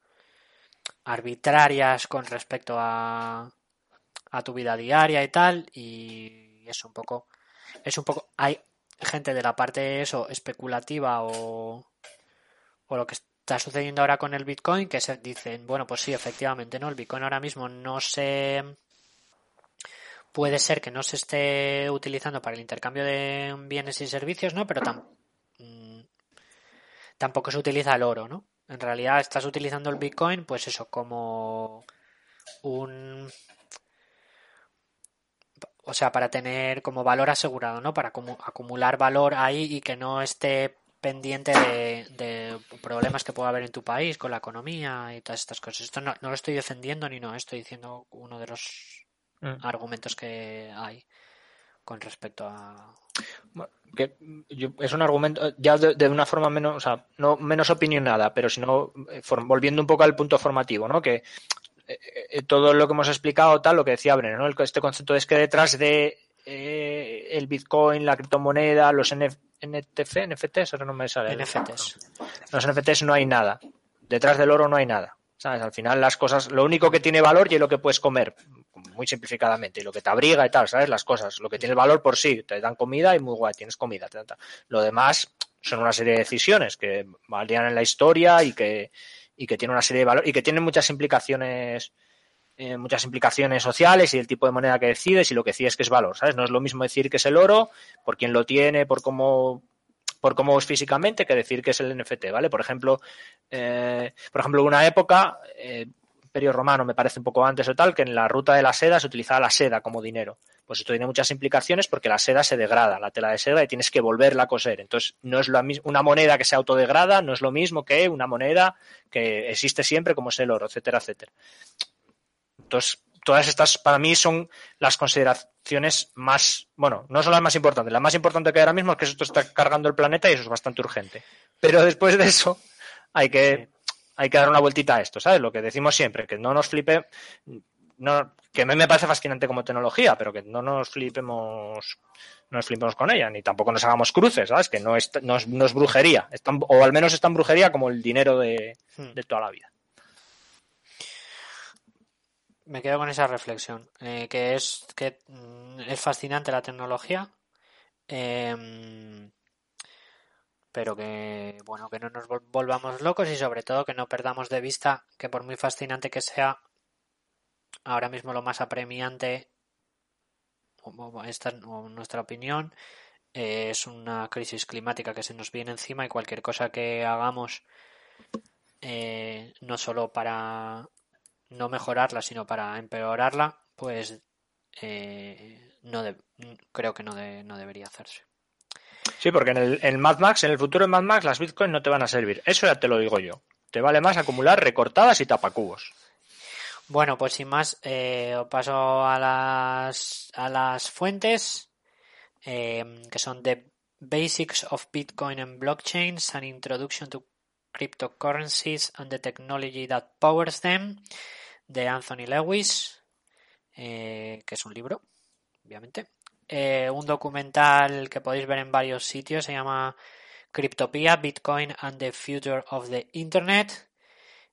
arbitrarias con respecto a a tu vida diaria y tal y es un poco es un poco hay gente de la parte eso especulativa o o lo que está sucediendo ahora con el Bitcoin que se dicen bueno pues sí efectivamente no el Bitcoin ahora mismo no se puede ser que no se esté utilizando para el intercambio de bienes y servicios no pero tam mm, tampoco se utiliza el oro no en realidad estás utilizando el Bitcoin pues eso como un o sea, para tener como valor asegurado, ¿no? Para acumular valor ahí y que no esté pendiente de, de, problemas que pueda haber en tu país con la economía y todas estas cosas. Esto no, no lo estoy defendiendo ni no, estoy diciendo uno de los mm. argumentos que hay con respecto a que yo, es un argumento ya de, de, una forma menos, o sea, no menos opinionada, pero sino eh, volviendo un poco al punto formativo, ¿no? Que eh, eh, todo lo que hemos explicado, tal, lo que decía Brenner, ¿no? Este concepto es que detrás de eh, el Bitcoin, la criptomoneda, los NF, NTF, NFTs, ahora no me sale. NFTs. Los NFTs no hay nada. Detrás del oro no hay nada. ¿Sabes? Al final las cosas, lo único que tiene valor y es lo que puedes comer, muy simplificadamente, y lo que te abriga y tal, ¿sabes? Las cosas, lo que tiene valor por sí, te dan comida y muy guay, tienes comida. Dan, lo demás son una serie de decisiones que valían en la historia y que, y que tiene una serie de valores y que tiene muchas implicaciones eh, muchas implicaciones sociales y el tipo de moneda que decides y lo que decides que es valor, ¿sabes? No es lo mismo decir que es el oro por quien lo tiene, por cómo por cómo es físicamente que decir que es el NFT, ¿vale? Por ejemplo, eh, por ejemplo, una época, eh, Imperio Romano me parece un poco antes o tal, que en la ruta de la seda se utilizaba la seda como dinero. Pues esto tiene muchas implicaciones porque la seda se degrada, la tela de seda, y tienes que volverla a coser. Entonces, no es lo una moneda que se autodegrada no es lo mismo que una moneda que existe siempre como es el oro, etcétera, etcétera. Entonces, todas estas para mí son las consideraciones más, bueno, no son las más importantes. La más importante que hay ahora mismo es que esto está cargando el planeta y eso es bastante urgente. Pero después de eso hay que, hay que dar una vueltita a esto, ¿sabes? Lo que decimos siempre, que no nos flipe, no, que a mí me parece fascinante como tecnología, pero que no nos flipemos, no nos flipemos con ella, ni tampoco nos hagamos cruces, ¿sabes? Que no es, no es, no es brujería, es tan, o al menos es tan brujería como el dinero de, Hmm. de toda la vida. Me quedo con esa reflexión, eh, que es que mm, es fascinante la tecnología, eh, pero que bueno que no nos vol- volvamos locos y sobre todo que no perdamos de vista que por muy fascinante que sea, ahora mismo lo más apremiante, esta nuestra opinión, eh, es una crisis climática que se nos viene encima y cualquier cosa que hagamos, eh, no solo para no mejorarla, sino para empeorarla, pues eh, no creo que no, no debería hacerse. Sí, porque en el Mad Max, en el futuro de Mad Max, las Bitcoin no te van a servir. Eso ya te lo digo yo. Te vale más acumular recortadas y tapacubos. Bueno, pues sin más, eh, paso a las, a las fuentes, eh, que son The Basics of Bitcoin and Blockchains, An Introduction to Cryptocurrencies and the Technology That Powers Them, de Anthony Lewis, eh, que es un libro, obviamente. Eh, un documental que podéis ver en varios sitios, se llama Cryptopia, Bitcoin and the Future of the Internet.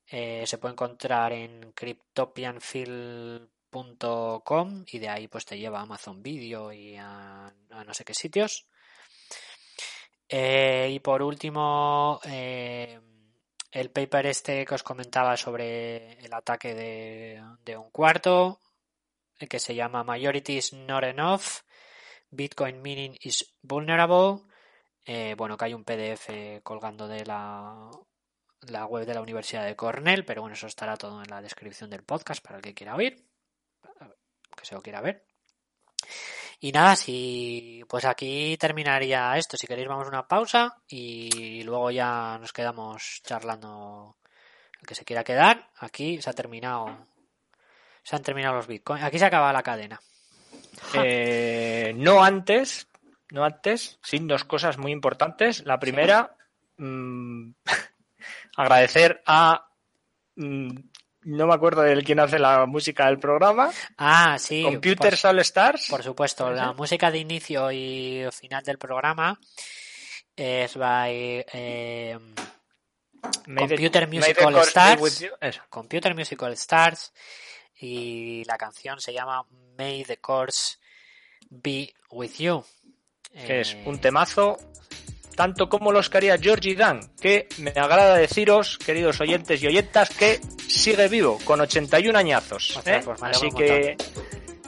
Eh, se puede encontrar en cryptopianfield.com y de ahí pues te lleva a Amazon Video y a, no sé qué sitios. y por último, el paper este que os comentaba sobre el ataque de, un cuarto, que se llama Majority is not enough, Bitcoin mining is vulnerable. Eh, bueno, que hay un PDF colgando de la, web de la Universidad de Cornell, pero bueno, eso estará todo en la descripción del podcast para el que quiera oír, que se lo quiera ver. Y nada, si pues aquí terminaría esto. Si queréis vamos a una pausa y luego ya nos quedamos charlando el que se quiera quedar. Aquí se ha terminado. Se han terminado los bitcoins. Aquí se acaba la cadena. Eh, no antes, no antes, sin dos cosas muy importantes. La primera, mm, agradecer a mm, no me acuerdo de quién hace la música del programa. Ah, sí. Computer All Stars. Por supuesto, la música de inicio y final del programa es by eh, Computer Musical Stars. Computer Musical Stars. Y la canción se llama May the Course Be With You. Que es un temazo tanto como los que haría Georgie Dan, que me agrada deciros, queridos oyentes y oyentas, que sigue vivo con 81 añazos. ¿eh? Pues Así que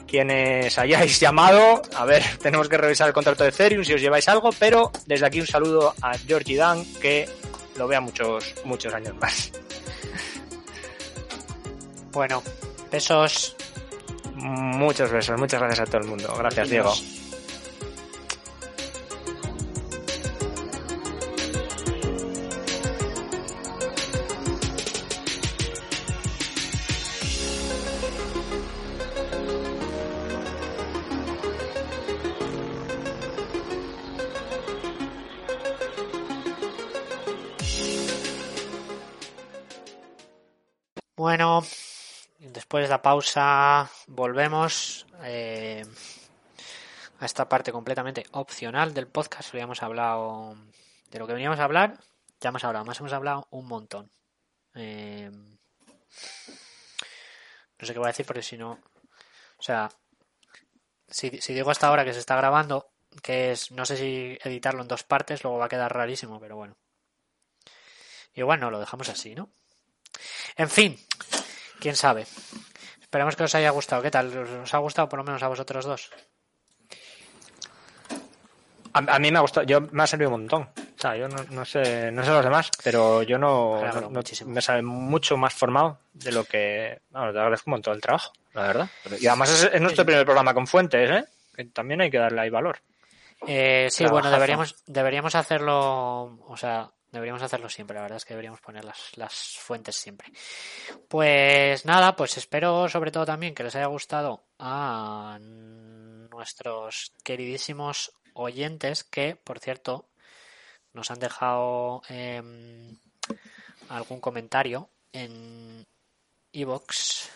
quienes hayáis llamado, a ver, tenemos que revisar el contrato de Ethereum si os lleváis algo, pero desde aquí un saludo a Georgie Dan, que lo vea muchos, muchos años más. Bueno, besos. Muchos besos, muchas gracias a todo el mundo. Gracias, Diego. Después de la pausa volvemos eh, a esta parte completamente opcional del podcast. Habíamos hablado de lo que veníamos a hablar. Ya hemos hablado, más hemos hablado un montón. Eh, no sé qué voy a decir porque si no... O sea, si, si digo hasta ahora que se está grabando, que es, no sé si editarlo en dos partes, luego va a quedar rarísimo, pero bueno. Igual no, lo dejamos así, ¿no? En fin, quién sabe. Esperemos que os haya gustado. ¿Qué tal? ¿Os ha gustado por lo menos a vosotros dos? A, mí me ha gustado, yo me ha servido un montón. O sea, yo no, sé, no sé los demás, pero yo no, me sabe mucho más formado de lo que. No, te agradezco un montón el trabajo, la verdad. Y además es, nuestro primer programa con fuentes, ¿eh? Que también hay que darle ahí valor. Eh, sí, bueno, deberíamos, deberíamos hacerlo, o sea, Deberíamos hacerlo siempre, la verdad es que deberíamos poner las, las fuentes siempre. Pues nada, pues espero sobre todo también que les haya gustado a nuestros queridísimos oyentes que, por cierto, nos han dejado em, algún comentario en Evox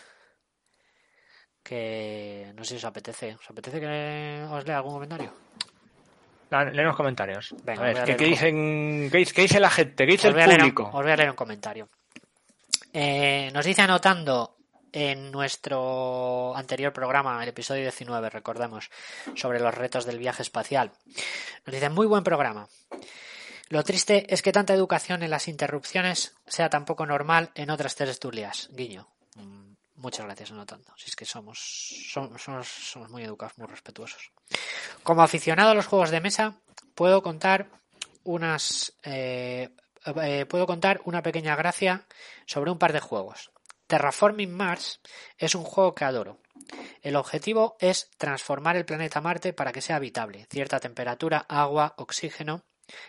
que no sé si os apetece. ¿Os apetece que os lea algún comentario? Lee los comentarios. a ver, ¿qué, dicen, ¿qué, dice la gente? ¿Qué dice el público? os voy a leer un comentario. Eh, nos dice anotando en nuestro anterior programa, el episodio 19, recordemos, sobre los retos del viaje espacial. Nos dice, muy buen programa. Lo triste es que tanta educación en las interrupciones sea tan poco normal en otras tertulias. Guiño. Muchas gracias, anotando. Si es que somos, somos, somos muy educados, muy respetuosos. Como aficionado a los juegos de mesa, puedo contar unas. eh, eh, puedo contar una pequeña gracia sobre un par de juegos. Terraforming Mars es un juego que adoro. El objetivo es transformar el planeta Marte para que sea habitable, cierta temperatura, agua, oxígeno,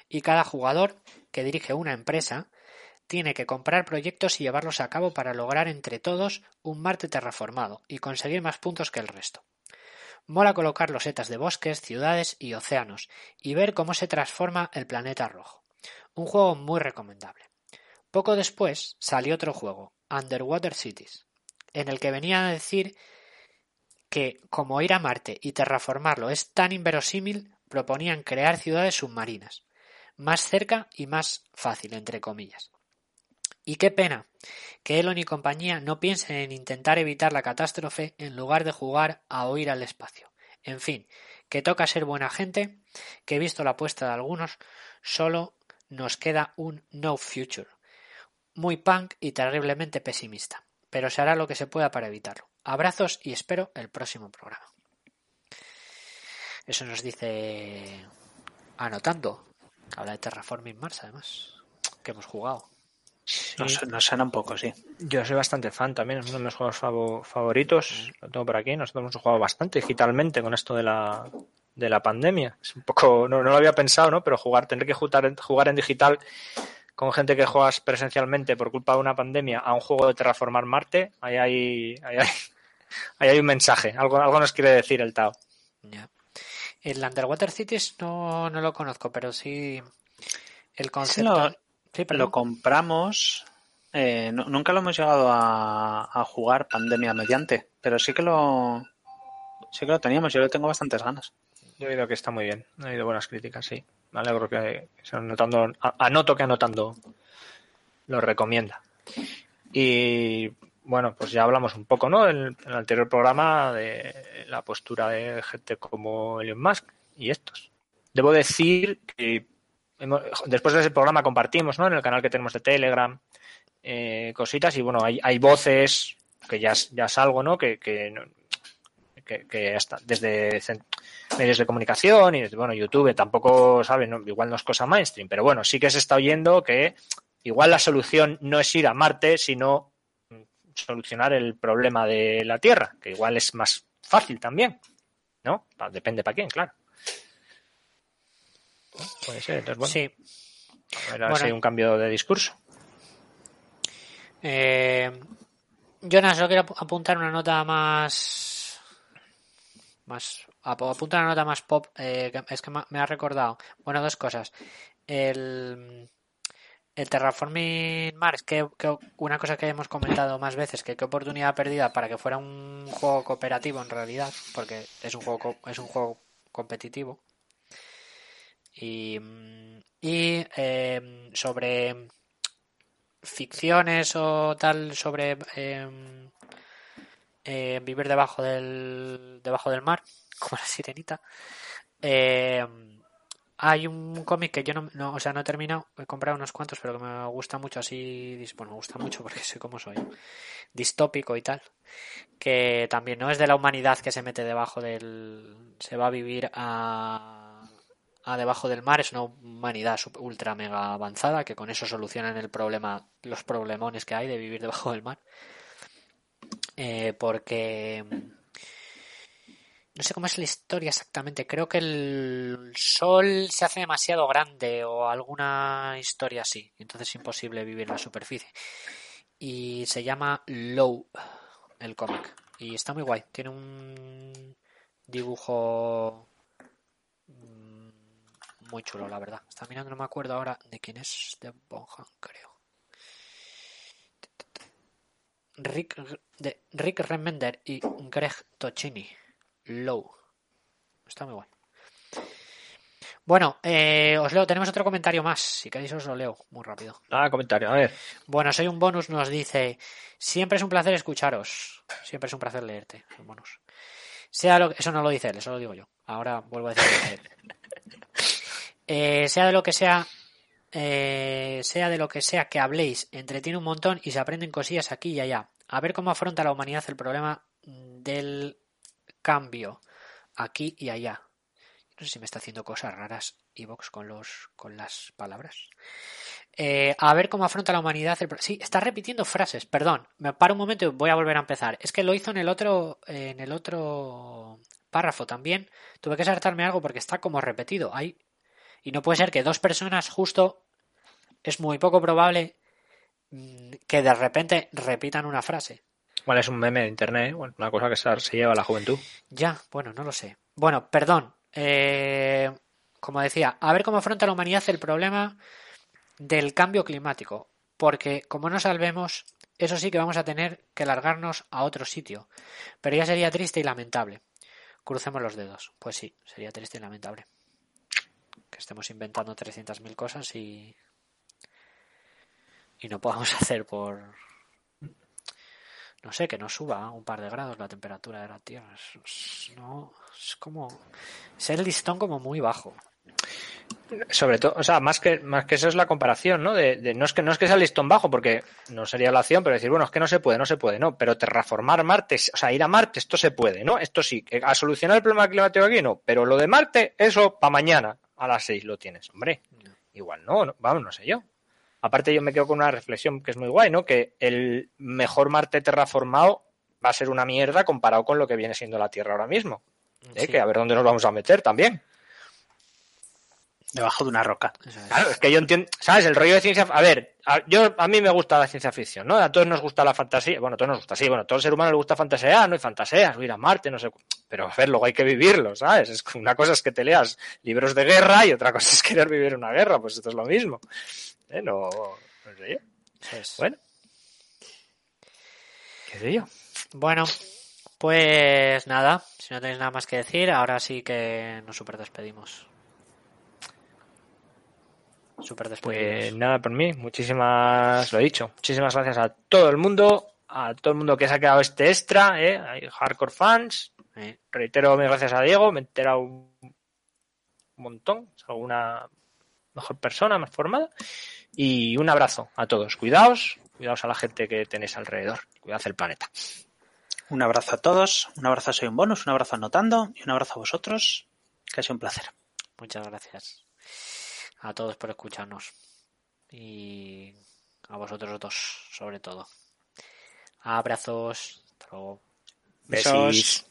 y cada jugador que dirige una empresa tiene que comprar proyectos y llevarlos a cabo para lograr entre todos un Marte terraformado y conseguir más puntos que el resto. Mola colocar losetas de bosques, ciudades y océanos y ver cómo se transforma el planeta rojo. Un juego muy recomendable. Poco después salió otro juego, Underwater Cities, en el que venía a decir que como ir a Marte y terraformarlo es tan inverosímil, proponían crear ciudades submarinas, más cerca y más fácil, entre comillas. Y qué pena que Elon y compañía no piensen en intentar evitar la catástrofe en lugar de jugar a oír al espacio. En fin, que toca ser buena gente, que he visto la apuesta de algunos, solo nos queda un no future. Muy punk y terriblemente pesimista, pero se hará lo que se pueda para evitarlo. Abrazos y espero el próximo programa. Eso nos dice anotando. Habla de Terraforming Mars, además, que hemos jugado. Nos, nos suena un poco, sí. Yo soy bastante fan también, es uno de mis juegos favo- favoritos. Lo tengo por aquí. Nosotros hemos jugado bastante digitalmente con esto de la, de la pandemia. Es un poco, no, no lo había pensado, ¿no? Pero jugar, tener que jugar, en- jugar en digital con gente que juegas presencialmente por culpa de una pandemia a un juego de terraformar Marte, ahí hay, ahí hay, ahí hay un mensaje. Algo, algo nos quiere decir el Tao. Ya. El Underwater Cities no, no lo conozco, pero sí el concepto. lo- Sí, perdón. Lo compramos. eh, nu- nunca lo hemos llegado a, a jugar pandemia mediante, pero sí que lo sí que lo teníamos. Yo le tengo bastantes ganas. Yo he oído que está muy bien. He oído buenas críticas, sí. Me alegro que, anotando, a- anoto que anotando lo recomienda. Y bueno, pues ya hablamos un poco, ¿no? En, en el anterior programa de la postura de gente como Elon Musk y estos. Debo decir que después de ese programa compartimos, ¿no? En el canal que tenemos de Telegram, eh, cositas y bueno, hay, hay voces que ya, ya es algo, ¿no? Que, que, que, que hasta desde medios de comunicación y desde, bueno, YouTube tampoco, ¿sabes? No- igual no es cosa mainstream, pero bueno, sí que se está oyendo que igual la solución no es ir a Marte, sino solucionar el problema de la Tierra, que igual es más fácil también, ¿no? Depende para quién, claro. Puede ser, entonces bueno, Sí. a ver, a ver Bueno. si hay un cambio de discurso. Eh, Jonas, solo quiero ap- apuntar una nota más. Más. ap- Apunta una nota más pop. eh, es que me ha recordado. Bueno, dos cosas. El. El Terraforming Mars, que, que una cosa que hemos comentado más veces, que qué oportunidad perdida para que fuera un juego cooperativo en realidad, porque es un juego, es un juego competitivo. Y, y eh, sobre ficciones o tal sobre eh, eh, vivir debajo del debajo del mar como la sirenita eh, hay un cómic que yo no, no, o sea no he terminado he comprado unos cuantos pero que me gusta mucho así bueno me gusta mucho porque soy como soy distópico y tal que también no es de la humanidad que se mete debajo del se va a vivir a a debajo del mar es una humanidad ultra mega avanzada que con eso solucionan el problema, los problemones que hay de vivir debajo del mar. Eh, porque no sé cómo es la historia exactamente. Creo que el sol se hace demasiado grande o alguna historia así. Entonces es imposible vivir en la superficie. Y se llama Low el cómic. Y está muy guay. Tiene un dibujo mm, muy chulo, la verdad. Está mirando, no me acuerdo ahora de quién es, de Bonham, creo. Rick, de Rick Remender y Greg Tocchini. Low. Está muy guay. Bueno, eh, os leo, tenemos otro comentario más. Si queréis os lo leo muy rápido. Ah, comentario, a ver. Bueno, soy un bonus, nos dice, siempre es un placer escucharos. Siempre es un placer leerte. un bonus. Sea lo que... Eso no lo dice él, eso lo digo yo. Ahora vuelvo a decir Eh, sea de lo que sea, eh, sea de lo que sea que habléis, entretiene un montón y se aprenden cosillas aquí y allá. A ver cómo afronta la humanidad el problema del cambio aquí y allá. No sé si me está haciendo cosas raras Evox con los con las palabras. Eh, a ver cómo afronta la humanidad. El... Sí, está repitiendo frases. Perdón, me paro un momento y voy a volver a empezar. Es que lo hizo en el otro en el otro párrafo también. Tuve que saltarme algo porque está como repetido. Hay y no puede ser que dos personas justo es muy poco probable mm, que de repente repitan una frase. Bueno, es un meme de internet, bueno, una cosa que se lleva a la juventud. Ya, bueno, no lo sé. Bueno, perdón. Eh, como decía, a ver cómo afronta la humanidad el problema del cambio climático. Porque como no salvemos, eso sí que vamos a tener que largarnos a otro sitio. Pero ya sería triste y lamentable. Crucemos los dedos. Pues sí, sería triste y lamentable. Que estemos inventando 300.000 cosas y. y no podamos hacer por. No sé, que no suba un par de grados la temperatura de la Tierra. Es, no, como. Es el listón como muy bajo sobre todo, o sea, más que, más que eso es la comparación, ¿no? De, no es que no es que sea el listón bajo, porque no sería la opción, pero decir, bueno, es que no se puede, no se puede, no, pero terraformar Marte, o sea, ir a Marte, esto se puede, ¿no? Esto sí, a solucionar el problema climático aquí, no, pero lo de Marte, eso para mañana a las seis lo tienes, hombre. Igual no, no, vamos, no sé yo. Aparte yo me quedo con una reflexión que es muy guay, ¿no? Que el mejor Marte terraformado va a ser una mierda comparado con lo que viene siendo la Tierra ahora mismo. ¿eh? Sí. Que a ver dónde nos vamos a meter también debajo de una roca. Claro, es que yo entiendo, ¿sabes? El rollo de ciencia, a ver, a, yo a mí me gusta la ciencia ficción, ¿no? A todos nos gusta la fantasía, bueno, a todos nos gusta, sí, bueno, a todo el ser humano le gusta fantasear, no hay fantasías, ir a Marte, no sé, pero a ver, luego hay que vivirlo, ¿sabes? Es una cosa es que te leas libros de guerra y otra cosa es querer vivir una guerra, pues esto es lo mismo. ¿Eh? No, no sé yo. Bueno. ¿Qué sé yo? Bueno, pues nada, si no tenéis nada más que decir, ahora sí que nos super despedimos. Super pues nada por mí, muchísimas, lo he dicho, muchísimas gracias a todo el mundo, a todo el mundo que se ha quedado este extra, ¿eh? Hay hardcore fans, eh, reitero mis gracias a Diego, me he enterado un montón, es alguna mejor persona, más formada, y un abrazo a todos, cuidaos, cuidaos a la gente que tenéis alrededor, cuidad el planeta. Un abrazo a todos, un abrazo a Soy un Bonus, un abrazo anotando y un abrazo a vosotros, que ha sido un placer. Muchas gracias a todos por escucharnos y a vosotros dos sobre todo. Abrazos. Hasta luego. Besos.